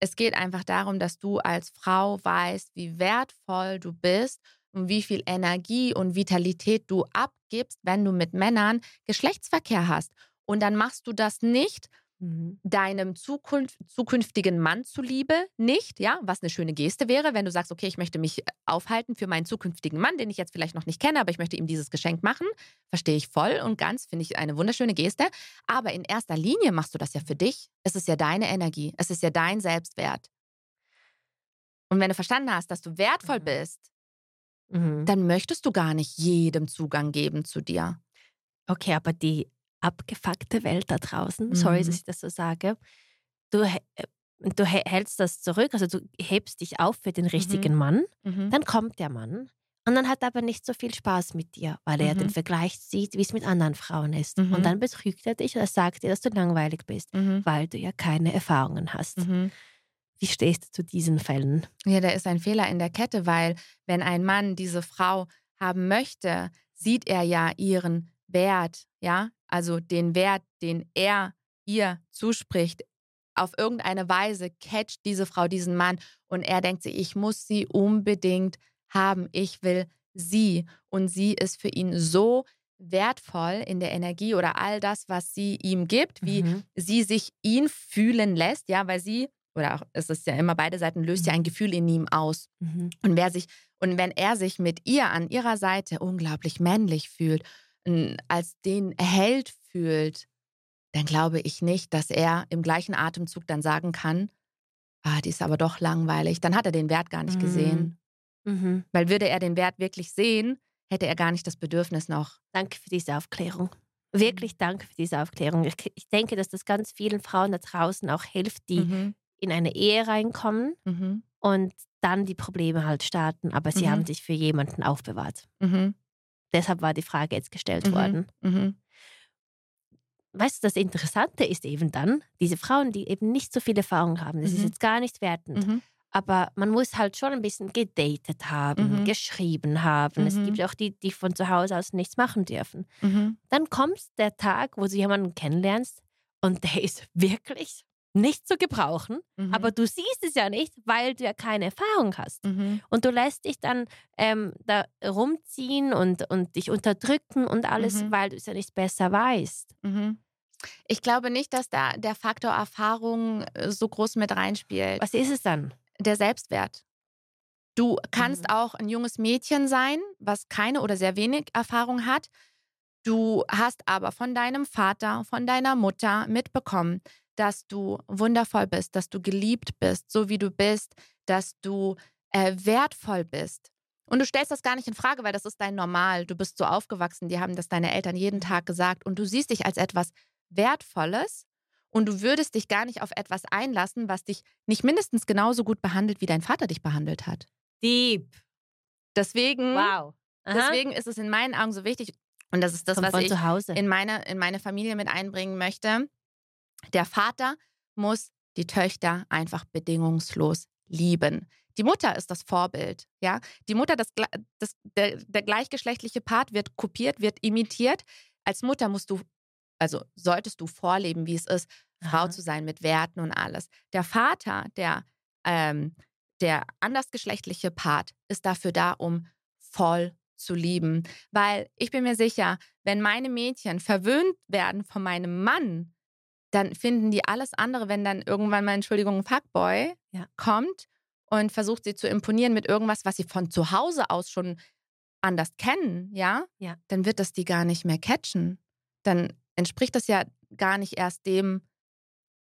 es geht einfach darum, dass du als Frau weißt, wie wertvoll du bist und wie viel Energie und Vitalität du abgibst, wenn du mit Männern Geschlechtsverkehr hast. Und dann machst du das nicht Mhm. deinem Zukunft, zukünftigen Mann zuliebe, nicht, ja, was eine schöne Geste wäre, wenn du sagst, okay, ich möchte mich aufhalten für meinen zukünftigen Mann, den ich jetzt vielleicht noch nicht kenne, aber ich möchte ihm dieses Geschenk machen, verstehe ich voll und ganz, finde ich eine wunderschöne Geste. Aber in erster Linie machst du das ja für dich. Es ist ja deine Energie, es ist ja dein Selbstwert. Und wenn du verstanden hast, dass du wertvoll Mhm. bist, Mhm. dann möchtest du gar nicht jedem Zugang geben zu dir. Okay, aber die abgefuckte Welt da draußen, sorry, Mhm. dass ich das so sage, du, äh, du hä- hältst das zurück, also du hebst dich auf für den richtigen Mann, Mhm. dann kommt der Mann und dann hat er aber nicht so viel Spaß mit dir, weil er Mhm. den Vergleich sieht, wie es mit anderen Frauen ist. Mhm. Und dann betrügt er dich oder sagt dir, dass du langweilig bist, Mhm. weil du ja keine Erfahrungen hast. Mhm. Wie stehst du zu diesen Fällen? Ja, da ist ein Fehler in der Kette, weil wenn ein Mann diese Frau haben möchte, sieht er ja ihren Wert, ja, also den Wert, den er ihr zuspricht. Auf irgendeine Weise catcht diese Frau diesen Mann und er denkt sich, ich muss sie unbedingt haben, ich will sie und sie ist für ihn so wertvoll in der Energie oder all das, was sie ihm gibt, wie Mhm. sie sich ihn fühlen lässt, ja, weil sie, oder auch, es ist ja immer beide Seiten, löst ja ein Gefühl in ihm aus. Mhm. Und wer sich, und wenn er sich mit ihr an ihrer Seite unglaublich männlich fühlt, als den Held fühlt, dann glaube ich nicht, dass er im gleichen Atemzug dann sagen kann, ah, die ist aber doch langweilig. Dann hat er den Wert gar nicht gesehen. Mhm. Weil würde er den Wert wirklich sehen, hätte er gar nicht das Bedürfnis noch. Danke für diese Aufklärung. Wirklich danke für diese Aufklärung. Ich, ich denke, dass das ganz vielen Frauen da draußen auch hilft, die Mhm. in eine Ehe reinkommen Mhm. und dann die Probleme halt starten, aber sie Mhm. haben sich für jemanden aufbewahrt. Mhm. Deshalb war die Frage jetzt gestellt Mhm. worden. Mhm. Weißt du, das Interessante ist eben dann, diese Frauen, die eben nicht so viel Erfahrung haben, das ist Mhm. jetzt gar nicht wertend, Mhm. Aber man muss halt schon ein bisschen gedatet haben, Mhm. geschrieben haben. Es Mhm. gibt auch die, die von zu Hause aus nichts machen dürfen. Mhm. Dann kommt der Tag, wo du jemanden kennenlernst und der ist wirklich nicht zu gebrauchen. Mhm. Aber du siehst es ja nicht, weil du ja keine Erfahrung hast. Mhm. Und du lässt dich dann ähm, da rumziehen und, und dich unterdrücken und alles, Mhm. weil du es ja nicht besser weißt. Mhm. Ich glaube nicht, dass da der Faktor Erfahrung äh, so groß mit reinspielt. Was ist es dann? Der Selbstwert. Du kannst Mhm. auch ein junges Mädchen sein, was keine oder sehr wenig Erfahrung hat. Du hast aber von deinem Vater, von deiner Mutter mitbekommen, dass du wundervoll bist, dass du geliebt bist, so wie du bist, dass du äh, wertvoll bist. Und du stellst das gar nicht in Frage, weil das ist dein Normal. Du bist so aufgewachsen, die haben das deine Eltern jeden Tag gesagt und du siehst dich als etwas Wertvolles und du würdest dich gar nicht auf etwas einlassen, was dich nicht mindestens genauso gut behandelt, wie dein Vater dich behandelt hat. Deep. Deswegen, Wow. Aha. deswegen ist es in meinen Augen so wichtig und das ist das, Kommt was ich zu Hause. in meine, in meine Familie mit einbringen möchte. Der Vater muss die Töchter einfach bedingungslos lieben. Die Mutter ist das Vorbild, ja. Die Mutter, das, das, der, der gleichgeschlechtliche Part wird kopiert, wird imitiert. Als Mutter musst du, also solltest du vorleben, wie es ist, Frau Aha. zu sein mit Werten und alles. Der Vater, der, ähm, der andersgeschlechtliche Part, ist dafür da, um voll zu lieben. Weil ich bin mir sicher, wenn meine Mädchen verwöhnt werden von meinem Mann, dann finden die alles andere, wenn dann irgendwann mal, Entschuldigung, ein Fuckboy Ja. kommt und versucht sie zu imponieren mit irgendwas, was sie von zu Hause aus schon anders kennen, ja, Ja. dann wird das die gar nicht mehr catchen. Dann entspricht das ja gar nicht erst dem,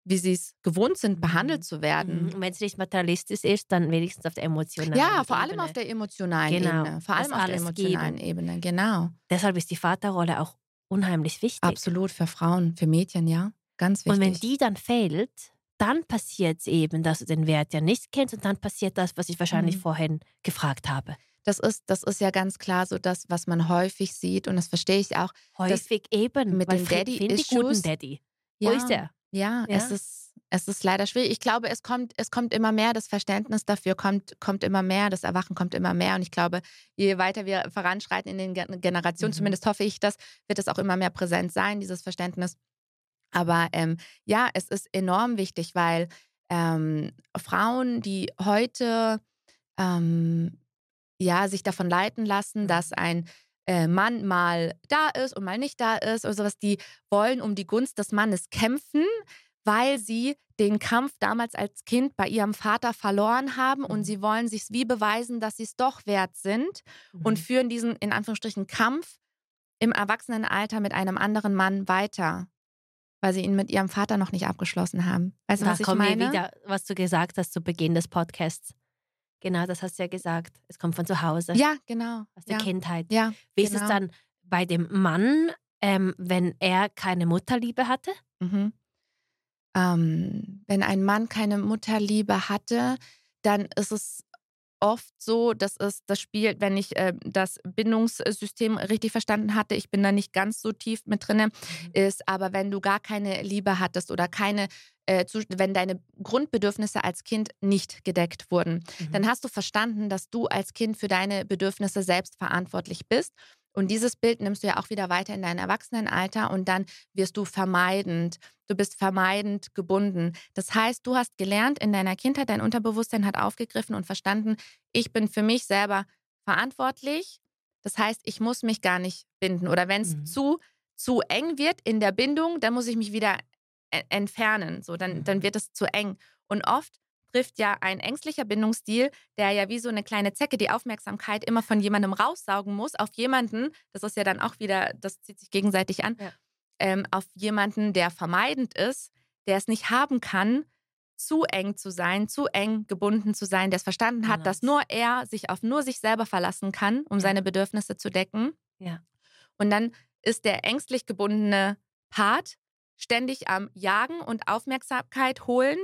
wie sie es gewohnt sind, Mhm. behandelt zu werden. Mhm. Und wenn es nicht materialistisch ist, dann wenigstens auf der emotionalen Ja, vor allem Ebene. auf der emotionalen Genau, Ebene. Vor das allem auf der emotionalen geben. Ebene, genau. Deshalb ist die Vaterrolle auch unheimlich wichtig. Absolut für Frauen, für Mädchen, ja. Ganz wichtig. Und wenn die dann fehlt, dann passiert es eben, dass du den Wert ja nicht kennst und dann passiert das, was ich wahrscheinlich Mhm. vorhin gefragt habe. das ist, das ist ja ganz klar so das, was man häufig sieht und das verstehe ich auch. Häufig eben. mit Fred Daddy die guten Daddy. Ja, Wo ist der? Ja, Ja. Es, ist, es ist leider schwierig. Ich glaube, es kommt, es kommt immer mehr, das Verständnis dafür kommt, kommt immer mehr, das Erwachen kommt immer mehr. Und ich glaube, je weiter wir voranschreiten in den Gen- Generationen, Mhm. zumindest hoffe ich das, wird es auch immer mehr präsent sein, dieses Verständnis. Aber ähm, ja, es ist enorm wichtig, weil ähm, Frauen, die heute ähm, ja, sich davon leiten lassen, Mhm. dass ein äh, Mann mal da ist und mal nicht da ist oder sowas, die wollen um die Gunst des Mannes kämpfen, weil sie den Kampf damals als Kind bei ihrem Vater verloren haben und Mhm. sie wollen sich wie beweisen, dass sie es doch wert sind und Mhm. führen diesen in Anführungsstrichen Kampf im Erwachsenenalter mit einem anderen Mann weiter, weil sie ihn mit ihrem Vater noch nicht abgeschlossen haben. Weißt du, was ich meine? wieder, was du gesagt hast zu Beginn des Podcasts. Genau, das hast du ja gesagt. Es kommt von zu Hause, Ja, genau. aus der ja. Kindheit. Ja, Wie ist genau. es dann bei dem Mann, ähm, wenn er keine Mutterliebe hatte? Mhm. Ähm, wenn ein Mann keine Mutterliebe hatte, dann ist es oft so, dass es das spielt, wenn ich äh, das Bindungssystem richtig verstanden hatte, ich bin da nicht ganz so tief mit drinne, ist aber wenn du gar keine Liebe hattest oder keine, äh, zu- wenn deine Grundbedürfnisse als Kind nicht gedeckt wurden, Mhm. dann hast du verstanden, dass du als Kind für deine Bedürfnisse selbst verantwortlich bist. Und dieses Bild nimmst du ja auch wieder weiter in dein Erwachsenenalter und dann wirst du vermeidend. Du bist vermeidend gebunden. Das heißt, du hast gelernt in deiner Kindheit, dein Unterbewusstsein hat aufgegriffen und verstanden, ich bin für mich selber verantwortlich. Das heißt, ich muss mich gar nicht binden. Oder wenn es Mhm. zu, zu eng wird in der Bindung, dann muss ich mich wieder e- entfernen. So, dann, Mhm. dann wird es zu eng. Und oft trifft ja ein ängstlicher Bindungsstil, der ja wie so eine kleine Zecke die Aufmerksamkeit immer von jemandem raussaugen muss, auf jemanden, das ist ja dann auch wieder, das zieht sich gegenseitig an, Ja. ähm, auf jemanden, der vermeidend ist, der es nicht haben kann, zu eng zu sein, zu eng gebunden zu sein, der es verstanden hat, dass nur er sich auf nur sich selber verlassen kann, um Ja. seine Bedürfnisse zu decken. Ja. Und dann ist der ängstlich gebundene Part ständig am Jagen und Aufmerksamkeit holen,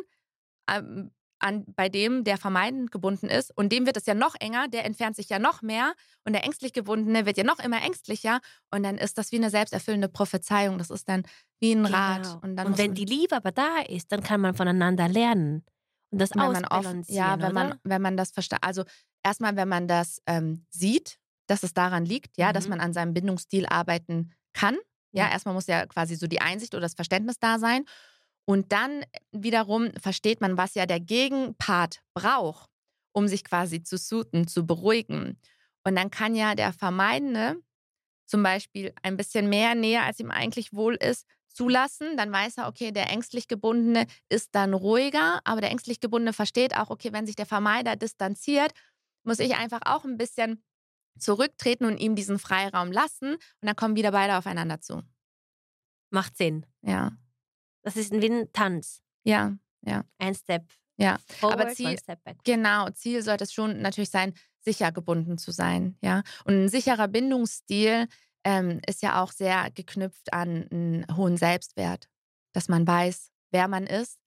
an, bei dem, der vermeidend gebunden ist. Und dem wird es ja noch enger, der entfernt sich ja noch mehr. Und der ängstlich gebundene wird ja noch immer ängstlicher. Und dann ist das wie eine selbsterfüllende Prophezeiung. Das ist dann wie ein Rad. Genau. Und, dann Und wenn man- die Liebe aber da ist, dann kann man voneinander lernen. Und das man oft, ausbalancieren, ja, wenn man, oder? wenn man das versteht, also erstmal, wenn man das ähm, sieht, dass es daran liegt, ja, dass Mhm. man an seinem Bindungsstil arbeiten kann. Ja, Ja. erstmal muss ja quasi so die Einsicht oder das Verständnis da sein. Und dann wiederum versteht man, was ja der Gegenpart braucht, um sich quasi zu suiten, zu beruhigen. Und dann kann ja der Vermeidende zum Beispiel ein bisschen mehr Nähe, als ihm eigentlich wohl ist, zulassen. Dann weiß er, okay, der ängstlich Gebundene ist dann ruhiger, aber der ängstlich Gebundene versteht auch, okay, wenn sich der Vermeider distanziert, muss ich einfach auch ein bisschen zurücktreten und ihm diesen Freiraum lassen. Und dann kommen wieder beide aufeinander zu. Macht Sinn. Ja, Das ist wie ein Tanz. ja, Ein Step Ja, forward, aber Ziel- genau. Ziel sollte es schon natürlich sein, sicher gebunden zu sein. Ja, und ein sicherer Bindungsstil ähm, ist ja auch sehr geknüpft an einen hohen Selbstwert, dass man weiß, wer man ist,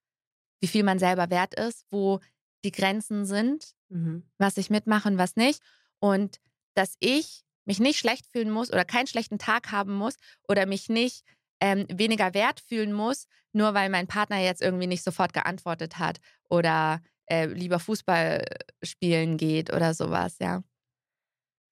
wie viel man selber wert ist, wo die Grenzen sind, Mhm. was ich mitmache und was nicht. Und dass ich mich nicht schlecht fühlen muss oder keinen schlechten Tag haben muss oder mich nicht ähm, weniger wert fühlen muss, nur weil mein Partner jetzt irgendwie nicht sofort geantwortet hat oder äh, lieber Fußball spielen geht oder sowas, ja.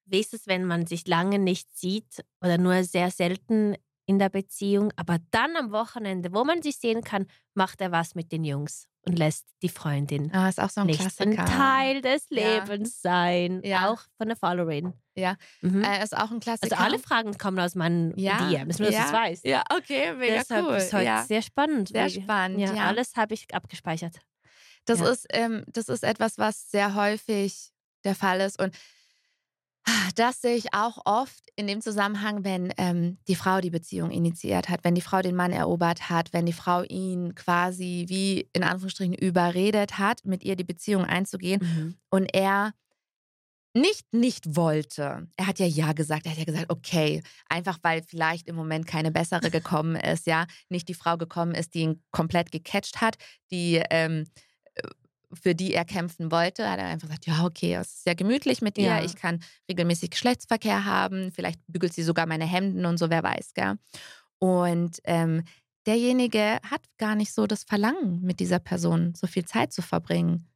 Wie ist es, wenn man sich lange nicht sieht oder nur sehr selten in der Beziehung, aber dann am Wochenende, wo man sich sehen kann, macht er was mit den Jungs und lässt die Freundin Ah, ist auch so ein nicht ein Klassiker. Teil des Ja. Lebens sein. Ja. Auch von der Followerin. Ja. Mhm. Äh, ist auch ein Klassiker. also alle Fragen kommen aus meinen Ja, DMs, nur dass ja, du es weißt. Ja, okay, mega Deshalb cool. ist heute ja. sehr spannend. Sehr spannend, Ja, ja. alles habe ich abgespeichert. Das, Ja. ist, ähm, das ist etwas, was sehr häufig der Fall ist. Und das sehe ich auch oft in dem Zusammenhang, wenn ähm, die Frau die Beziehung initiiert hat, wenn die Frau den Mann erobert hat, wenn die Frau ihn quasi wie in Anführungsstrichen überredet hat, mit ihr die Beziehung einzugehen Mhm. und er nicht nicht wollte. Er hat ja ja gesagt, er hat ja gesagt, okay, einfach weil vielleicht im Moment keine bessere gekommen ist, ja, nicht die Frau gekommen ist, die ihn komplett gecatcht hat, die ähm, äh, für die er kämpfen wollte, hat er einfach gesagt, ja, okay, es ist sehr gemütlich mit ihr, Ja. ich kann regelmäßig Geschlechtsverkehr haben, vielleicht bügelt sie sogar meine Hemden und so, wer weiß, gell? Und ähm, derjenige hat gar nicht so das Verlangen, mit dieser Person so viel Zeit zu verbringen.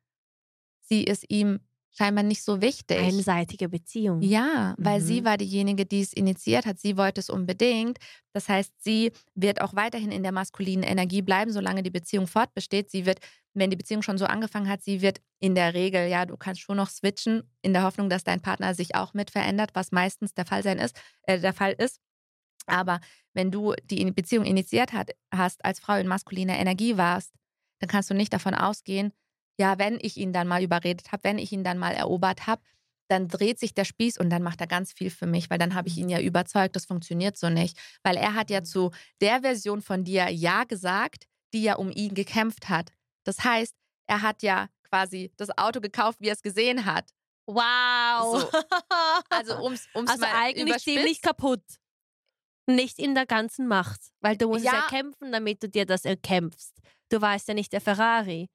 Sie ist ihm scheinbar nicht so wichtig. Einseitige Beziehung. Ja, weil sie Mhm. war diejenige, die es initiiert hat. Sie wollte es unbedingt. Das heißt, sie wird auch weiterhin in der maskulinen Energie bleiben, solange die Beziehung fortbesteht. Sie wird, wenn die Beziehung schon so angefangen hat, sie wird in der Regel, ja, du kannst schon noch switchen, in der Hoffnung, dass dein Partner sich auch mit verändert, was meistens der Fall sein ist, äh, der Fall ist. Aber wenn du die Beziehung initiiert hat, hast, als Frau in maskuliner Energie warst, dann kannst du nicht davon ausgehen, ja, wenn ich ihn dann mal überredet habe, wenn ich ihn dann mal erobert habe, dann dreht sich der Spieß und dann macht er ganz viel für mich, weil dann habe ich ihn ja überzeugt, das funktioniert so nicht. Weil er hat ja zu der Version von dir Ja gesagt, die ja um ihn gekämpft hat. Das heißt, er hat ja quasi das Auto gekauft, wie er es gesehen hat. Wow. So. Also ums, ums also mal eigentlich ziemlich überspitzt. kaputt. Nicht in der ganzen Macht. Weil du musst es Ja. erkämpfen, damit du dir das erkämpfst. Du warst ja nicht der Ferrari,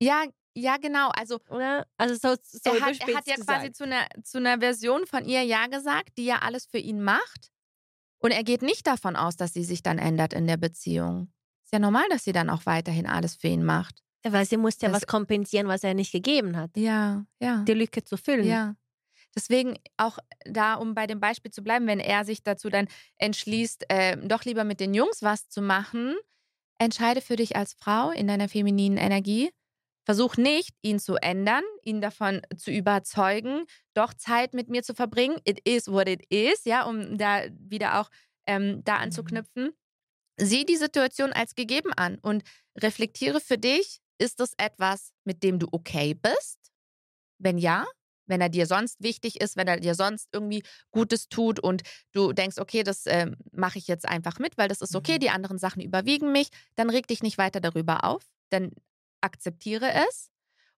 Ja, ja, genau. Also oder? Also so, so er, hat, er hat ja gesagt. quasi zu einer, zu einer Version von ihr Ja gesagt, die ja alles für ihn macht. Und er geht nicht davon aus, dass sie sich dann ändert in der Beziehung. Ist ja normal, dass sie dann auch weiterhin alles für ihn macht. Ja, Weil sie musste ja Das- was kompensieren, was er nicht gegeben hat. Ja, ja. Die Lücke zu füllen. Ja. Deswegen auch da, um bei dem Beispiel zu bleiben, wenn er sich dazu dann entschließt, äh, doch lieber mit den Jungs was zu machen, entscheide für dich als Frau in deiner femininen Energie. Versuch nicht, ihn zu ändern, ihn davon zu überzeugen, doch Zeit mit mir zu verbringen. It is what it is, ja, um da wieder auch ähm, da Mhm. anzuknüpfen. Sieh die Situation als gegeben an und reflektiere für dich, ist das etwas, mit dem du okay bist? Wenn ja, wenn er dir sonst wichtig ist, wenn er dir sonst irgendwie Gutes tut und du denkst, okay, das ähm, mache ich jetzt einfach mit, weil das ist okay, Mhm. die anderen Sachen überwiegen mich, dann reg dich nicht weiter darüber auf, dann akzeptiere es.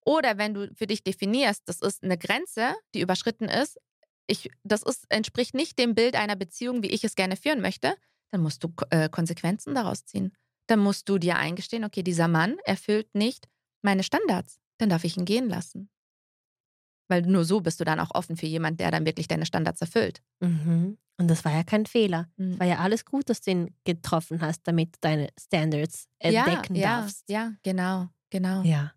Oder wenn du für dich definierst, das ist eine Grenze, die überschritten ist, ich, das ist, entspricht nicht dem Bild einer Beziehung, wie ich es gerne führen möchte, dann musst du äh, Konsequenzen daraus ziehen. Dann musst du dir eingestehen, okay, dieser Mann erfüllt nicht meine Standards, dann darf ich ihn gehen lassen. Weil nur so bist du dann auch offen für jemanden, der dann wirklich deine Standards erfüllt. Mhm. Und das war ja kein Fehler. Mhm. Es war ja alles gut, dass du ihn getroffen hast, damit du deine Standards entdecken ja, darfst. Ja, genau, genau. Ja.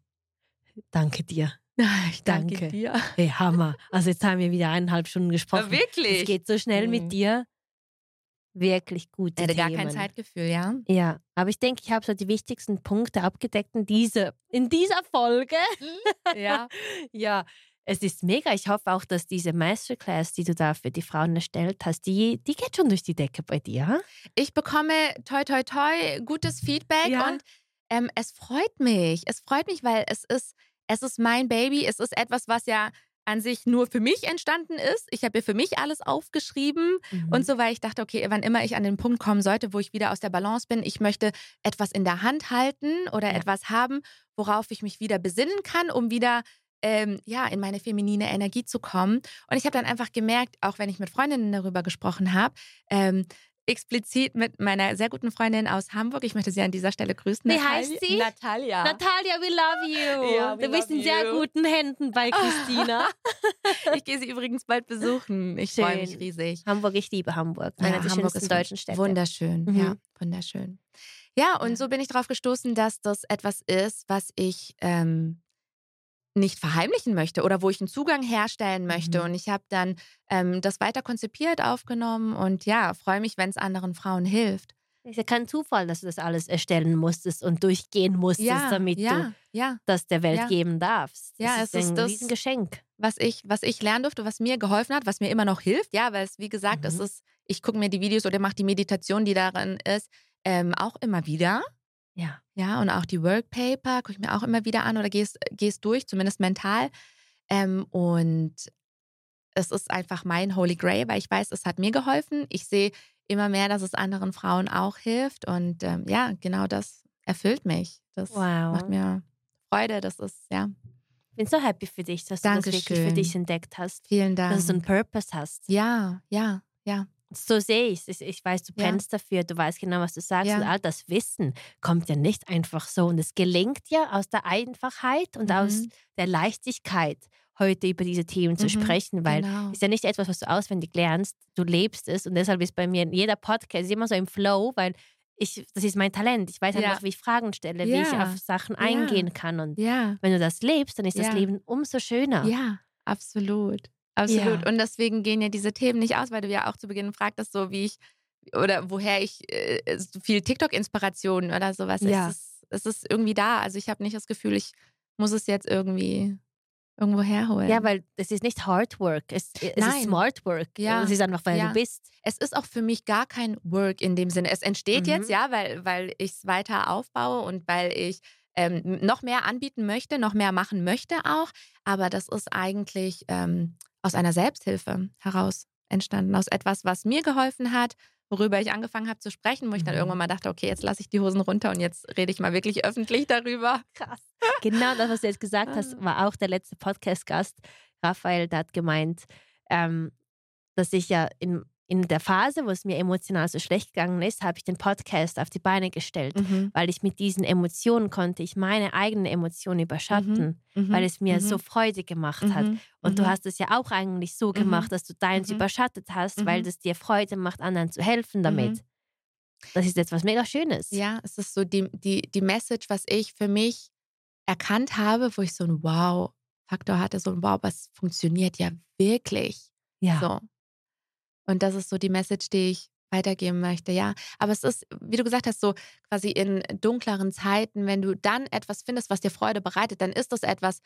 danke dir. Ich danke, Danke. dir. Hey, Hammer. Also jetzt haben wir wieder eineinhalb Stunden gesprochen. wirklich? Es geht so schnell Mhm. mit dir. Wirklich gute Ich hatte gar kein Zeitgefühl, ja. Ja, aber ich denke, ich habe so die wichtigsten Punkte abgedeckt in, diese, in dieser Folge. Ja. Ja, es ist mega. Ich hoffe auch, dass diese Masterclass, die du da für die Frauen erstellt hast, die, die geht schon durch die Decke bei dir. Ich bekomme toi toi toi gutes Feedback Ja. und ähm, es freut mich. Es freut mich, weil es ist, es ist mein Baby. Es ist etwas, was ja an sich nur für mich entstanden ist. Ich habe ja für mich alles aufgeschrieben und so, weil ich dachte, okay, wann immer ich an den Punkt kommen sollte, wo ich wieder aus der Balance bin, ich möchte etwas in der Hand halten oder Ja. etwas haben, worauf ich mich wieder besinnen kann, um wieder ähm, ja, in meine feminine Energie zu kommen. Und ich habe dann einfach gemerkt, auch wenn ich mit Freundinnen darüber gesprochen habe, ähm, explizit mit meiner sehr guten Freundin aus Hamburg, ich möchte sie an dieser Stelle grüßen. Wie Natalia- heißt sie? Natalia. Natalia, we love you. Ja, we du bist in sehr guten Händen bei Christina. ich gehe sie übrigens bald besuchen. Ich freue mich riesig. Hamburg, ich liebe Hamburg. Eine Ja, der Hamburg ist deutschen Städte. Wunderschön, Mhm. ja, wunderschön. Ja, und so bin ich darauf gestoßen, dass das etwas ist, was ich ähm, nicht verheimlichen möchte oder wo ich einen Zugang herstellen möchte. Mhm. Und ich habe dann ähm, das weiter konzipiert, aufgenommen und ja, freue mich, wenn es anderen Frauen hilft. ist ja kein Zufall, dass du das alles erstellen musstest und durchgehen musstest, Ja, damit ja, du ja. das der Welt geben darfst. Das Ja, ist es ist ein das- Riesengeschenk. was ich, was ich lernen durfte, was mir geholfen hat, was mir immer noch hilft, ja, weil es, wie gesagt, es Mhm. ist, ich gucke mir die Videos oder mache die Meditation, die darin ist, ähm, auch immer wieder. Ja. Ja, und auch die Workpaper gucke ich mir auch immer wieder an oder gehst, gehst durch, zumindest mental. Ähm, und es ist einfach mein Holy Grail, weil ich weiß, es hat mir geholfen. Ich sehe immer mehr, dass es anderen Frauen auch hilft. Und ähm, ja, genau das erfüllt mich. Das Wow. macht mir Freude. Das ist, ja, Ich bin so happy für dich, dass du das wirklich für Dankeschön. dich entdeckt hast. vielen Dank. Dass du einen Purpose hast. ja, ja, ja. So sehe ich es. Ich weiß, du Ja. brennst dafür, du weißt genau, was du sagst. Ja. Und all das Wissen kommt ja nicht einfach so. Und es gelingt ja aus der Einfachheit und aus Mhm. der Leichtigkeit, heute über diese Themen zu Mhm, sprechen, weil genau. ist ja nicht etwas, was du auswendig lernst, du lebst es. Und deshalb ist bei mir jeder Podcast immer so im Flow, weil ich, das ist mein Talent. Ich weiß Ja. einfach, wie ich Fragen stelle, wie ich Ja. auf Sachen Ja. eingehen kann. Und Ja, wenn du das lebst, dann ist das Ja. Leben umso schöner. ja, absolut. Absolut. Ja. Und deswegen gehen ja diese Themen nicht aus, weil du ja auch zu Beginn fragtest, so wie ich oder woher ich äh, so viel TikTok-Inspiration oder sowas. Ja. Es, ist, es ist irgendwie da. Also ich habe nicht das Gefühl, ich muss es jetzt irgendwie irgendwo herholen. Ja, weil es ist nicht Hard Work, es, es ist Nein. Smart Work. Ja. Es ist einfach, weil Ja. du bist. es ist auch für mich gar kein Work in dem Sinne. Es entsteht Mhm. jetzt, ja, weil, weil ich es weiter aufbaue und weil ich ähm, noch mehr anbieten möchte, noch mehr machen möchte auch. Aber das ist eigentlich ähm, aus einer Selbsthilfe heraus entstanden, aus etwas, was mir geholfen hat, worüber ich angefangen habe zu sprechen, wo ich dann Mhm. irgendwann mal dachte, okay, jetzt lasse ich die Hosen runter und jetzt rede ich mal wirklich öffentlich darüber. Krass. Genau das, was du jetzt gesagt Ah. hast, war auch der letzte Podcast-Gast, Raphael, der hat gemeint, ähm, dass ich ja in, in der Phase, wo es mir emotional so schlecht gegangen ist, habe ich den Podcast auf die Beine gestellt. Mhm. Weil ich mit diesen Emotionen konnte ich meine eigenen Emotionen überschatten, Mhm. weil es mir Mhm. so Freude gemacht hat. Mhm. Und du Mhm. hast es ja auch eigentlich so Mhm. gemacht, dass du deins Mhm. überschattet hast, weil Mhm. das dir Freude macht, anderen zu helfen damit. Mhm. Das ist etwas mega Schönes. Ja, es ist so die, die, die Message, was ich für mich erkannt habe, wo ich so ein Wow-Faktor hatte, so ein Wow, was funktioniert ja wirklich. ja. So. Und das ist so die Message, die ich weitergeben möchte, ja. Aber es ist, wie du gesagt hast, so quasi in dunkleren Zeiten, wenn du dann etwas findest, was dir Freude bereitet, dann ist das etwas,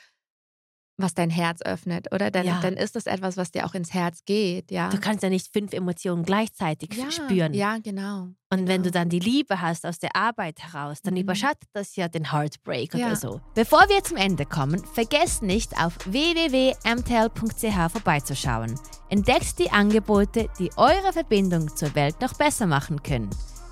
was dein Herz öffnet, oder? Dann, Ja. dann ist das etwas, was dir auch ins Herz geht, ja. Du kannst ja nicht fünf Emotionen gleichzeitig ja, spüren. Ja, genau. Und wenn du genau. dann die Liebe hast aus der Arbeit heraus, dann Mhm. überschattet das ja den Heartbreak Ja. oder so. Bevor wir zum Ende kommen, vergesst nicht auf www.mtl.ch vorbeizuschauen. Entdeckt die Angebote, die eure Verbindung zur Welt noch besser machen können.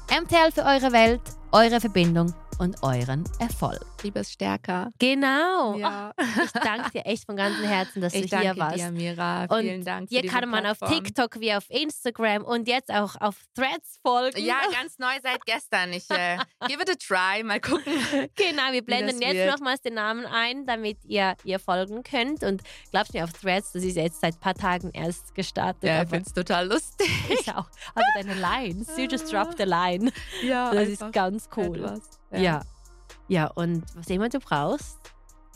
MTL für eure Welt, eure Verbindung und euren Erfolg. Liebe ist stärker. Genau. Ja. Ich danke dir echt von ganzem Herzen, dass Ich du hier danke warst. dir, Mira. Und Vielen Dank. Hier kann man auf Plattform. TikTok wie auf Instagram und jetzt auch auf Threads folgen. Ja, ganz neu seit gestern. Ich äh, give it a try. Mal gucken. Genau, wir blenden jetzt nochmals den Namen ein, damit ihr ihr folgen könnt. Und glaubst mir, auf Threads, das ist jetzt seit ein paar Tagen erst gestartet. Ja, ich finde es total lustig. ist auch. Aber deine Lines, you just dropped the line. Ja, Das ist ganz cool. Etwas. Ja. ja. und was immer du brauchst,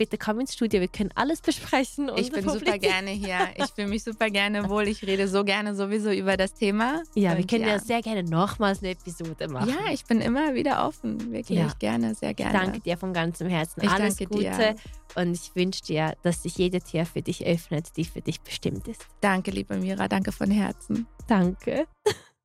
bitte komm ins Studio, wir können alles besprechen. Ich bin super gerne hier. Ich fühle mich super gerne wohl. Ich rede so gerne sowieso über das Thema. Ja, und wir können ja. ja. sehr gerne nochmals eine Episode machen. Ja, ich bin immer wieder offen. Wirklich ja. gerne, sehr gerne. Ich danke dir von ganzem Herzen. Ich alles Gute. Dir. Und ich wünsche dir, dass sich jede Tür für dich öffnet, die für dich bestimmt ist. Danke, liebe Mira. Danke von Herzen. Danke.